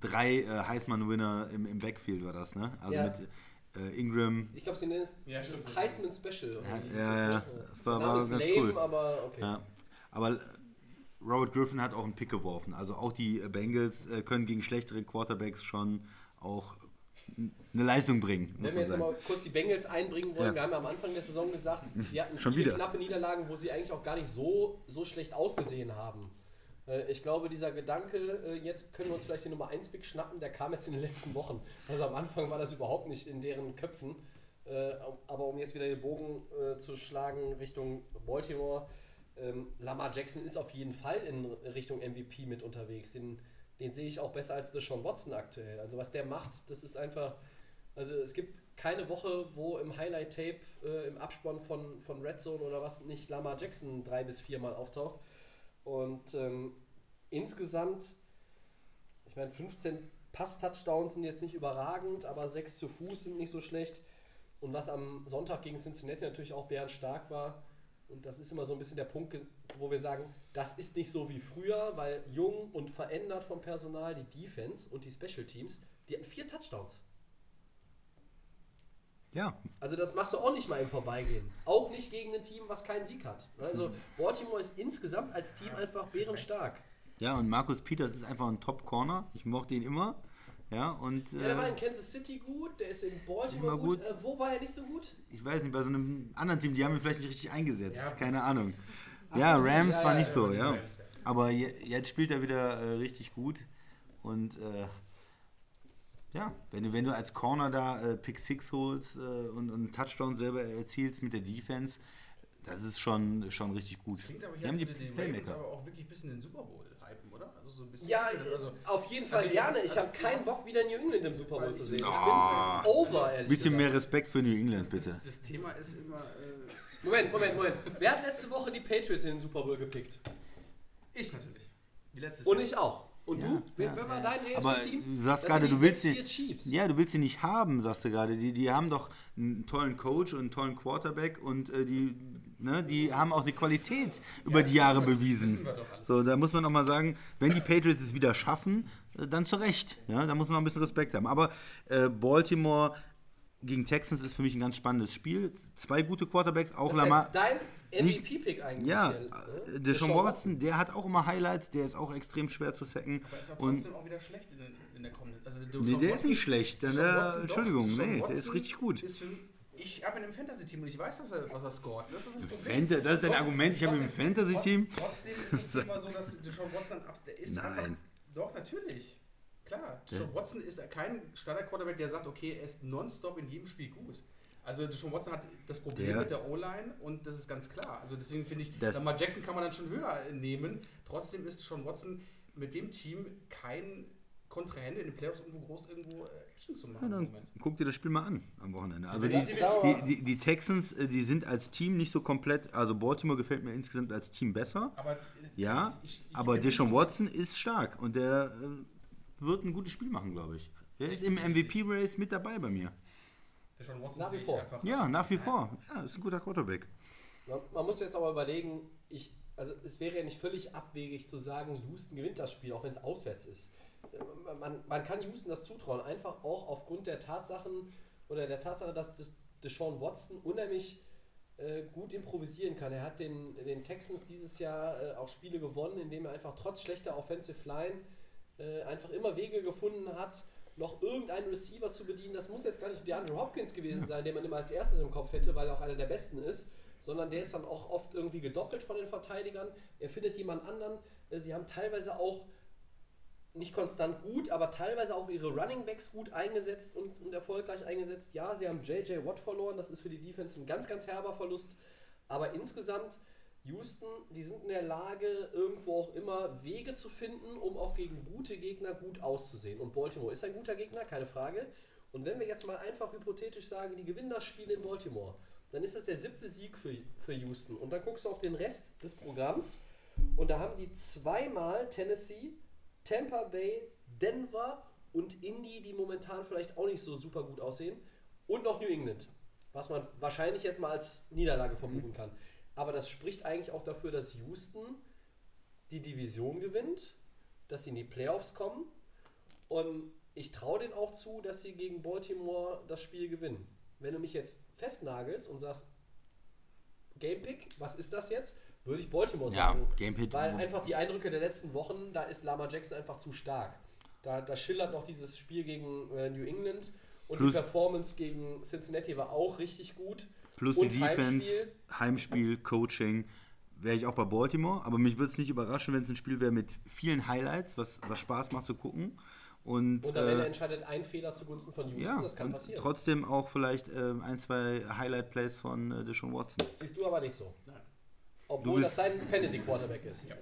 drei äh, Heisman-Winner im, im Backfield war das, ne? Also Ja. mit äh, Ingram. Ich glaube, sie nennen es Ja, stimmt. Heisman Special. oder Ja, ja, das, ja. ne? Das war- war ganz lame, cool. aber okay. Ja. Aber Robert Griffin hat auch einen Pick geworfen. Also auch die Bengals äh, können gegen schlechtere Quarterbacks schon auch eine Leistung bringen, Wenn wir jetzt sagen. mal kurz die Bengals einbringen wollen, Ja. wir haben ja am Anfang der Saison gesagt, sie hatten Schon viele wieder. knappe Niederlagen, wo sie eigentlich auch gar nicht so, so schlecht ausgesehen haben. Äh, Ich glaube, dieser Gedanke, äh, jetzt können wir uns vielleicht den Nummer 1 Pick schnappen, der kam erst in den letzten Wochen. Also am Anfang war das überhaupt nicht in deren Köpfen. Äh, Aber um jetzt wieder den Bogen zu schlagen Richtung Baltimore, ähm, Lamar Jackson ist auf jeden Fall in Richtung MVP mit unterwegs. Den, den sehe ich auch besser als Deshaun Watson aktuell. Also was der macht, das ist einfach, also es gibt keine Woche, wo im Highlight-Tape, äh, im Abspann von, von Red Zone oder was nicht Lamar Jackson drei bis viermal auftaucht. Und ähm, insgesamt, ich meine, 15 Pass-Touchdowns sind jetzt nicht überragend, aber 6 zu Fuß sind nicht so schlecht. Und was am Sonntag gegen Cincinnati natürlich auch bärenstark war, und das ist immer so ein bisschen der Punkt, wo wir sagen, das ist nicht so wie früher, weil jung und verändert vom Personal, die Defense und die Special Teams, die hatten vier Touchdowns. Ja, Also das machst du auch nicht mal im Vorbeigehen. Auch nicht gegen ein Team, was keinen Sieg hat. Also Baltimore ist insgesamt als Team einfach bärenstark. ja, und Markus Peters ist einfach ein Top-Corner. Ich mochte ihn immer. Ja, und Ja, der war in äh, Kansas City gut, der ist in Baltimore gut. gut. Äh, wo war er nicht so gut? ich weiß nicht, bei so einem anderen Team, die haben ihn vielleicht nicht richtig eingesetzt. Ja, Keine Ahnung. Ja, Rams ja, war ja, nicht ja, so, ja. Rams, ja. Aber je, jetzt spielt er wieder äh, richtig gut. Und äh, ja, wenn du, wenn du als Corner da äh, Pick Six holst äh, und, und einen Touchdown selber erzielst mit der Defense, das ist schon, schon richtig gut. Das klingt aber hier, haben als die würde die Ravens Playmaker. aber auch wirklich ein bisschen den Super Bowl oder? Also so ein bisschen. Ja, also, auf jeden Fall also gerne. Ich also habe keinen Bock, wieder New England im Super Bowl zu sehen. Ich Ah. bin's over, ehrlich Bisschen gesagt. mehr Respekt für New England, das, das, bitte. das Thema ist immer. Äh, Moment, Moment, Moment. Wer hat letzte Woche die Patriots in den Super Bowl gepickt? ich natürlich. Wie letztes Und Jahr. ich auch. Und Ja, du? Wer, ja, wer war ja. dein Aber AFC-Team? du sagst gerade, du willst 6-4 sie, Chiefs. ja, du willst sie nicht haben, sagst du gerade. Die, die haben doch einen tollen Coach und einen tollen Quarterback und äh, die, ne, die haben auch die Qualität über die das Jahre bewiesen. So, da muss man noch mal sagen, wenn die Patriots es wieder schaffen, äh, dann zu Recht. Ja, da muss man noch ein bisschen Respekt haben. Aber äh, Baltimore gegen Texans ist für mich ein ganz spannendes Spiel. Zwei gute Quarterbacks, auch ist ja Lamar. dein MVP-Pick eigentlich. Ja, hier, äh, ne? Deshaun Watson, der hat auch immer Highlights, der ist auch extrem schwer zu sacken. Aber ist er Und trotzdem auch wieder schlecht in, in der kommenden. Also Nee, Deshaun der ist Watson- nicht schlecht. Der, Watson doch, Entschuldigung, Deshaun nee, der ist richtig gut. Ist für, ich habe ihn im Fantasy-Team und ich weiß, was er, was er scored. Das ist das Problem. Fanta- das ist dein Argument, ich habe ihn im Fantasy-Team. Trotzdem ist das Thema so, dass Deshaun Watson, ab- der ist Nein. einfach. Doch, natürlich. Klar. Deshaun Watson ist kein Standard-Quarterback, der sagt, okay, er ist nonstop in jedem Spiel gut. Also Deshaun Watson hat das Problem Der- mit der O-Line und das ist ganz klar. Also deswegen finde ich, Das- Lamar Jackson kann man dann schon höher nehmen. Trotzdem ist Deshaun Watson mit dem Team kein Kontrahent in den Playoffs irgendwo groß irgendwo Action zu Ja, machen im dann Moment. guck dir das Spiel mal an am Wochenende. Also Ja, die, die, die, die Texans, äh, die sind als Team nicht so komplett, also Baltimore gefällt mir insgesamt als Team besser. Aber Ja, ich- ich- aber ich- Deshaun Watson ist stark und der äh, wird ein gutes Spiel machen, glaube ich. Der ist im MVP-Race mit dabei bei mir. Deshaun Watson Nach wie vor. einfach Ja, nach wie vor. Ja, ist ein guter Quarterback. Man, man muss jetzt aber überlegen, ich, also es wäre ja nicht völlig abwegig zu sagen, Houston gewinnt das Spiel, auch wenn es auswärts ist. Man, man kann Houston das zutrauen, einfach auch aufgrund der Tatsachen oder der Tatsache, dass Des- Deshaun Watson unheimlich äh, gut improvisieren kann. Er hat den, den Texans dieses Jahr äh, auch Spiele gewonnen, indem er einfach trotz schlechter Offensive Line äh, einfach immer Wege gefunden hat, noch irgendeinen Receiver zu bedienen. Das muss jetzt gar nicht der Andrew Hopkins gewesen sein, den man immer als erstes im Kopf hätte, weil er auch einer der besten ist, sondern der ist dann auch oft irgendwie gedoppelt von den Verteidigern. Er findet jemand anderen. Äh, sie haben teilweise auch nicht konstant gut, aber teilweise auch ihre Running Backs gut eingesetzt und, und, erfolgreich eingesetzt. Ja, sie haben JJ Watt verloren, das ist für die Defense ein ganz, ganz herber Verlust. Aber insgesamt, Houston, die sind in der Lage, irgendwo auch immer Wege zu finden, um auch gegen gute Gegner gut auszusehen. Und Baltimore ist ein guter Gegner, keine Frage. Und wenn wir jetzt mal einfach hypothetisch sagen, die gewinnen das Spiel in Baltimore, dann ist das der siebte Sieg für, für Houston. Und dann guckst du auf den Rest des Programms und da haben die zweimal Tennessee, Tampa Bay, Denver und Indy, die momentan vielleicht auch nicht so super gut aussehen. Und noch New England, was man wahrscheinlich jetzt mal als Niederlage verbuchen kann. Aber das spricht eigentlich auch dafür, dass Houston die Division gewinnt, dass sie in die Playoffs kommen. Und ich traue denen auch zu, dass sie gegen Baltimore das Spiel gewinnen. Wenn du mich jetzt festnagelst und sagst, Gamepick, was ist das jetzt? Würde ich Baltimore sagen. Ja, Gamepad. Weil einfach die Eindrücke der letzten Wochen, da ist Lama Jackson einfach zu stark. Da, da schillert noch dieses Spiel gegen äh, New England und plus, die Performance gegen Cincinnati war auch richtig gut. Plus und die Defense, Heimspiel, Heimspiel Coaching wäre ich auch bei Baltimore, aber mich würde es nicht überraschen, wenn es ein Spiel wäre mit vielen Highlights, was, was Spaß macht zu gucken. Und, und am Ende äh, entscheidet ein Fehler zugunsten von Houston, ja, das kann passieren. Trotzdem auch vielleicht äh, ein, zwei Highlight-Plays von äh, Deshaun Watson. Siehst du aber nicht so. Nein. Obwohl das dein Fantasy-Quarterback ist. Ja.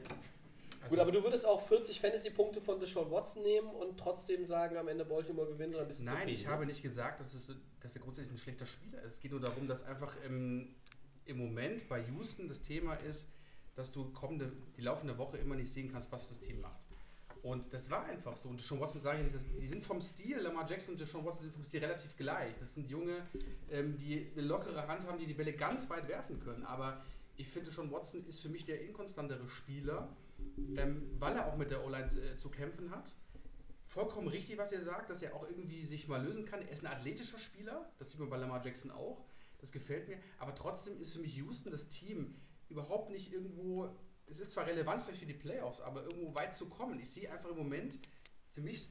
Also Gut, aber du würdest auch 40 Fantasy-Punkte von Deshaun Watson nehmen und trotzdem sagen, am Ende Baltimore gewinnt oder ein bisschen Nein, ich habe nicht gesagt, dass, es, dass er grundsätzlich ein schlechter Spieler ist. Es geht nur darum, dass einfach im, im Moment bei Houston das Thema ist, dass du kommende, die laufende Woche immer nicht sehen kannst, was das Team macht. Und das war einfach so. Und Deshaun Watson sage ich, die sind vom Stil, Lamar Jackson und Deshaun Watson sind vom Stil relativ gleich. Das sind Junge, ähm, die eine lockere Hand haben, die die Bälle ganz weit werfen können. Aber ich finde schon, Watson ist für mich der inkonstantere Spieler, ähm, weil er auch mit der O-Line äh, zu kämpfen hat. Vollkommen richtig, was ihr sagt, dass er auch irgendwie sich mal lösen kann. Er ist ein athletischer Spieler, das sieht man bei Lamar Jackson auch. Das gefällt mir. Aber trotzdem ist für mich Houston das Team überhaupt nicht irgendwo. Es ist zwar relevant vielleicht für die Playoffs, aber irgendwo weit zu kommen. Ich sehe einfach im Moment, für mich,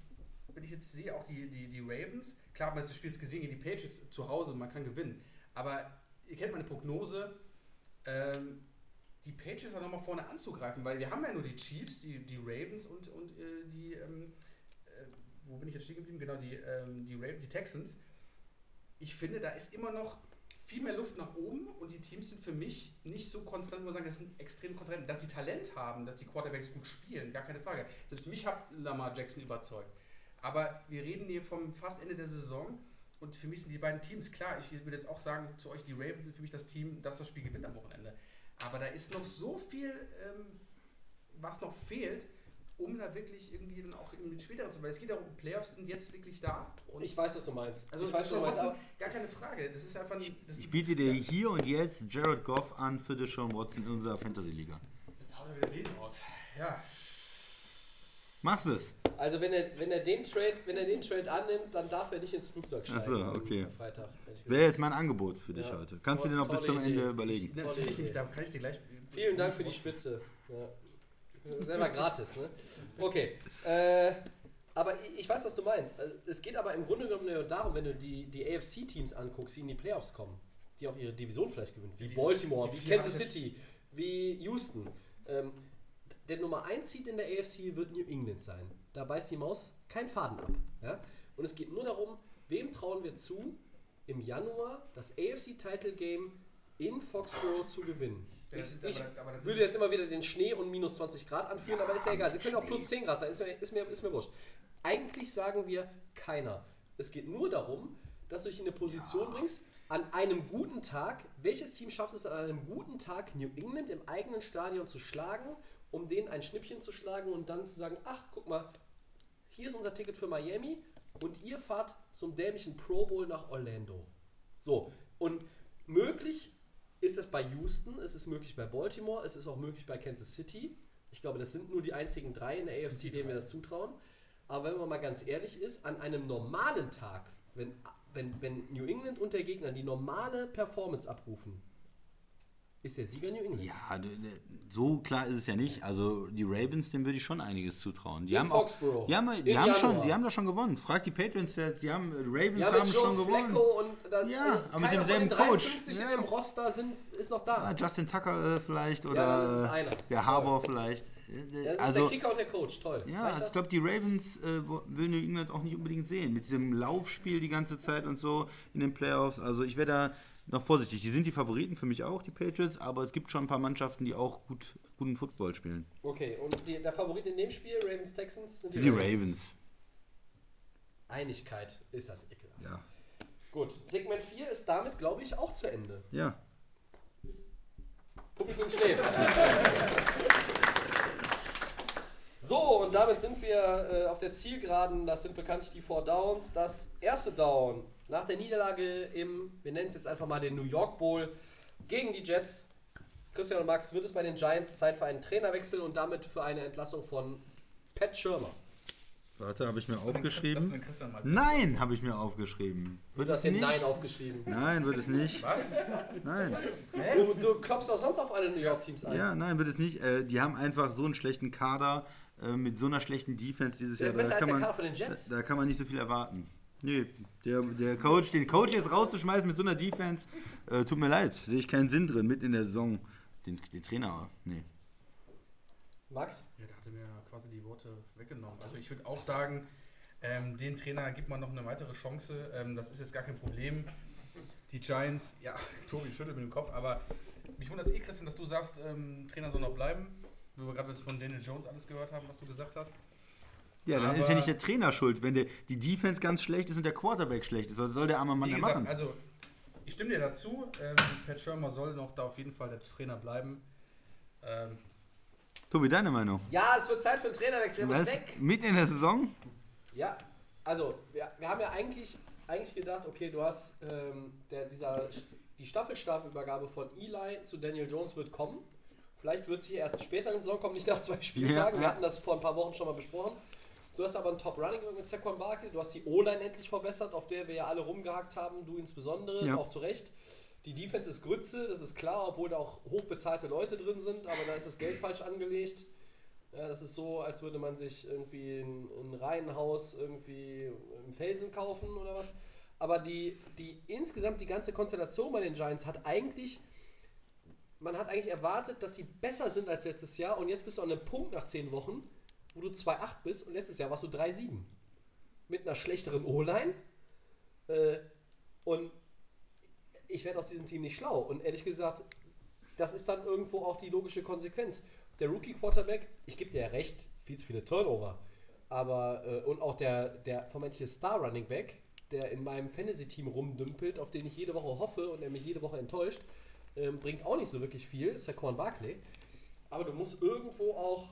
wenn ich jetzt sehe, auch die, die, die Ravens, klar, man hat das Spiel jetzt gesehen gegen die Patriots zu Hause, man kann gewinnen. Aber ihr kennt meine Prognose, ähm, die Patriots dann nochmal vorne anzugreifen, weil wir haben ja nur die Chiefs, die, die Ravens und, und äh, die, ähm, äh, wo bin ich jetzt stehen geblieben? Genau, die, ähm, die, Ravens, die Texans. Ich finde, da ist immer noch viel mehr Luft nach oben und die Teams sind für mich nicht so konstant, wo man sagen, das sind extrem Kontrahenten. Dass die Talent haben, dass die Quarterbacks gut spielen, gar keine Frage. Selbst mich hat Lamar Jackson überzeugt. Aber wir reden hier vom fast Ende der Saison und für mich sind die beiden Teams, klar, ich würde jetzt auch sagen zu euch, die Ravens sind für mich das Team, das das Spiel gewinnt am Wochenende. Aber da ist noch so viel, ähm, was noch fehlt, um da wirklich irgendwie dann auch mit späteren zu, weil es geht darum, Playoffs sind jetzt wirklich da. ich weiß, was du meinst. Also ich weiß, was du meinst. Gar keine Frage. Das ist einfach. Das ich biete dir hier und jetzt Jared Goff an für Deshaun Watson in unserer Fantasy Liga. Jetzt haut er wieder den raus. Ja. Machst es. Also wenn er, wenn er den Trade, wenn er den Trade annimmt, dann darf er nicht ins Flugzeug steigen. Achso, okay. Freitag. Wäre jetzt mein Angebot für dich ja. heute. Kannst du dir noch bis zum Idee. Ende überlegen? Ich, natürlich nicht, da kann ich dir gleich. Vielen Dank für die Spitze. Ja. Selber gratis, ne? Okay. Äh, aber ich weiß, was du meinst. Also, es geht aber im Grunde genommen nur darum, wenn du die, die AFC-Teams anguckst, die in die Playoffs kommen, die auch ihre Division vielleicht gewinnen, wie die, Baltimore, die wie Kansas City, wie Houston. Ähm, der Nummer 1 Seed in der AFC wird New England sein. Da beißt die Maus keinen Faden ab. Ja? Und es geht nur darum, wem trauen wir zu, im Januar das AFC-Title Game in Foxborough zu gewinnen. Ich, ich aber, aber würde jetzt immer wieder den Schnee und minus 20 Grad anführen, ja, aber ist ja egal. Sie können auch plus 10 Grad sein, ist mir, ist, mir, ist mir wurscht. Eigentlich sagen wir keiner. Es geht nur darum, dass du dich in eine Position ja. bringst, an einem guten Tag, welches Team schafft es an einem guten Tag, New England im eigenen Stadion zu schlagen um denen ein Schnippchen zu schlagen und dann zu sagen, ach, guck mal, hier ist unser Ticket für Miami und ihr fahrt zum dämlichen Pro Bowl nach Orlando. So, und möglich ist es bei Houston, es ist möglich bei Baltimore, es ist auch möglich bei Kansas City. Ich glaube, das sind nur die einzigen drei in der das AFC, denen wir das zutrauen. Aber wenn man mal ganz ehrlich ist, an einem normalen Tag, wenn, wenn, wenn New England und der Gegner die normale Performance abrufen, ist der Sieger New England. Ja, d- d- so klar ist es ja nicht. Also die Ravens, dem würde ich schon einiges zutrauen. Die In haben auch, Foxborough. die haben, Im die haben schon, die haben doch schon gewonnen. Frag die Patriots jetzt, die haben äh, Ravens Ja, haben mit Joe schon gewonnen. Flacco und dann, Ja, also aber mit demselben Coach. 53 Ja. dem Roster sind, ist noch da. Ah, Justin Tucker äh, vielleicht oder dann ist es äh, einer. der Harbour vielleicht. Äh, das ist also der Kicker und der Coach, toll. ja, ich das? glaube die Ravens äh, will New England auch nicht unbedingt sehen mit diesem Laufspiel die ganze Zeit und so in den Playoffs. Also ich wäre da noch vorsichtig. Die sind die Favoriten für mich auch die Patriots, aber es gibt schon ein paar Mannschaften, die auch gut guten Football spielen. Okay, und die, der Favorit in dem Spiel, Ravens Texans, sind Die, Ravens. Einigkeit ist das ekelhaft. Ja. Gut, Segment 4 ist damit, glaube ich, auch zu Ende. Ja. Publikum schläft. So, und damit sind wir äh, auf der Zielgeraden. Das sind bekanntlich die Four Downs. Das erste Down nach der Niederlage im, wir nennen es jetzt einfach mal den New York Bowl gegen die Jets. Christian und Max, wird es bei den Giants Zeit für einen Trainerwechsel und damit für eine Entlassung von Pat Schirmer? Warte, habe ich mir aufgeschrieben? Nein, habe ich mir aufgeschrieben. Du Wird hast es hier nicht? Nein aufgeschrieben. Nein, wird es nicht. Was? Nein. Du, du klopfst auch sonst auf alle New York Teams ein. Ja, nein, wird es nicht. Äh, die haben einfach so einen schlechten Kader äh, mit so einer schlechten Defense dieses Der Jahr. ist besser da, als kann der man, Kader von den Jets. Da, da kann man nicht so viel erwarten. Nee, der, der Coach, den Coach jetzt rauszuschmeißen mit so einer Defense, äh, tut mir leid. Sehe ich keinen Sinn drin, mitten in der Saison. Den, den Trainer, nee. Max? Ja, der hatte mir quasi die Worte weggenommen. Also ich würde auch sagen, ähm, den Trainer gibt man noch eine weitere Chance. Ähm, das ist jetzt gar kein Problem. Die Giants, ja, Tobi schüttelt mit dem Kopf, aber mich wundert es eh, Christian, dass du sagst, ähm, Trainer soll noch bleiben. Wo wir gerade von Daniel Jones alles gehört haben, was du gesagt hast. Ja, dann ist Aber- ja nicht der Trainer schuld. Wenn der, die Defense ganz schlecht ist und der Quarterback schlecht ist, was soll der arme Mann ja gesagt, machen? also ich stimme dir dazu. Ähm, Pat Schirmer soll noch da auf jeden Fall der Trainer bleiben. Ähm, Tobi, deine Meinung? Ja, es wird Zeit für einen Trainerwechsel. Der muss weg. Mitten in der Saison? Ja, also wir, wir haben ja eigentlich, eigentlich gedacht, okay, du hast ähm, der, dieser, die Staffelstabübergabe von Eli zu Daniel Jones wird kommen. Vielleicht wird sie erst später in der Saison kommen, nicht nach zwei Spieltagen. Ja, Wir ja. hatten das vor ein paar Wochen schon mal besprochen. Du hast aber einen Top-Running mit Saquon Barkley. Du hast die O-Line endlich verbessert, auf der wir ja alle rumgehakt haben, du insbesondere, Ja. auch zu Recht. Die Defense ist Grütze, das ist klar, obwohl da auch hochbezahlte Leute drin sind, aber da ist das Geld falsch angelegt. Ja, das ist so, als würde man sich irgendwie ein, ein Reihenhaus irgendwie im Felsen kaufen oder was. Aber die, die insgesamt die ganze Konstellation bei den Giants hat eigentlich, man hat eigentlich erwartet, dass sie besser sind als letztes Jahr und jetzt bist du an einem Punkt nach 10 Wochen, wo du 2-8 bist und letztes Jahr warst du 3-7. Mit einer schlechteren O-Line. Äh, und ich werde aus diesem Team nicht schlau. Und ehrlich gesagt, das ist dann irgendwo auch die logische Konsequenz. Der Rookie-Quarterback, ich gebe dir ja recht, viel zu viele Turnover. Aber, äh, und auch der, der vermeintliche Star-Running-Back, der in meinem Fantasy-Team rumdümpelt, auf den ich jede Woche hoffe und der mich jede Woche enttäuscht, ähm, bringt auch nicht so wirklich viel, Saquon Barkley. Aber du musst irgendwo auch,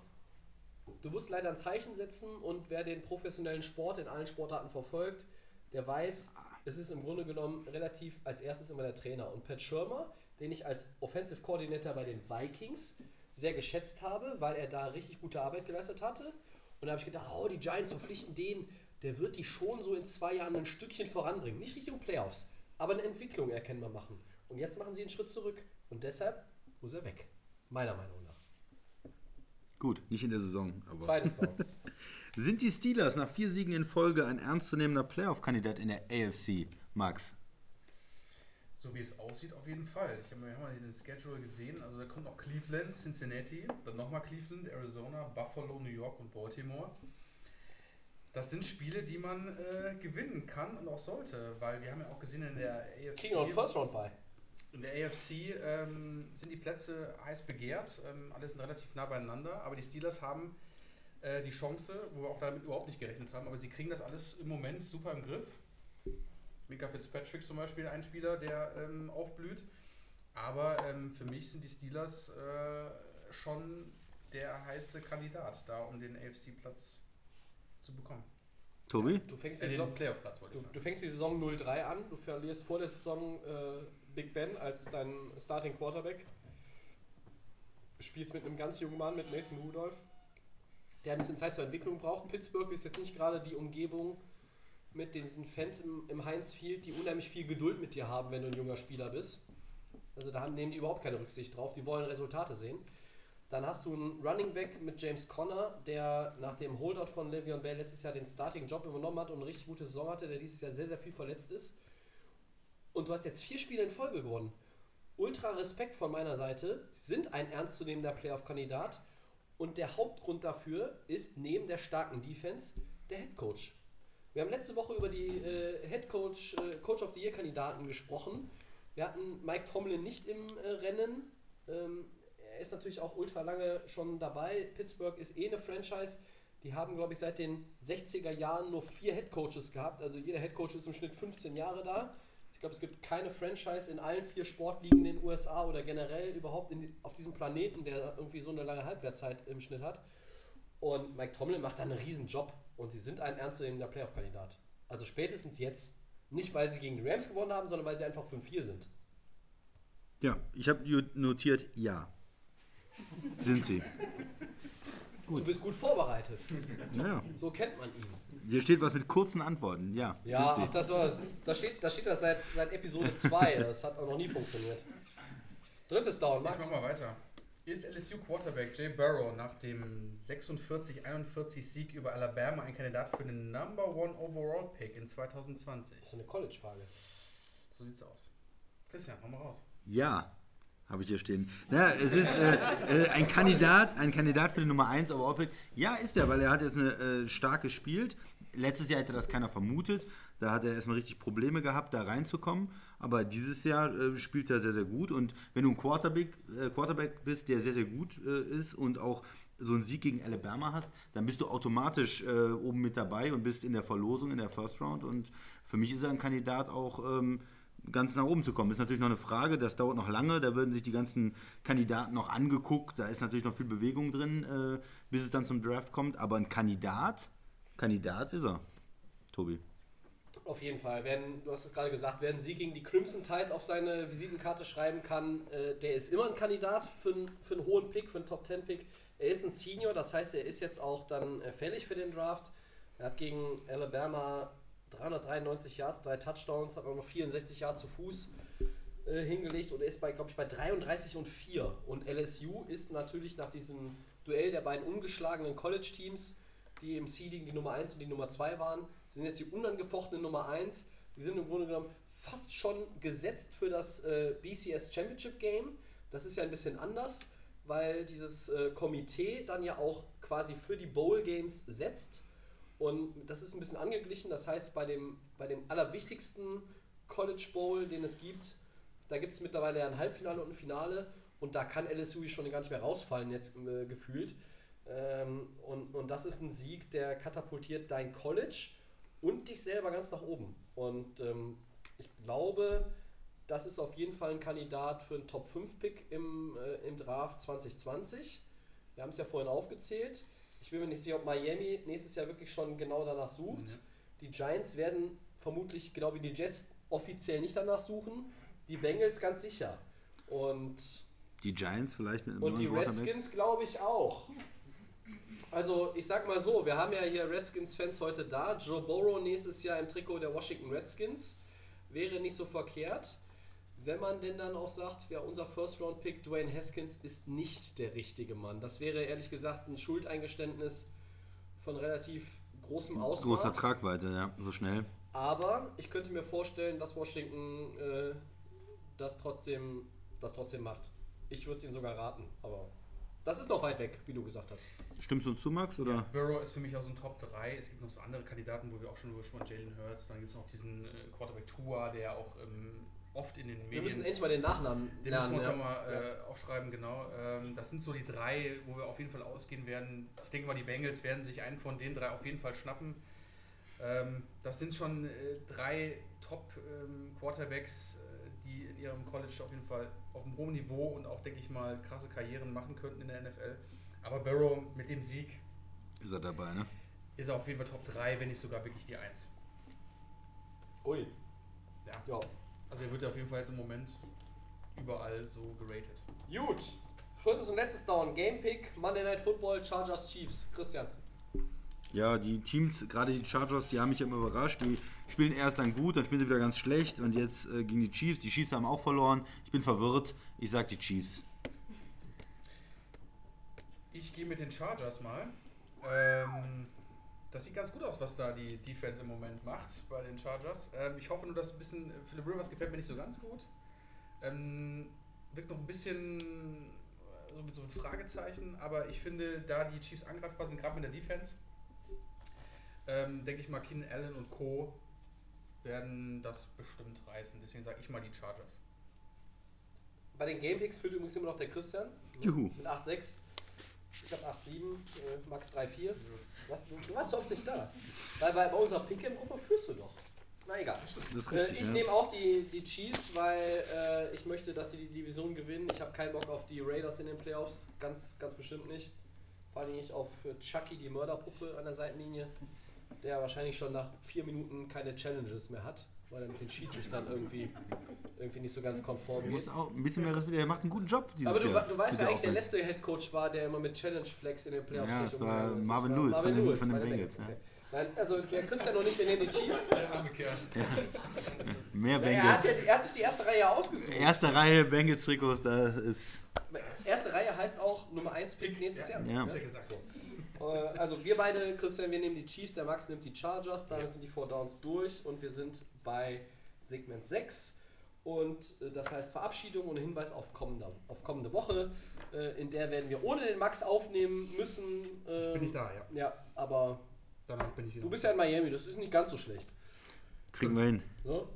du musst leider ein Zeichen setzen und wer den professionellen Sport in allen Sportarten verfolgt, der weiß, es ist im Grunde genommen relativ als erstes immer der Trainer. Und Pat Schirmer, den ich als Offensive Coordinator bei den Vikings sehr geschätzt habe, weil er da richtig gute Arbeit geleistet hatte. Und da habe ich gedacht, oh, die Giants verpflichten den, der wird die schon so in zwei Jahren ein Stückchen voranbringen. Nicht Richtung Playoffs, aber eine Entwicklung erkennbar machen. Und jetzt machen sie einen Schritt zurück. Und deshalb muss er weg. Meiner Meinung nach. Gut, nicht in der Saison. Aber. Zweites Down. Sind die Steelers nach vier Siegen in Folge ein ernstzunehmender Playoff-Kandidat in der AFC, Max? So wie es aussieht, auf jeden Fall. Ich habe mir mal den Schedule gesehen. Also da kommt noch Cleveland, Cincinnati, dann nochmal Cleveland, Arizona, Buffalo, New York und Baltimore. Das sind Spiele, die man äh, gewinnen kann und auch sollte, weil wir haben ja auch gesehen in der AFC. Auch einen First Round bei. In der AFC ähm, sind die Plätze heiß begehrt, ähm, alle sind relativ nah beieinander, aber die Steelers haben äh, die Chance, wo wir auch damit überhaupt nicht gerechnet haben, aber sie kriegen das alles im Moment super im Griff. Mika Fitzpatrick zum Beispiel, ein Spieler, der ähm, aufblüht. Aber ähm, für mich sind die Steelers äh, schon der heiße Kandidat da, um den AFC-Platz zu bekommen. Tobi? Du fängst die Äh, Saison Playoff-Platz wollte Du, ich sagen. du fängst die Saison 0-3 an, du verlierst vor der Saison äh, Big Ben als dein Starting Quarterback. Spielst mit einem ganz jungen Mann, mit Mason Rudolph, der ein bisschen Zeit zur Entwicklung braucht. Pittsburgh ist jetzt nicht gerade die Umgebung mit diesen Fans im, im Heinz Field, die unheimlich viel Geduld mit dir haben, wenn du ein junger Spieler bist. Also da haben, nehmen die überhaupt keine Rücksicht drauf. Die wollen Resultate sehen. Dann hast du einen Running Back mit James Conner, der nach dem Holdout von Le'Veon Bell letztes Jahr den Starting-Job übernommen hat und eine richtig gute Saison hatte, der dieses Jahr sehr, sehr viel verletzt ist. Und du hast jetzt vier Spiele in Folge gewonnen. Ultra Respekt von meiner Seite. Sie sind ein ernstzunehmender Playoff-Kandidat. Und der Hauptgrund dafür ist neben der starken Defense der Head Coach. Wir haben letzte Woche über die äh, Head Coach, äh, Coach of the Year Kandidaten gesprochen. Wir hatten Mike Tomlin nicht im äh, Rennen. Ähm, er ist natürlich auch ultra lange schon dabei. Pittsburgh ist eh eine Franchise. Die haben, glaube ich, seit den 60er Jahren nur vier Head Coaches gehabt. Also jeder Head Coach ist im Schnitt 15 Jahre da. Ich glaube, es gibt keine Franchise in allen vier Sportligen in den USA oder generell überhaupt in, auf diesem Planeten, der irgendwie so eine lange Halbwertszeit im Schnitt hat. Und Mike Tomlin macht da einen riesen Job und sie sind ein ernstzunehmender Playoff-Kandidat. Also spätestens jetzt. Nicht, weil sie gegen die Rams gewonnen haben, sondern weil sie einfach 5-4 sind. Ja, ich habe notiert, ja. Sind sie. Gut. Du bist gut vorbereitet. Ja. So kennt man ihn. Hier steht was mit kurzen Antworten, ja. Ja, ach, das war, da, steht, da steht das seit, seit Episode 2. Das hat auch noch nie funktioniert. Drittes Down, Max. Ich mach mal weiter. Ist LSU Quarterback Jay Burrow nach dem 46-41 Sieg über Alabama ein Kandidat für den Number One Overall Pick in 2020? Das ist eine College-Frage. So sieht's aus. Christian, hau mal raus. Ja, habe ich hier stehen. Ja, es ist äh, äh, ein Kandidat, ein Kandidat für die Nummer 1 Overall Pick. Ja, ist er, weil er hat jetzt eine, äh, stark gespielt. Letztes Jahr hätte das keiner vermutet. Da hat er erstmal richtig Probleme gehabt, da reinzukommen. Aber dieses Jahr äh, spielt er sehr, sehr gut. Und wenn du ein Quarterback, äh, Quarterback bist, der sehr, sehr gut äh, ist und auch so einen Sieg gegen Alabama hast, dann bist du automatisch äh, oben mit dabei und bist in der Verlosung in der First Round. Und für mich ist er ein Kandidat auch ähm, ganz nach oben zu kommen. Ist natürlich noch eine Frage, das dauert noch lange. Da würden sich die ganzen Kandidaten noch angeguckt. Da ist natürlich noch viel Bewegung drin, äh, bis es dann zum Draft kommt. Aber ein Kandidat, Kandidat ist er, Tobi. Auf jeden Fall. Wenn, du hast es gerade gesagt, wer einen Sieg gegen die Crimson Tide auf seine Visitenkarte schreiben kann, äh, der ist immer ein Kandidat für, ein, für einen hohen Pick, für einen Top 10 Pick. Er ist ein Senior, das heißt, er ist jetzt auch dann äh, fällig für den Draft. Er hat gegen Alabama 393 Yards, drei Touchdowns, hat auch noch 64 Yards zu Fuß äh, hingelegt und er ist bei, glaube ich, bei 33 und 4. Und LSU ist natürlich nach diesem Duell der beiden ungeschlagenen College-Teams, die im Seeding die Nummer 1 und die Nummer 2 waren, sind jetzt die unangefochtene Nummer 1. Die sind im Grunde genommen fast schon gesetzt für das äh, BCS Championship Game. Das ist ja ein bisschen anders, weil dieses äh, Komitee dann ja auch quasi für die Bowl Games setzt. Und das ist ein bisschen angeglichen. Das heißt, bei dem, bei dem allerwichtigsten College Bowl, den es gibt, da gibt es mittlerweile ein Halbfinale und ein Finale. Und da kann LSU schon gar nicht mehr rausfallen, jetzt äh, gefühlt. Ähm, und, und das ist ein Sieg, der katapultiert dein College und dich selber ganz nach oben. Und ähm, ich glaube, das ist auf jeden Fall ein Kandidat für einen Top 5 Pick im, äh, im Draft 2020. Wir haben es ja vorhin aufgezählt. Ich bin mir nicht sicher, ob Miami nächstes Jahr wirklich schon genau danach sucht. Mhm. Die Giants werden vermutlich, genau wie die Jets, offiziell nicht danach suchen. Die Bengals ganz sicher. Und die Giants vielleicht mit einem Und die Redskins glaube ich auch. Also ich sag mal so, wir haben ja hier Redskins-Fans heute da. Joe Burrow nächstes Jahr im Trikot der Washington Redskins. Wäre nicht so verkehrt. Wenn man denn dann auch sagt, ja, unser First-Round-Pick Dwayne Haskins ist nicht der richtige Mann. Das wäre ehrlich gesagt ein Schuldeingeständnis von relativ großem Ausmaß. Großer Tragweite, ja, so schnell. Aber ich könnte mir vorstellen, dass Washington äh, das, trotzdem, das trotzdem macht. Ich würde es ihnen sogar raten, aber das ist noch weit weg, wie du gesagt hast. Stimmst du uns zu, Max? Oder? Ja, Burrow ist für mich aus dem Top 3. Es gibt noch so andere Kandidaten, wo wir auch schon über gesprochen Jalen Hurts. Dann gibt es noch diesen äh, Quarterback Tua, der auch ähm, oft in den Medien. Wir müssen endlich mal den Nachnamen Den lernen, müssen wir uns ja. mal äh, ja. aufschreiben, genau. Ähm, das sind so die drei, wo wir auf jeden Fall ausgehen werden. Ich denke mal, die Bengals werden sich einen von den drei auf jeden Fall schnappen. Ähm, das sind schon äh, drei Top-Quarterbacks, ähm, äh, die in ihrem College auf jeden Fall auf einem hohen Niveau und auch, denke ich mal, krasse Karrieren machen könnten in der NFL. Aber Burrow mit dem Sieg. Ist er dabei, ne? Ist er auf jeden Fall Top 3, wenn nicht sogar wirklich die 1. Ui. Ja. ja. Also er wird auf jeden Fall jetzt im Moment überall so geratet. Gut. Viertes und letztes Down. Game Pick, Monday Night Football, Chargers Chiefs. Christian. Ja, die Teams, gerade die Chargers, die haben mich immer überrascht. Die spielen erst dann gut, dann spielen sie wieder ganz schlecht und jetzt äh, gegen die Chiefs. Die Chiefs haben auch verloren. Ich bin verwirrt. Ich sag die Chiefs. Ich gehe mit den Chargers mal. Ähm, das sieht ganz gut aus, was da die Defense im Moment macht bei den Chargers. Ähm, ich hoffe nur, dass ein bisschen. Philip Rivers gefällt mir nicht so ganz gut. Ähm, wirkt noch ein bisschen äh, so mit so einem Fragezeichen, aber ich finde, da die Chiefs angreifbar sind, gerade mit der Defense, ähm, denke ich mal, Keenan Allen und Co. werden das bestimmt reißen. Deswegen sage ich mal die Chargers. Bei den Gamepicks führt übrigens immer noch der Christian. Juhu. Mit 8,6. Ich habe 8,7, äh, Max 3,4. Was, du, du warst so oft nicht da. Weil bei, bei unserer Pick'em-Gruppe führst du doch. Na egal. Das ist Äh, richtig. ich ja. nehme auch die, die Chiefs, weil äh, ich möchte, dass sie die Division gewinnen. Ich habe keinen Bock auf die Raiders in den Playoffs. Ganz, ganz bestimmt nicht. Vor allem nicht auf Chucky, die Mörderpuppe an der Seitenlinie, der wahrscheinlich schon nach vier Minuten keine Challenges mehr hat, weil er mit den Schiedsrichtern irgendwie, irgendwie nicht so ganz konform geht. auch ein bisschen mehr Respekt. Er macht einen guten Job dieses Aber du, Jahr. du weißt, wer eigentlich der letzte Headcoach war, der immer mit Challenge Flex in den Playoffs Ja, das war umgegangen ist? Marvin war Lewis von den- von den Bengals, Okay. Nein, also der Christian und ich, wir nehmen die Chiefs. Der arme Kerl. Mehr Ja, er, hat, Bengals. er hat sich die erste Reihe ausgesucht. Erste Reihe Bengals-Trikots, da ist. Erste Reihe heißt auch Nummer 1 Pick nächstes Jahr. Ja. Ja gesagt. Äh, Also wir beide, Christian, wir nehmen die Chiefs, der Max nimmt die Chargers, damit sind die Four Downs durch und wir sind bei Segment 6. Und äh, das heißt Verabschiedung und Hinweis auf kommende, auf kommende Woche. Äh, in der werden wir ohne den Max aufnehmen müssen. Ich Ähm, bin nicht da, ja. Ja, aber Danach bin ich wieder. du bist ja in Miami, das ist nicht ganz so schlecht. Kriegen wir hin. So.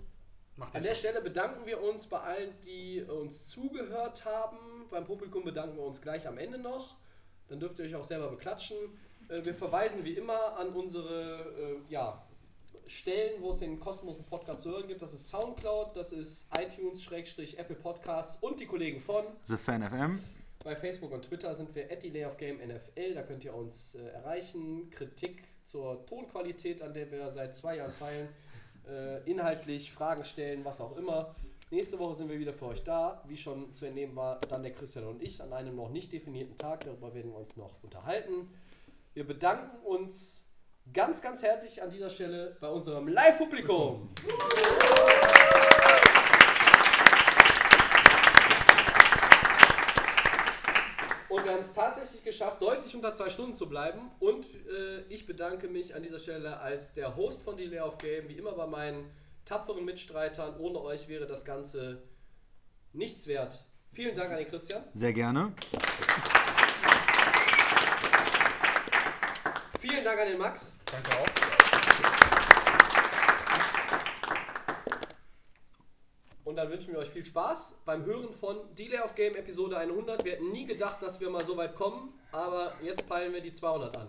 Macht An der Stelle bedanken wir uns bei allen, die uns zugehört haben. Beim Publikum bedanken wir uns gleich am Ende noch. Dann dürft ihr euch auch selber beklatschen. Äh, Wir verweisen wie immer an unsere äh, ja, Stellen, wo es den kostenlosen Podcast zu hören gibt. Das ist Soundcloud, das ist iTunes, Schrägstrich, Apple Podcasts und die Kollegen von. The Fan FM. Bei Facebook und Twitter sind wir at Delay of Game NFL. Da könnt ihr uns äh, erreichen. Kritik zur Tonqualität, an der wir seit zwei Jahren feilen. Äh, inhaltlich, Fragen stellen, was auch immer. Nächste Woche sind wir wieder für euch da. Wie schon zu entnehmen war, dann der Christian und ich an einem noch nicht definierten Tag. Darüber werden wir uns noch unterhalten. Wir bedanken uns ganz, ganz herzlich an dieser Stelle bei unserem Live-Publikum. Und wir haben es tatsächlich geschafft, deutlich unter zwei Stunden zu bleiben. Und äh, ich bedanke mich an dieser Stelle als der Host von Delay of Game, wie immer bei meinen tapferen Mitstreitern. Ohne euch wäre das Ganze nichts wert. Vielen Dank an den Christian. Sehr gerne. Vielen Dank an den Max. Danke auch. Und dann wünschen wir euch viel Spaß beim Hören von Delay of Game Episode 100. Wir hätten nie gedacht, dass wir mal so weit kommen, aber jetzt peilen wir die 200 an.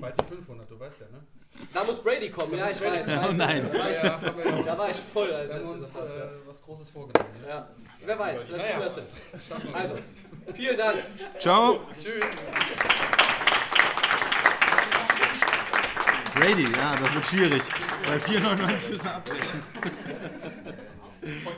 Bald die 500, du weißt ja, ne? Da muss Brady kommen, ja, ich weiß. Oh Scheiße. nein. Da war ich, Ja, da war ich voll, als wir haben uns gesagt hat. äh, was Großes vorgenommen. Ne? Ja, wer weiß, vielleicht kriegen wir es hin. Also, vielen Dank. Ciao. Tschüss. Brady, ja, das wird schwierig. Bei 4,99 müssen wir abbrechen.